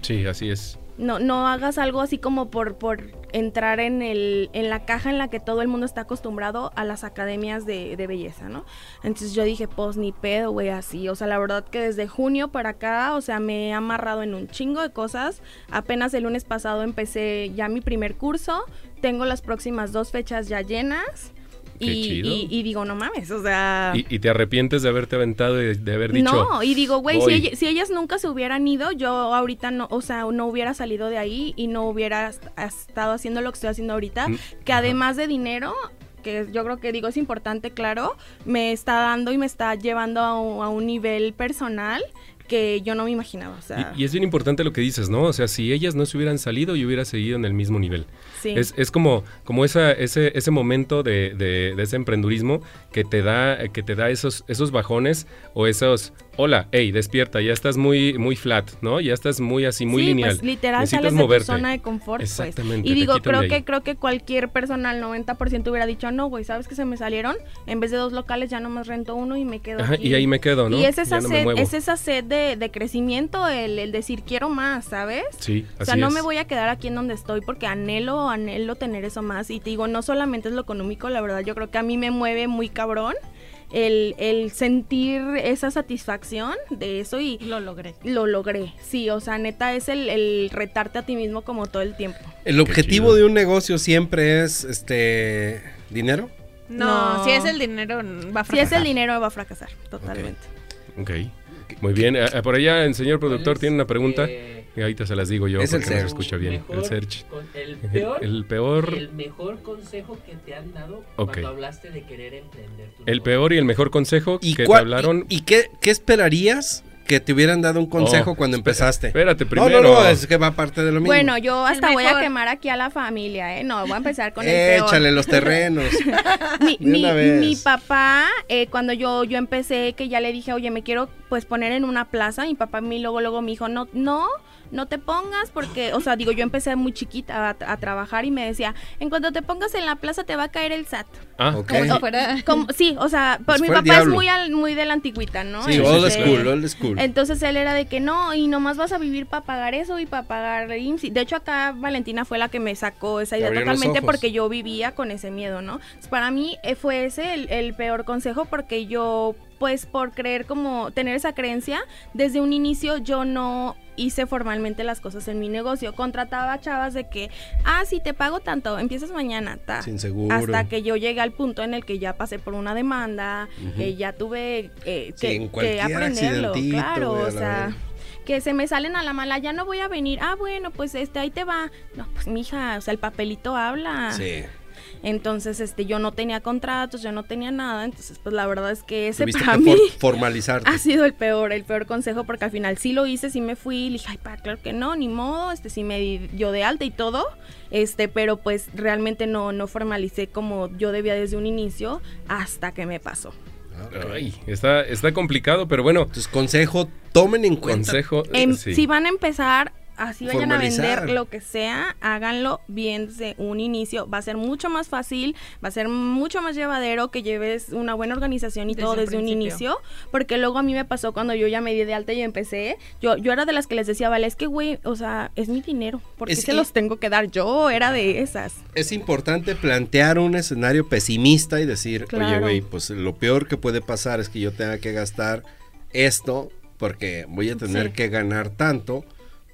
Sí, así es. No, no hagas algo así como por, por entrar en, el, en la caja en la que todo el mundo está acostumbrado a las academias de, de belleza, ¿no? Entonces yo dije, pues ni pedo, güey, así. O sea, la verdad que desde junio para acá, o sea, me he amarrado en un chingo de cosas. Apenas el lunes pasado empecé ya mi primer curso. Tengo las próximas dos fechas ya llenas. Y, chido. y- y digo, no mames, o sea... ¿Y, y te arrepientes de haberte aventado y de haber dicho. No, y digo, güey, si, voy"? ella- si ellas nunca se hubieran ido, yo ahorita no, o sea, no hubiera salido de ahí y no hubiera est- estado haciendo lo que estoy haciendo ahorita, Mm, que ajá. además de dinero, que yo creo que digo es importante, claro, me está dando y me está llevando a un, a un nivel personal que yo no me imaginaba, o sea, Y, y es bien importante lo que dices, ¿no? O sea, si ellas no se hubieran salido, yo hubiera seguido en el mismo nivel. Es, es como, como esa, ese, ese momento de, de- de ese emprendurismo que te da, que te da esos, esos bajones o esos, hola, hey, despierta, ya estás muy, muy flat, ¿no? Ya estás muy así, muy Sí, lineal. Pues, literal Necesitas sales de moverte. tu zona de confort, pues. Exactamente, Y te digo, creo de que creo que cualquier persona al 90% hubiera dicho, "No, güey, ¿sabes que se me salieron? En vez de dos locales ya nomás rento uno y me quedo Ajá, aquí". y ahí me quedo, ¿no? Y es esa no sed, es esa sed de, de crecimiento, el, el decir quiero más, ¿sabes? Sí, O así sea, no es. me voy a quedar aquí en donde estoy porque anhelo, anhelo tener eso más. Y te digo, no solamente es lo económico, la verdad, yo creo que a mí me mueve muy cabrón el, el sentir esa satisfacción de eso y Lo logré. lo logré. Sí, o sea, neta es el, el retarte a ti mismo como todo el tiempo. El objetivo de un negocio siempre es este dinero. No, No. si es el dinero, va a Si fracasar. es el dinero va a fracasar, totalmente. Ok. Muy bien. Eh, por allá el señor productor tiene una pregunta. Eh, Y ahorita se las digo yo Es el porque no se escucha bien. mejor El search. *laughs* con- el peor, el peor. el mejor consejo que te han dado Ok. cuando hablaste de querer emprender tu El negocio. peor y el mejor consejo ¿Y, que te hablaron. y, y qué, qué esperarías que te hubieran dado un consejo Oh, cuando espera- empezaste? Espérate, no, primero. no, no, es que va parte de lo mismo. Bueno, yo hasta voy a quemar aquí a la familia, ¿eh? No, voy a empezar con el peor. Échale los *laughs* terrenos. *laughs* mi, mi- mi papá, eh, cuando yo, yo empecé, que ya le dije, oye, me quiero pues poner en una plaza, mi papá a mí luego, luego me dijo, no, no, no te pongas porque, o sea, digo, yo empecé muy chiquita a, a trabajar y me decía, en cuanto te pongas en la plaza te va a caer el SAT. Ah, Ok. Como si fuera... Como, sí, o sea, pues Pues mi papá es muy, al- muy de la antigüita, ¿no? Sí, old school, old school. Entonces él era de que no, y nomás vas a vivir para pagar eso y para pagar IMSS. De hecho, acá Valentina fue la que me sacó esa idea totalmente porque yo vivía con ese miedo, ¿no? Para mí eh, fue ese el, el peor consejo porque yo, pues por creer como tener esa creencia, desde un inicio yo no hice formalmente las cosas en mi negocio. Contrataba a chavas de que, ah, sí, te pago tanto, empiezas mañana, ta. Sin seguro. Hasta que yo llegué al punto en el que ya pasé por una demanda, que ya tuve eh, que, aprenderlo, claro, o sea, que se me salen a la mala, ya no voy a venir, ah, bueno, pues este, ahí te va, no, pues mija, o sea, el papelito habla, Sí. Entonces, este, yo no tenía contratos, yo no tenía nada, entonces, pues la verdad es que ese para que mí for- *laughs* formalizarte. ha sido el peor, el peor consejo, porque al final sí lo hice, sí me fui, le dije, ay, pa, claro que no, ni modo, este, sí me di yo de alta y todo, este, pero pues realmente no, no formalicé como yo debía desde un inicio hasta que me pasó. Ay, está, está complicado, pero bueno, Entonces, consejo, tomen en cuenta. consejo. eh, Em, sí. Si van a empezar, así vayan a vender lo que sea, háganlo bien desde un inicio. Va a ser mucho más fácil, va a ser mucho más llevadero que lleves una buena organización y Desde todo desde un inicio. Porque luego a mí me pasó cuando yo ya me di de alta y empecé. Yo, yo era de las que les decía, vale, es que güey, o sea, es mi dinero. ¿Por qué Es se los tengo que dar? Yo era de esas. Es importante plantear un escenario pesimista y decir, oye, Claro. güey, pues lo peor que puede pasar es que yo tenga que gastar esto porque voy a tener Sí. que ganar tanto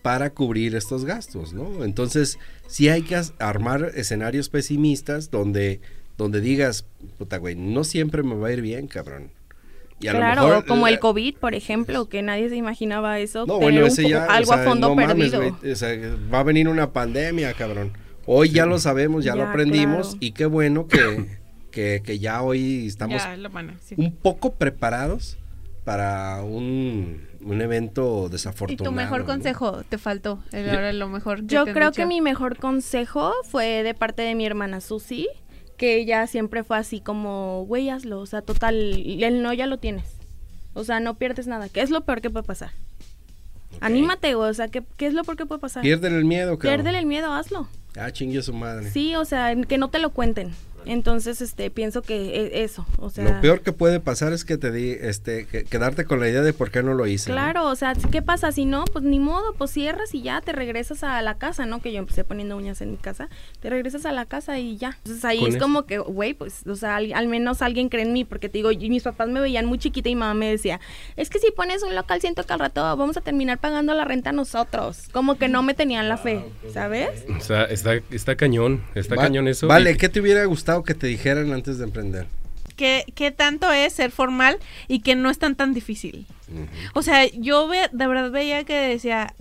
para cubrir estos gastos, ¿no? Entonces, sí hay que armar escenarios pesimistas donde, donde digas, puta, güey, no siempre me va a ir bien, cabrón. Y a lo Claro, mejor, como el COVID, por ejemplo, que nadie se imaginaba eso. No, tener bueno, ese ya, o algo sea, a fondo no mames, perdido. o sea, va a venir una pandemia, cabrón. Hoy ya lo sabemos, ya, lo aprendimos claro. y qué bueno que, que, que ya hoy estamos Ya, un poco preparados para un, un evento Y desafortunado. tu mejor ¿no? consejo te faltó. El- Ahora lo mejor. que Yo te creo dicho. que mi mejor consejo fue de parte de mi hermana Susi, que ella siempre fue así como, güey, hazlo, o sea, total, el no ya lo tienes. O sea, no pierdes nada. ¿Qué es lo peor que puede pasar? Anímate, güey, o sea, ¿qué, qué es lo peor que puede pasar? Piérdele el miedo, cabrón. Piérdele el miedo, hazlo. Ah, chingue a su madre. Sí, o sea, que no te lo cuenten. Entonces, este, pienso que e- eso, o sea... Lo peor que puede pasar es que te di, este, que- quedarte con la idea de por qué no lo hice. ¿no? Claro, o sea, ¿qué pasa? Si no, pues ni modo, pues cierras y ya te regresas a la casa, ¿no? Que yo empecé poniendo uñas en mi casa, te regresas a la casa y ya. Entonces ahí es eso. como que, güey, pues, o sea, al, al menos alguien cree en mí, porque te digo, y mis papás me veían muy chiquita y mamá me decía, es que si pones un local, siento que al rato vamos a terminar pagando la renta nosotros. Como que no me tenían la fe, ¿sabes? O sea, está, está cañón, está Va- cañón eso. Vale, y- ¿qué te hubiera gustado que te dijeran antes de emprender? ¿Qué, qué tanto es ser formal y que no es tan tan difícil? O sea, yo ve- de verdad veía que decía,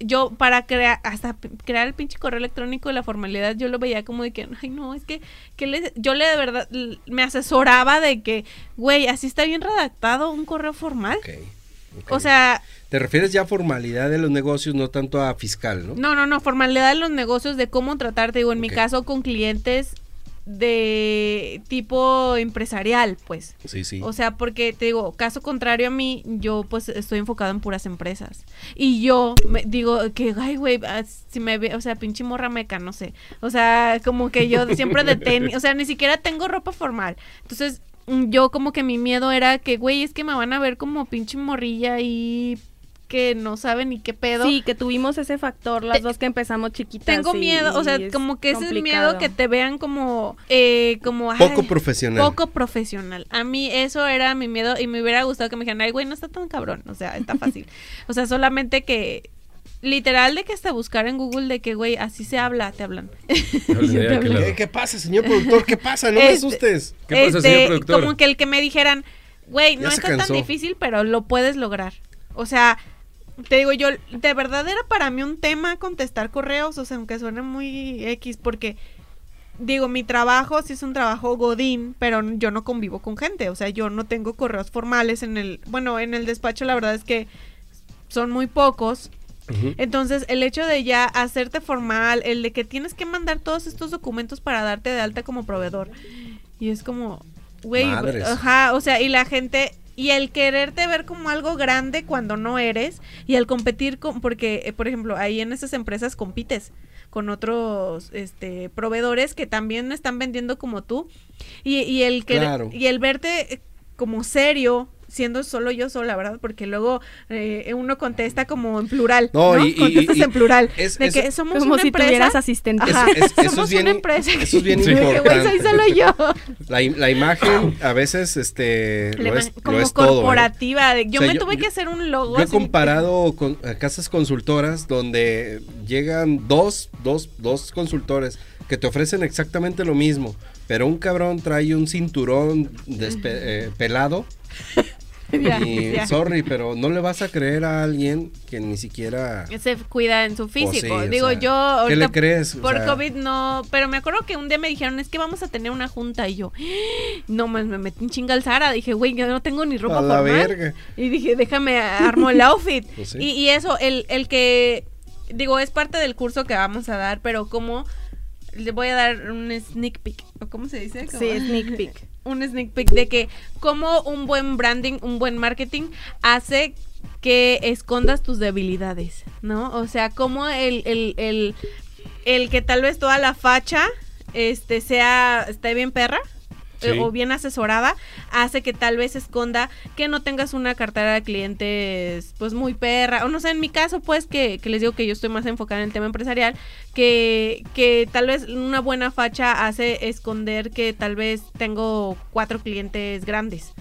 yo para crear, hasta crear el pinche correo electrónico de la formalidad, yo lo veía como de que, ay no, es que, que le- yo le de verdad me asesoraba de que, güey, así está bien redactado un correo formal. Ok, ok. O sea, Te refieres ya a formalidad de los negocios, no tanto a fiscal, ¿no? no, no, no, formalidad de los negocios, de cómo tratarte, digo, en mi caso con clientes de tipo empresarial, pues. Sí, sí. O sea, porque te digo, caso contrario a mí, yo pues estoy enfocado en puras empresas. Y yo me digo que, ay, güey, ah, si me ve, o sea, pinche morra meca, no sé. O sea, como que yo siempre de tenis, o sea, ni siquiera tengo ropa formal. Entonces, yo como que mi miedo era que, güey, es que me van a ver como pinche morrilla y que no saben ni qué pedo. Sí, que tuvimos ese factor, las Te- dos que empezamos chiquitas. Tengo y- miedo, o sea, es como que ese es el complicado. miedo que te vean como, eh, como, Poco ay, profesional. poco profesional. A mí eso era mi miedo y me hubiera gustado que me dijeran, ay, güey, no está tan cabrón. O sea, está fácil. *laughs* o sea, solamente que, literal, de que hasta buscar en Google de que, güey, así se habla, te hablan. *laughs* Te *laughs* hablo. lado. ¿Qué, qué pasa, señor productor? ¿Qué pasa? No me Este- asustes. ¿Qué pasa, Este, señor productor? Como que el que me dijeran, güey, no está tan difícil, pero lo puedes lograr. O sea, te digo yo, de verdad era para mí un tema contestar correos, o sea, aunque suene muy X, porque digo, mi trabajo sí es un trabajo godín, pero yo no convivo con gente, o sea, yo no tengo correos formales en el, bueno, en el despacho la verdad es que son muy pocos. Entonces, el hecho de ya hacerte formal, el de que tienes que mandar todos estos documentos para darte de alta como proveedor. Y es como, güey, ajá, o sea, y la gente y el quererte ver como algo grande cuando no eres y el competir con porque eh, por ejemplo, ahí en esas empresas compites con otros este proveedores que también están vendiendo como tú y, y el que Claro. y el verte como serio siendo solo yo sola, ¿verdad? Porque luego eh, uno contesta como en plural, No, ¿no? y- y- Contestas y- en plural. es- de es- que somos Como una si empresa. tuvieras asistente. Ajá, Es- eso es somos bien- una empresa. eso es bien *laughs* que, güey, importante. soy solo yo. La, la imagen a veces este, Le lo lo como es todo, ¿eh? corporativa. Yo O sea, me yo- tuve yo- que hacer un logo. Yo he comparado con a casas consultoras donde llegan dos, dos, dos consultores que te ofrecen exactamente lo mismo, pero un cabrón trae un cinturón despe- eh, pelado *laughs* Ya, y ya. sorry, pero no le vas a creer a alguien que ni siquiera Se cuida en su físico. sí, o Digo, sea, yo ¿qué ahorita le crees? O por sea- COVID no, pero me acuerdo que un día me dijeron, es que vamos a tener una junta y yo, no me, me metí en chinga al Zara, dije, güey, yo no tengo ni ropa la formal. verga. Y dije, déjame armo el outfit. Pues sí. y, y eso, el, el que, digo, es parte del curso que vamos a dar, pero como le voy a dar un sneak peek, ¿o cómo se dice? Sí, sneak peek. *laughs* un sneak peek de que como un buen branding, un buen marketing hace que escondas tus debilidades, ¿no? O sea, como el, el, el, el que tal vez toda la facha este sea esté bien perra eh, o bien asesorada hace que tal vez esconda que no tengas una cartera de clientes pues muy perra. O no sé en mi caso pues que, que les digo que yo estoy más enfocada en el tema empresarial que, que tal vez una buena facha hace esconder que tal vez tengo cuatro clientes grandes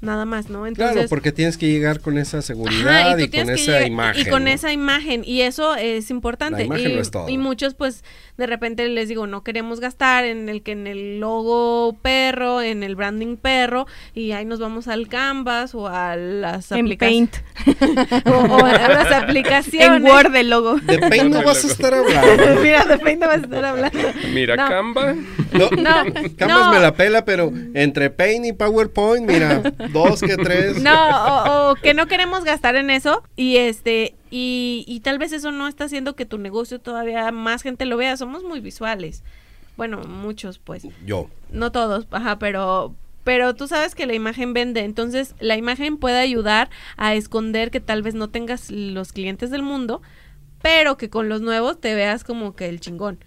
nada más no entonces Claro, porque tienes que llegar con esa seguridad y, con esa llegar- imagen. Y con ¿no? esa imagen. Y eso es importante. La imagen y, lo es todo. y muchos, pues, de repente les digo, no queremos gastar en el que en el logo perro, en el branding perro, y ahí nos vamos al Canvas o a las En aplicaciones. Paint. *laughs* O, o a las aplicaciones. En Word el logo. De Paint no vas a estar hablando. *laughs* Mira, de Paint no vas a estar hablando. Mira, No. Canva. No, No, Canvas no. me la pela, pero entre Paint y PowerPoint, mira, dos que tres. No, o, o que no queremos gastar en eso y este y, y tal vez eso no está haciendo que tu negocio todavía más gente lo vea. Somos muy visuales. Bueno, muchos pues. Yo. No todos, ajá, pero pero tú sabes que la imagen vende, entonces la imagen puede ayudar a esconder que tal vez no tengas los clientes del mundo, pero que con los nuevos te veas como que el chingón.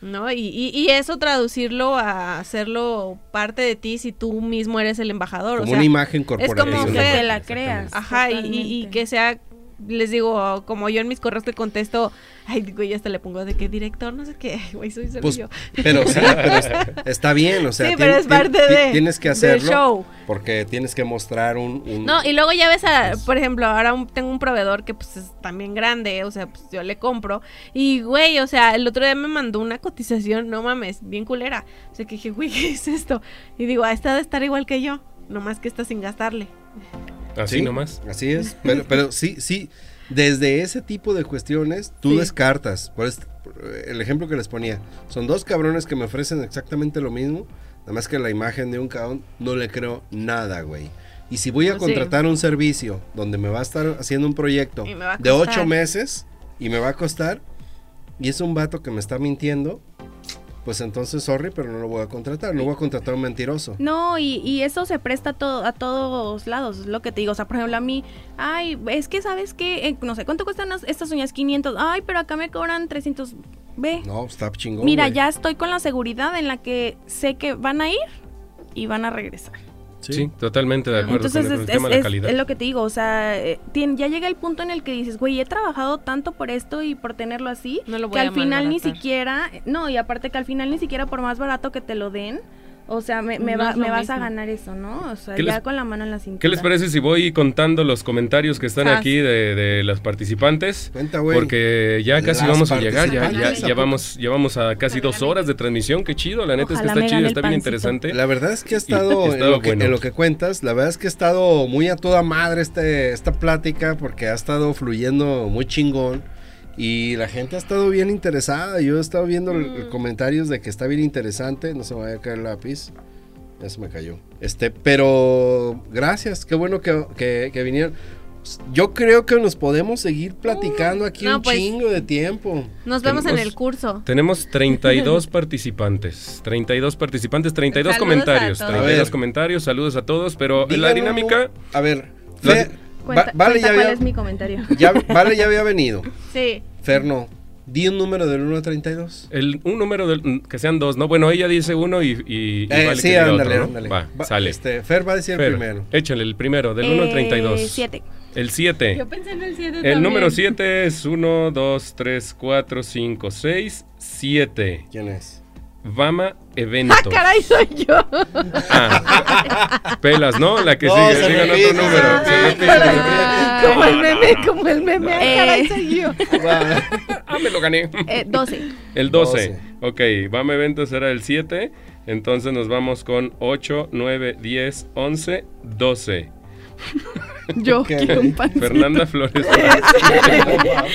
¿No? Y, y, y eso traducirlo a hacerlo parte de ti si tú mismo eres el embajador. Como o sea, una imagen como corporativa. Fer. Que te la creas. Ajá, y, y- que sea, les digo, como yo en mis correos que contesto, ay, güey, hasta le pongo de que director, no sé qué, güey, soy solo Pues, yo. pero sí, *laughs* pero es- está bien, o sea, Sí, pero tien- es parte tien- de- tienes que hacerlo show. porque tienes que mostrar un, un- No, y luego ya ves a, Pues- por ejemplo, ahora un- tengo un proveedor que pues es también grande, o sea, pues yo le compro. Y güey, o sea, el otro día me mandó una cotización, no mames, bien culera. O sea, que dije, güey, ¿qué es esto? Y digo, ah, esta de estar igual que yo, nomás que está sin gastarle. Así Sí, nomás. Así es, pero, pero sí, sí, desde ese tipo de cuestiones tú Sí. descartas. Por este- por el ejemplo que les ponía, son dos cabrones que me ofrecen exactamente lo mismo, nada más que la imagen de un cabrón no le creo nada, güey. Y si voy a contratar un servicio donde me va a estar haciendo un proyecto de ocho meses y me va a costar, y es un vato que me está mintiendo, pues entonces, sorry, pero no lo voy a contratar. No voy a contratar a un mentiroso. No, y, y eso se presta a, todo, a todos lados, es lo que te digo. O sea, por ejemplo, a mí, ay, es que sabes que, no sé, ¿cuánto cuestan las- estas uñas? 500. Ay, pero acá me cobran 300. Ve. No, está chingón. Mira, ya estoy con la seguridad en la que sé que van a ir y van a regresar. Sí, totalmente de acuerdo Entonces con el, es, tema es- de la es- calidad. es lo que te digo, o sea, eh, tien- ya llega el punto en el que dices, güey, he trabajado tanto por esto y por tenerlo así, No lo voy que a al final ni siquiera, no, y aparte que al final ni siquiera por más barato que te lo den, o sea, me, me No va- me vas a ganar eso, ¿no? O sea, ¿Qué ya les- con la mano en la cintura. ¿Qué les parece si voy contando los comentarios que están aquí de, de los participantes? Cuenta, güey. Porque ya casi Las vamos a llegar, ya, ya, participantes, ¿a ya vamos, ya vamos a casi dos horas de transmisión, qué chido, la neta Ojalá es que está chido, está bien interesante. La verdad es que ha estado, y en, lo que, bueno. en lo que cuentas, la verdad es que ha estado muy a toda madre este, esta plática porque ha estado fluyendo muy chingón y la gente ha estado bien interesada. Yo he estado viendo el comentarios de que está bien interesante, no se me vaya a caer el lápiz. Ya se me cayó. Este, pero gracias, qué bueno que, que- que vinieron. Yo creo que nos podemos seguir platicando aquí no, un pues, chingo de tiempo. Nos vemos en Tenemos- el curso. Tenemos *laughs* 32 participantes, 32 participantes, 32 Saludos comentarios, a todos. 32 A comentarios, saludos a todos, pero en la dinámica, A ver, La- Fe- Cuenta, Va- vale, cuenta ya cuál había, es mi comentario. *laughs* ya, vale ya había venido. *laughs* Sí. Fer no. Di un número del 1 a 32. el, un número del- que sean dos, ¿no? Bueno, ella dice uno y, y- y Eh, vale sí, diga otro, ándale, ¿no? ándale. Va, Va, sale. Este, Fer va a decir Fer, el primero. Échale el primero, del 1 al 32. Eh, Siete. El 7. pensé en el 7 El número 7 es 1, 2, 3, 4, 5, 6, 7. ¿Quién es? Vama Evento. Ah, caray, soy yo. Ah, pelas, ¿no? La que sigue, digan repite, otro número. como el meme, como el meme. Ah, Eh. caray, soy yo. *laughs* Ah, me lo gané. Eh, Doce. El 12. Ok, Bama Evento será el 7. Entonces nos vamos con 8, 9, 10, 11, 12. Yo Ok. quiero un pancito. Fernanda Flores. *laughs*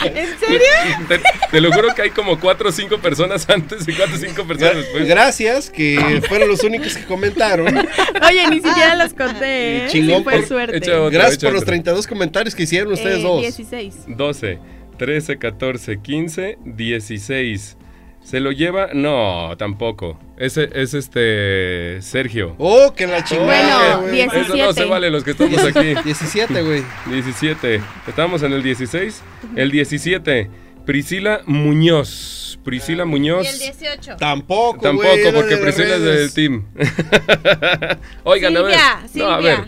¿En serio? te, te lo juro que hay como 4 o 5 personas antes y 4 o 5 personas después. Gracias, que fueron los únicos que comentaron. Oye, ni siquiera las conté, ¿eh? Chingón Sí fue por- suerte. Otro, Gracias por los otro. 32 comentarios que hicieron ustedes Eh, dos. 16. 12, 13, 14, 15, 16. Se lo lleva. No, tampoco. Ese es este. Sergio. Oh, que la chingada, Bueno, güey. Eso no se 17. vale los que estamos aquí. 17, güey. 17. Estamos en el 16. El 17. Priscila Muñoz. Priscila Muñoz. Y el 18. Tampoco, Tampoco, porque de Priscila es del team. *laughs* Oigan, a ver. Silvia, No, a ver.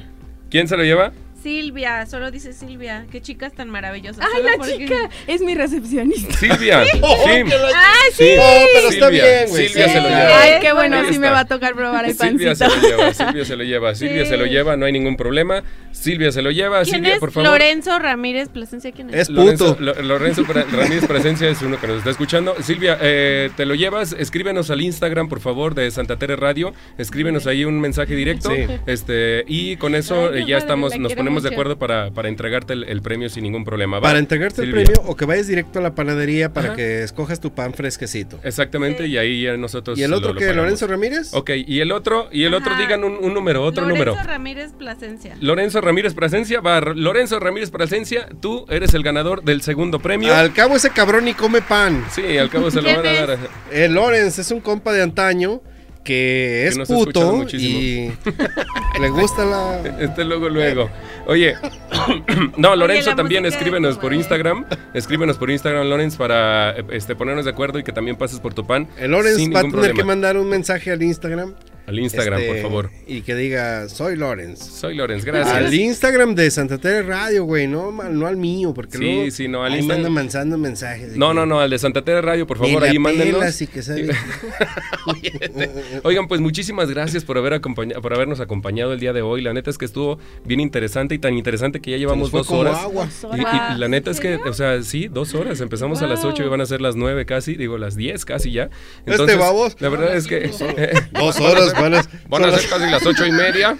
¿Quién se lo lleva? Silvia, solo dice Silvia. Qué chicas tan maravillosas. Ay, Solo la porque- chica es mi recepcionista. Silvia. Oh, Sí. que la- ¡Ay, Sí. Oh, pero está Silvia. bien, güey. Silvia sí. se lo Sí. lleva. Ay, qué bueno, sí me va a tocar probar el Silvia se pancito. lo lleva, Silvia se lo lleva, Silvia se lo lleva, no hay ningún problema. Silvia se lo lleva, ¿Quién Silvia, es por favor. Lorenzo Ramírez Plasencia? ¿Quién es? Es Lorenzo, puto. Lo- Lorenzo Ramírez Presencia es uno que nos está escuchando. Silvia, eh, te lo llevas, escríbenos al Instagram, por favor, de Santa Tere Radio. Escríbenos ahí un mensaje directo. Sí. Este, y con eso Ay, eh, ya estamos, nos quiero ponemos de acuerdo para, para entregarte el, el premio sin ningún problema. ¿va? Para entregarte el premio o que vayas directo a la panadería para Ajá. que escojas tu pan fresquecito. Exactamente, y ahí ya nosotros. ¿Y el otro lo que. Lorenzo Ramírez? Ok, y el otro, y el otro, digan un, un número, otro Lorenzo número. Ramírez Plasencia. Lorenzo Ramírez Presencia, va. Lorenzo Ramírez Presencia, tú eres el ganador del segundo premio. Al cabo ese cabrón ni come pan. Sí, al cabo se lo ¿Quién van a dar. El Lorenz es un compa de antaño que es escuchado puto muchísimo. y *laughs* le gusta la... *laughs* Este luego, luego. Oye, *clears throat* no, Lorenzo también escríbenos por. Instagram. Escríbenos por Instagram, Lorenz, para este, ponernos de acuerdo y que también pases por tu pan. El Lorenz sin va a tener que mandar un mensaje al Instagram. Al Instagram, este, por favor. Y que diga, soy Lorenz. Soy Lorenz, Al gracias. Instagram de Santa Tere Radio, güey, no, mal- no al mío, porque Sí, luego sí, no, al ahí Instagram- mandan manzando mensajes. No, que no, no, al de Santa Tere Radio, por favor, ahí mándenos. pelas y que *laughs* Oigan, pues muchísimas gracias por haber acompañado, por habernos acompañado el día de hoy. La neta es que estuvo bien interesante y tan interesante que ya llevamos dos horas. agua. Y, y la neta es que, o sea, sí, dos horas. Empezamos a las. 8 y van a ser las 9 casi, digo, las 10 casi ya. Este babos. La verdad es que. *laughs* Dos horas, a, *laughs* Van a ser casi las 8 y media.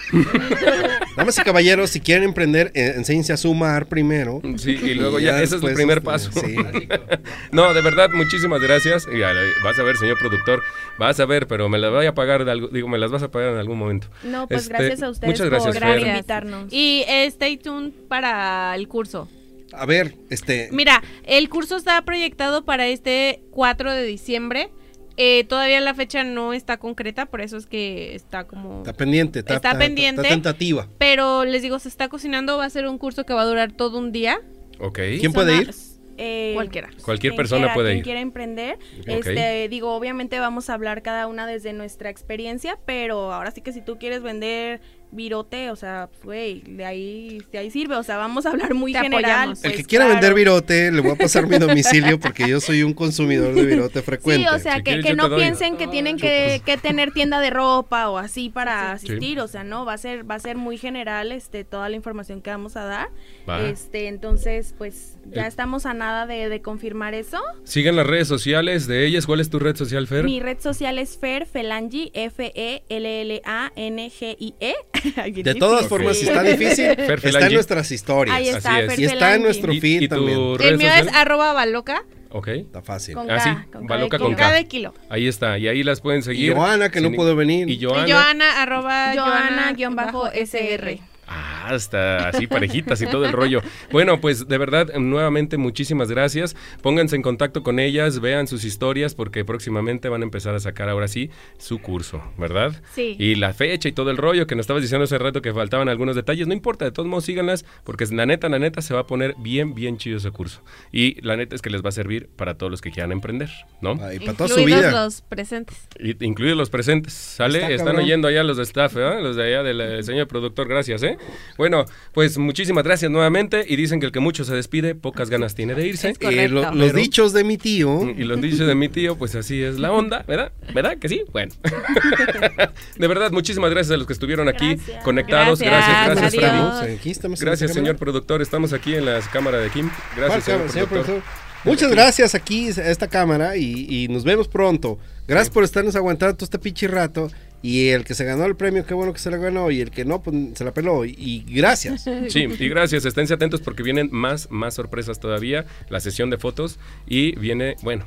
Damas y caballeros, si quieren emprender, eh, enséñense a sumar primero. Sí, y luego ya, ese es el primer este, paso. sí. *laughs* no, de verdad, muchísimas gracias. Y, a- vas a ver, señor productor, vas a ver, pero me las voy a pagar de algo, digo, me las vas a pagar en algún momento. No, pues Este, gracias a ustedes muchas gracias, por, por invitarnos. Y eh, stay tuned para el curso. A ver, este. Mira, el curso está proyectado para este 4 de diciembre. Eh, todavía la fecha no está concreta, por eso es que está como... Está pendiente, está, Está pendiente. Está tentativa. Pero les digo, se está cocinando, va a ser un curso que va a durar todo un día. Ok. ¿Quién puede ir? Eh, Cualquiera. Cualquier quien persona quiera, puede quien ir. quiera emprender. Este, digo, obviamente vamos a hablar cada una desde nuestra experiencia, pero ahora sí que si tú quieres vender virote, o sea, güey, de ahí, de ahí sirve, o sea, vamos a hablar muy Te general. El pues, que quiera claro. vender virote, le voy a pasar mi *laughs* domicilio porque yo soy un consumidor de virote frecuente. Sí, o sea, Si que, quieres, que no piensen que tienen que, que tener tienda de ropa o así para asistir, o sea, no, va a ser va a ser muy general este toda la información que vamos a dar. Va. Este, entonces, pues ya El- estamos a nada de, de confirmar eso. Sigan las redes sociales de ellas. ¿Cuál es tu red social, Fer? Mi red social es Fer Felangi, F E L L A N G I E. *laughs* De todas formas, si está difícil, *laughs* está en nuestras historias. Ahí está, Así es. Y está en nuestro ¿Y, feed y tu también. El mío social? es arroba baloca Ok. Está fácil. Con Ah, sí, K, con K Baloca con con. K. cada kilo. Ahí está. Y ahí las pueden Y seguir. Joana, que no pudo venir. Y Joana. Y Joana, arroba Joana-SR. Ah, hasta así parejitas y todo el rollo. Bueno, pues de verdad, nuevamente muchísimas gracias. Pónganse en contacto con ellas, vean sus historias porque próximamente van a empezar a sacar ahora sí su curso, ¿verdad? Sí. Y la fecha y todo el rollo que nos estabas diciendo hace rato que faltaban algunos detalles, no importa, de todos modos síganlas porque la neta, la neta se va a poner bien, bien chido ese curso. Y la neta es que les va a servir para todos los que quieran emprender, ¿no? Ay, para toda su Incluidos vida. los presentes. Y- incluidos los presentes, ¿sale? Está Están cabrón. oyendo allá los de staff, ¿verdad? Los de allá del eh, señor productor, gracias, ¿eh? Bueno, pues muchísimas gracias nuevamente y dicen que el que mucho se despide, pocas ganas tiene de irse. Es Eh, lo- los Pero- dichos de mi tío. Y los dichos de mi tío, pues así es la onda, ¿verdad? ¿Verdad que sí? Bueno. *laughs* de verdad, muchísimas gracias a los que estuvieron aquí Gracias. conectados. Gracias, Gracias, gracias, Gracias, señor cámara. productor. Estamos aquí en la cámara de Kim. ¿Cuál Gracias, señor cámara, señor productor. Muchas gracias aquí a esta cámara y, y nos vemos pronto. Gracias por estarnos aguantando todo este pinche rato. Y el que se ganó el premio, qué bueno que se lo ganó. Y el que no, pues se la peló. Y, gracias. *laughs* Sí, y gracias. Esténse atentos porque vienen más, más sorpresas todavía. La sesión de fotos. Y viene, bueno.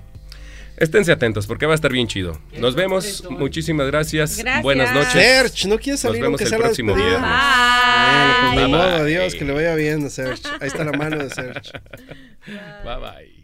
Esténse atentos porque va a estar bien chido. Nos vemos. Muchísimas gracias. Gracias. Buenas noches. Serge, ¿no quieres Nos salir vemos aunque el sea próximo viernes. Bueno, pues Bye. modo, adiós, que le vaya bien a Serge. Ahí está la mano de Serge. Bye bye.